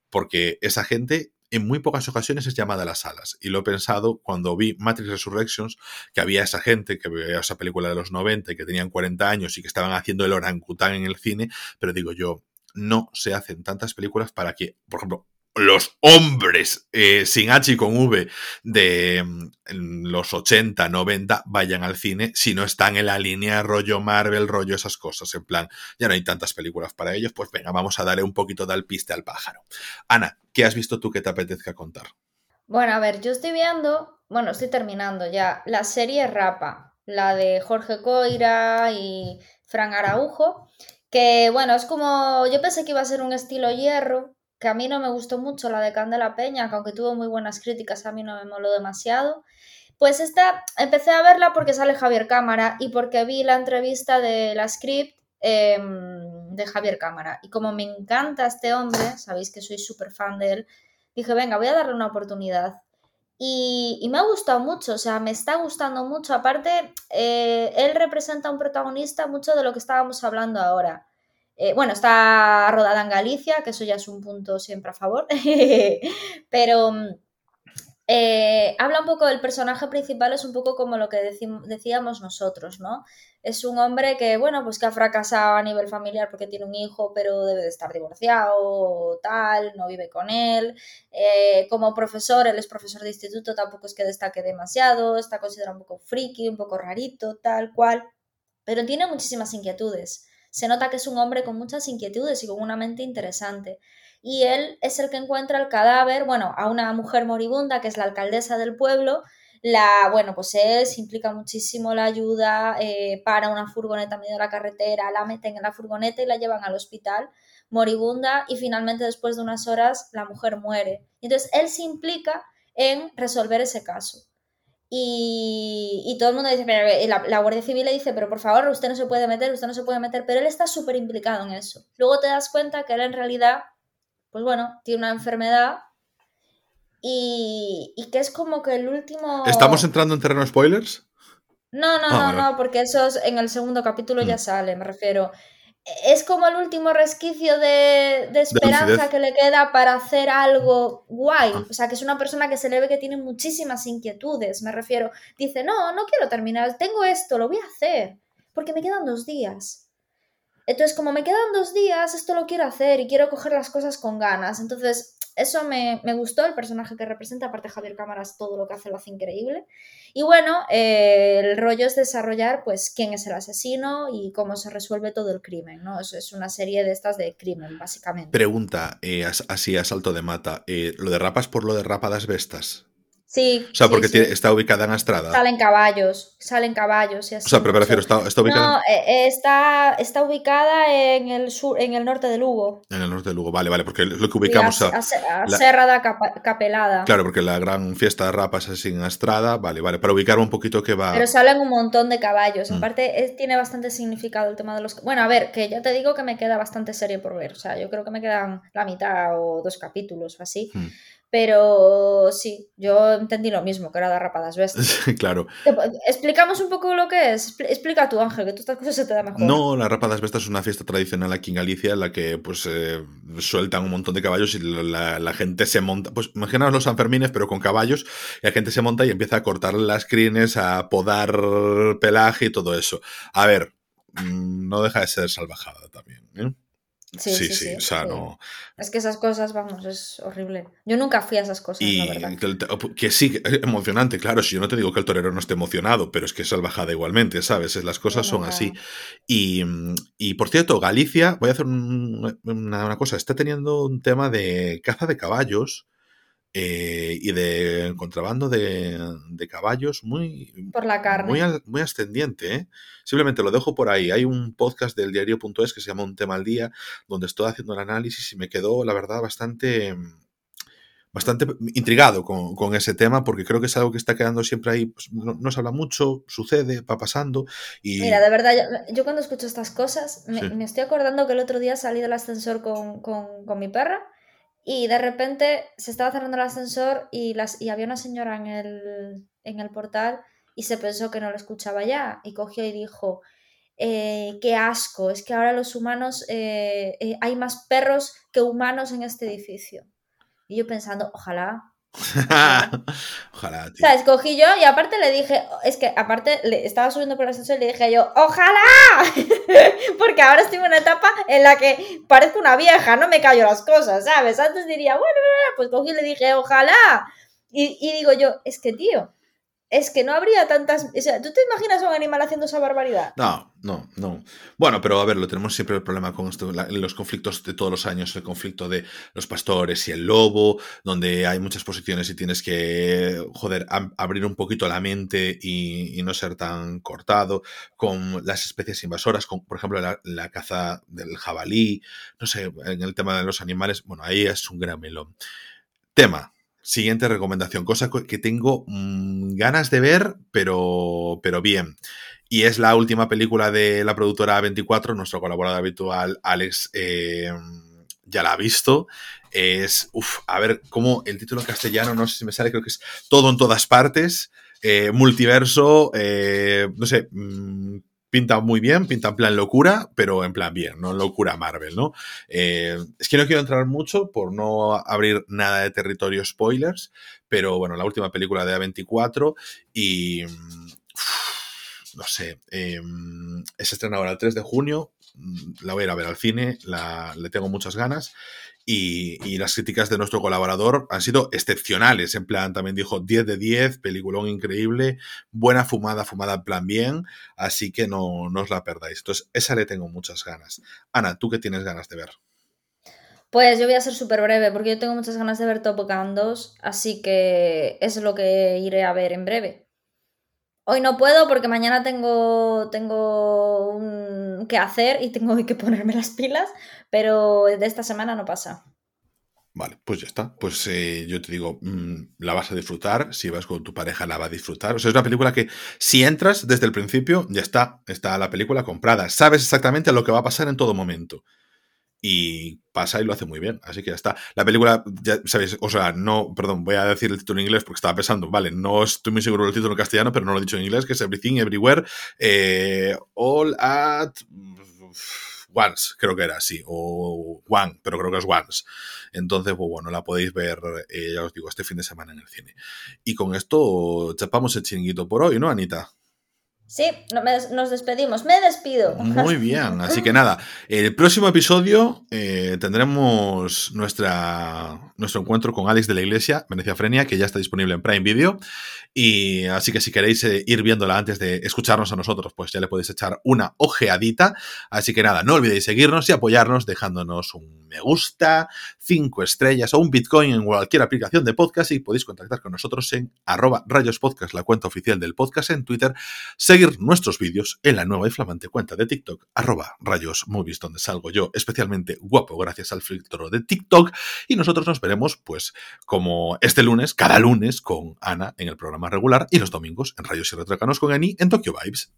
porque esa gente en muy pocas ocasiones es llamada a las salas. Y lo he pensado cuando vi Matrix Resurrections, que había esa gente que veía esa película de los 90 y que tenían 40 años y que estaban haciendo el orangután en el cine, pero digo yo, no se hacen tantas películas para que, por ejemplo, los hombres eh, sin H y con V de mm, los 80, 90 vayan al cine si no están en la línea rollo Marvel, rollo esas cosas. En plan, ya no hay tantas películas para ellos, pues venga, vamos a darle un poquito de alpiste al pájaro. Ana, ¿qué has visto tú que te apetezca contar? Bueno, a ver, yo estoy viendo, bueno, estoy terminando ya, la serie Rapa, la de Jorge Coira y Fran Araujo, que bueno, es como, yo pensé que iba a ser un estilo hierro, que a mí no me gustó mucho la de Candela Peña, que aunque tuvo muy buenas críticas, a mí no me moló demasiado. Pues esta empecé a verla porque sale Javier Cámara y porque vi la entrevista de la script em, de Javier Cámara. Y como me encanta este hombre, sabéis que soy súper fan de él, dije, venga, voy a darle una oportunidad. Y, me ha gustado mucho, o sea, me está gustando mucho. Aparte, eh, él representa un protagonista mucho de lo que estábamos hablando ahora. Eh, bueno, está rodada en Galicia, que eso ya es un punto siempre a favor, pero mm, eh, habla un poco del personaje principal, es un poco como lo que decíamos nosotros, ¿no? Es un hombre que, bueno, pues que ha fracasado a nivel familiar porque tiene un hijo, pero debe de estar divorciado, tal, no vive con él. Eh, como profesor, él es profesor de instituto, tampoco es que destaque demasiado, está considerado un poco friki, un poco rarito, tal cual, pero tiene muchísimas inquietudes se nota que es un hombre con muchas inquietudes y con una mente interesante. Y él es el que encuentra el cadáver, bueno, a una mujer moribunda, que es la alcaldesa del pueblo, la, bueno, pues él se implica muchísimo la ayuda, eh, para una furgoneta en medio de la carretera, la meten en la furgoneta y la llevan al hospital moribunda y finalmente después de unas horas la mujer muere. Entonces él se implica en resolver ese caso. Y, todo el mundo dice, eh, la, Guardia Civil le dice, pero por favor, usted no se puede meter, usted no se puede meter, pero él está súper implicado en eso. Luego te das cuenta que él en realidad, pues bueno, tiene una enfermedad y, que es como que el último... ¿Estamos entrando en terreno spoilers? No, no, ah, no, no, porque eso en el segundo capítulo ya mm. sale, me refiero es como el último resquicio de, esperanza que le queda para hacer algo guay. Ah. O sea, que es una persona que se le ve que tiene muchísimas inquietudes, me refiero. Dice, no, no quiero terminar, tengo esto, lo voy a hacer, porque me quedan dos días. Entonces, como me quedan dos días, esto lo quiero hacer y quiero coger las cosas con ganas. Entonces, eso me, gustó, el personaje que representa, aparte Javier Cámaras, todo lo que hace lo hace increíble. Y bueno, eh, el rollo es desarrollar, pues, quién es el asesino y cómo se resuelve todo el crimen, ¿no? Eso es una serie de estas de crimen, básicamente. Pregunta, eh, así a salto de mata, eh, ¿lo derrapas por lo de rapadas bestas? Sí. O sea, porque está ubicada en Astrada. Salen caballos, salen caballos y así. O sea, pero prefiero, está, está ubicada. No, eh, está, está ubicada en el sur, en el norte de Lugo. En el norte de Lugo, vale, vale, porque es lo que ubicamos a. a, Serra Capelada. Claro, porque la gran fiesta de rapas es en Astrada, vale, vale, para ubicar un poquito que va. Pero salen un montón de caballos. Mm. Aparte, tiene bastante significado el tema de los. Bueno, a ver, que ya te digo que me queda bastante serie por ver. O sea, yo creo que me quedan la mitad o dos capítulos o así. Mm. Pero sí, yo entendí lo mismo, que era de rapadas bestas. claro. ¿Explicamos un poco lo que es? Explica tú, Ángel, que tú estas cosas se te da mejor. No, la rapadas bestas es una fiesta tradicional aquí en Galicia en la que pues eh, sueltan un montón de caballos y la, gente se monta. Pues imaginaos los Sanfermines, pero con caballos, y la gente se monta y empieza a cortar las crines, a podar pelaje y todo eso. A ver, mm, no deja de ser salvajada también. ¿eh? Sí, sí, sí, o sea, no... Es que esas cosas, vamos, es horrible. Yo nunca fui a esas cosas, la verdad. Que, sí, es emocionante, claro, si yo no te digo que el torero no esté emocionado, pero es que es salvajada igualmente, ¿sabes? Las cosas son así. Y, y, por cierto, Galicia, voy a hacer una, una, cosa, está teniendo un tema de caza de caballos eh, y de contrabando de, caballos muy, por la carne. muy, muy ascendiente. ¿eh? Simplemente lo dejo por ahí. Hay un podcast del diario.es que se llama Un tema al día, donde estoy haciendo el análisis y me quedó, la verdad, bastante bastante intrigado con, ese tema porque creo que es algo que está quedando siempre ahí, pues, no, se habla mucho, sucede, va pasando y... Mira, de verdad, yo, cuando escucho estas cosas me, estoy acordando que el otro día salí del ascensor con, con, mi perra y de repente se estaba cerrando el ascensor y, las, y había una señora en el, en el portal y se pensó que no lo escuchaba ya y cogió y dijo, eh, qué asco, es que ahora los humanos, eh, eh, hay más perros que humanos en este edificio. Y yo pensando, ojalá. ojalá, tío. O sea, escogí yo y aparte le dije, es que aparte le, estaba subiendo por el ascensor y le dije yo, ojalá. Porque ahora estoy en una etapa en la que parezco una vieja, no me callo las cosas, ¿sabes? Antes diría, bueno, pues cogí y le dije, ojalá. Y, y digo yo, es que tío, es que no habría tantas. O sea, ¿tú te imaginas a un animal haciendo esa barbaridad? No, no, no. Bueno, pero a ver, lo tenemos siempre el problema con esto, los conflictos de todos los años, el conflicto de los pastores y el lobo, donde hay muchas posiciones y tienes que, joder, abrir un poquito la mente y, no ser tan cortado, con las especies invasoras, con, por ejemplo, la, caza del jabalí, no sé, en el tema de los animales, bueno, ahí es un gran melón. Tema, Siguiente recomendación, cosa que tengo mm, ganas de ver, pero, pero bien. Y es la última película de la productora 24, nuestro colaborador habitual, Alex, eh, ya la ha visto. Es, uff, a ver, cómo el título en castellano, no sé si me sale, creo que es Todo en todas partes, eh, multiverso, eh, no sé, mm, pinta muy bien, pinta en plan locura, pero en plan bien, no locura Marvel, ¿no? Eh, es que no quiero entrar mucho por no abrir nada de territorio spoilers, pero bueno, la última película de A24 y... no sé, eh, es estrenada ahora el 3 de junio, mm, la voy a ir a ver al cine, la, le tengo muchas ganas y, las críticas de nuestro colaborador han sido excepcionales. En plan, también dijo 10 de 10, peliculón increíble, buena fumada, fumada en plan bien, así que no, no os la perdáis. Entonces, esa le tengo muchas ganas. Ana, ¿tú qué tienes ganas de ver? Pues yo voy a ser súper breve porque yo tengo muchas ganas de ver Top Gun 2, así que es lo que iré a ver en breve. Hoy no puedo porque mañana tengo, tengo un, que hacer y tengo que ponerme las pilas, pero de esta semana no pasa. Vale, pues ya está. Pues eh, yo te digo, mm, la vas a disfrutar. Si vas con tu pareja, la va a disfrutar. O sea, es una película que si entras desde el principio, ya está. Está la película comprada. Sabes exactamente lo que va a pasar en todo momento y pasa y lo hace muy bien. Así que ya está. La película, ya sabéis, o sea, no, perdón, voy a decir el título en inglés porque estaba pensando, vale, no estoy muy seguro del título en castellano, pero no lo he dicho en inglés, que es Everything, Everywhere, eh, All at Once, creo que era así, o One, pero creo que es Once. Entonces, pues bueno, la podéis ver, eh, ya os digo, este fin de semana en el cine. Y con esto chapamos el chinguito por hoy, ¿no, Anita? Sí, nos despedimos. Me despido. Muy bien, así que nada, el próximo episodio eh, tendremos nuestra, nuestro encuentro con Alex de la Iglesia, Venecia Frenia, que ya está disponible en Prime Video. Y así que si queréis eh, ir viéndola antes de escucharnos a nosotros, pues ya le podéis echar una ojeadita. Así que nada, no olvidéis seguirnos y apoyarnos dejándonos un me gusta, cinco estrellas o un Bitcoin en cualquier aplicación de podcast y podéis contactar con nosotros en arroba rayospodcast, la cuenta oficial del podcast en Twitter seguir nuestros vídeos en la nueva y flamante cuenta de TikTok, arroba rayosmovies, donde salgo yo especialmente guapo gracias al filtro de TikTok. Y nosotros nos veremos, pues, como este lunes, cada lunes, con Ana en el programa regular y los domingos en Rayos y Retracanos con Ani en Tokyo Vibes.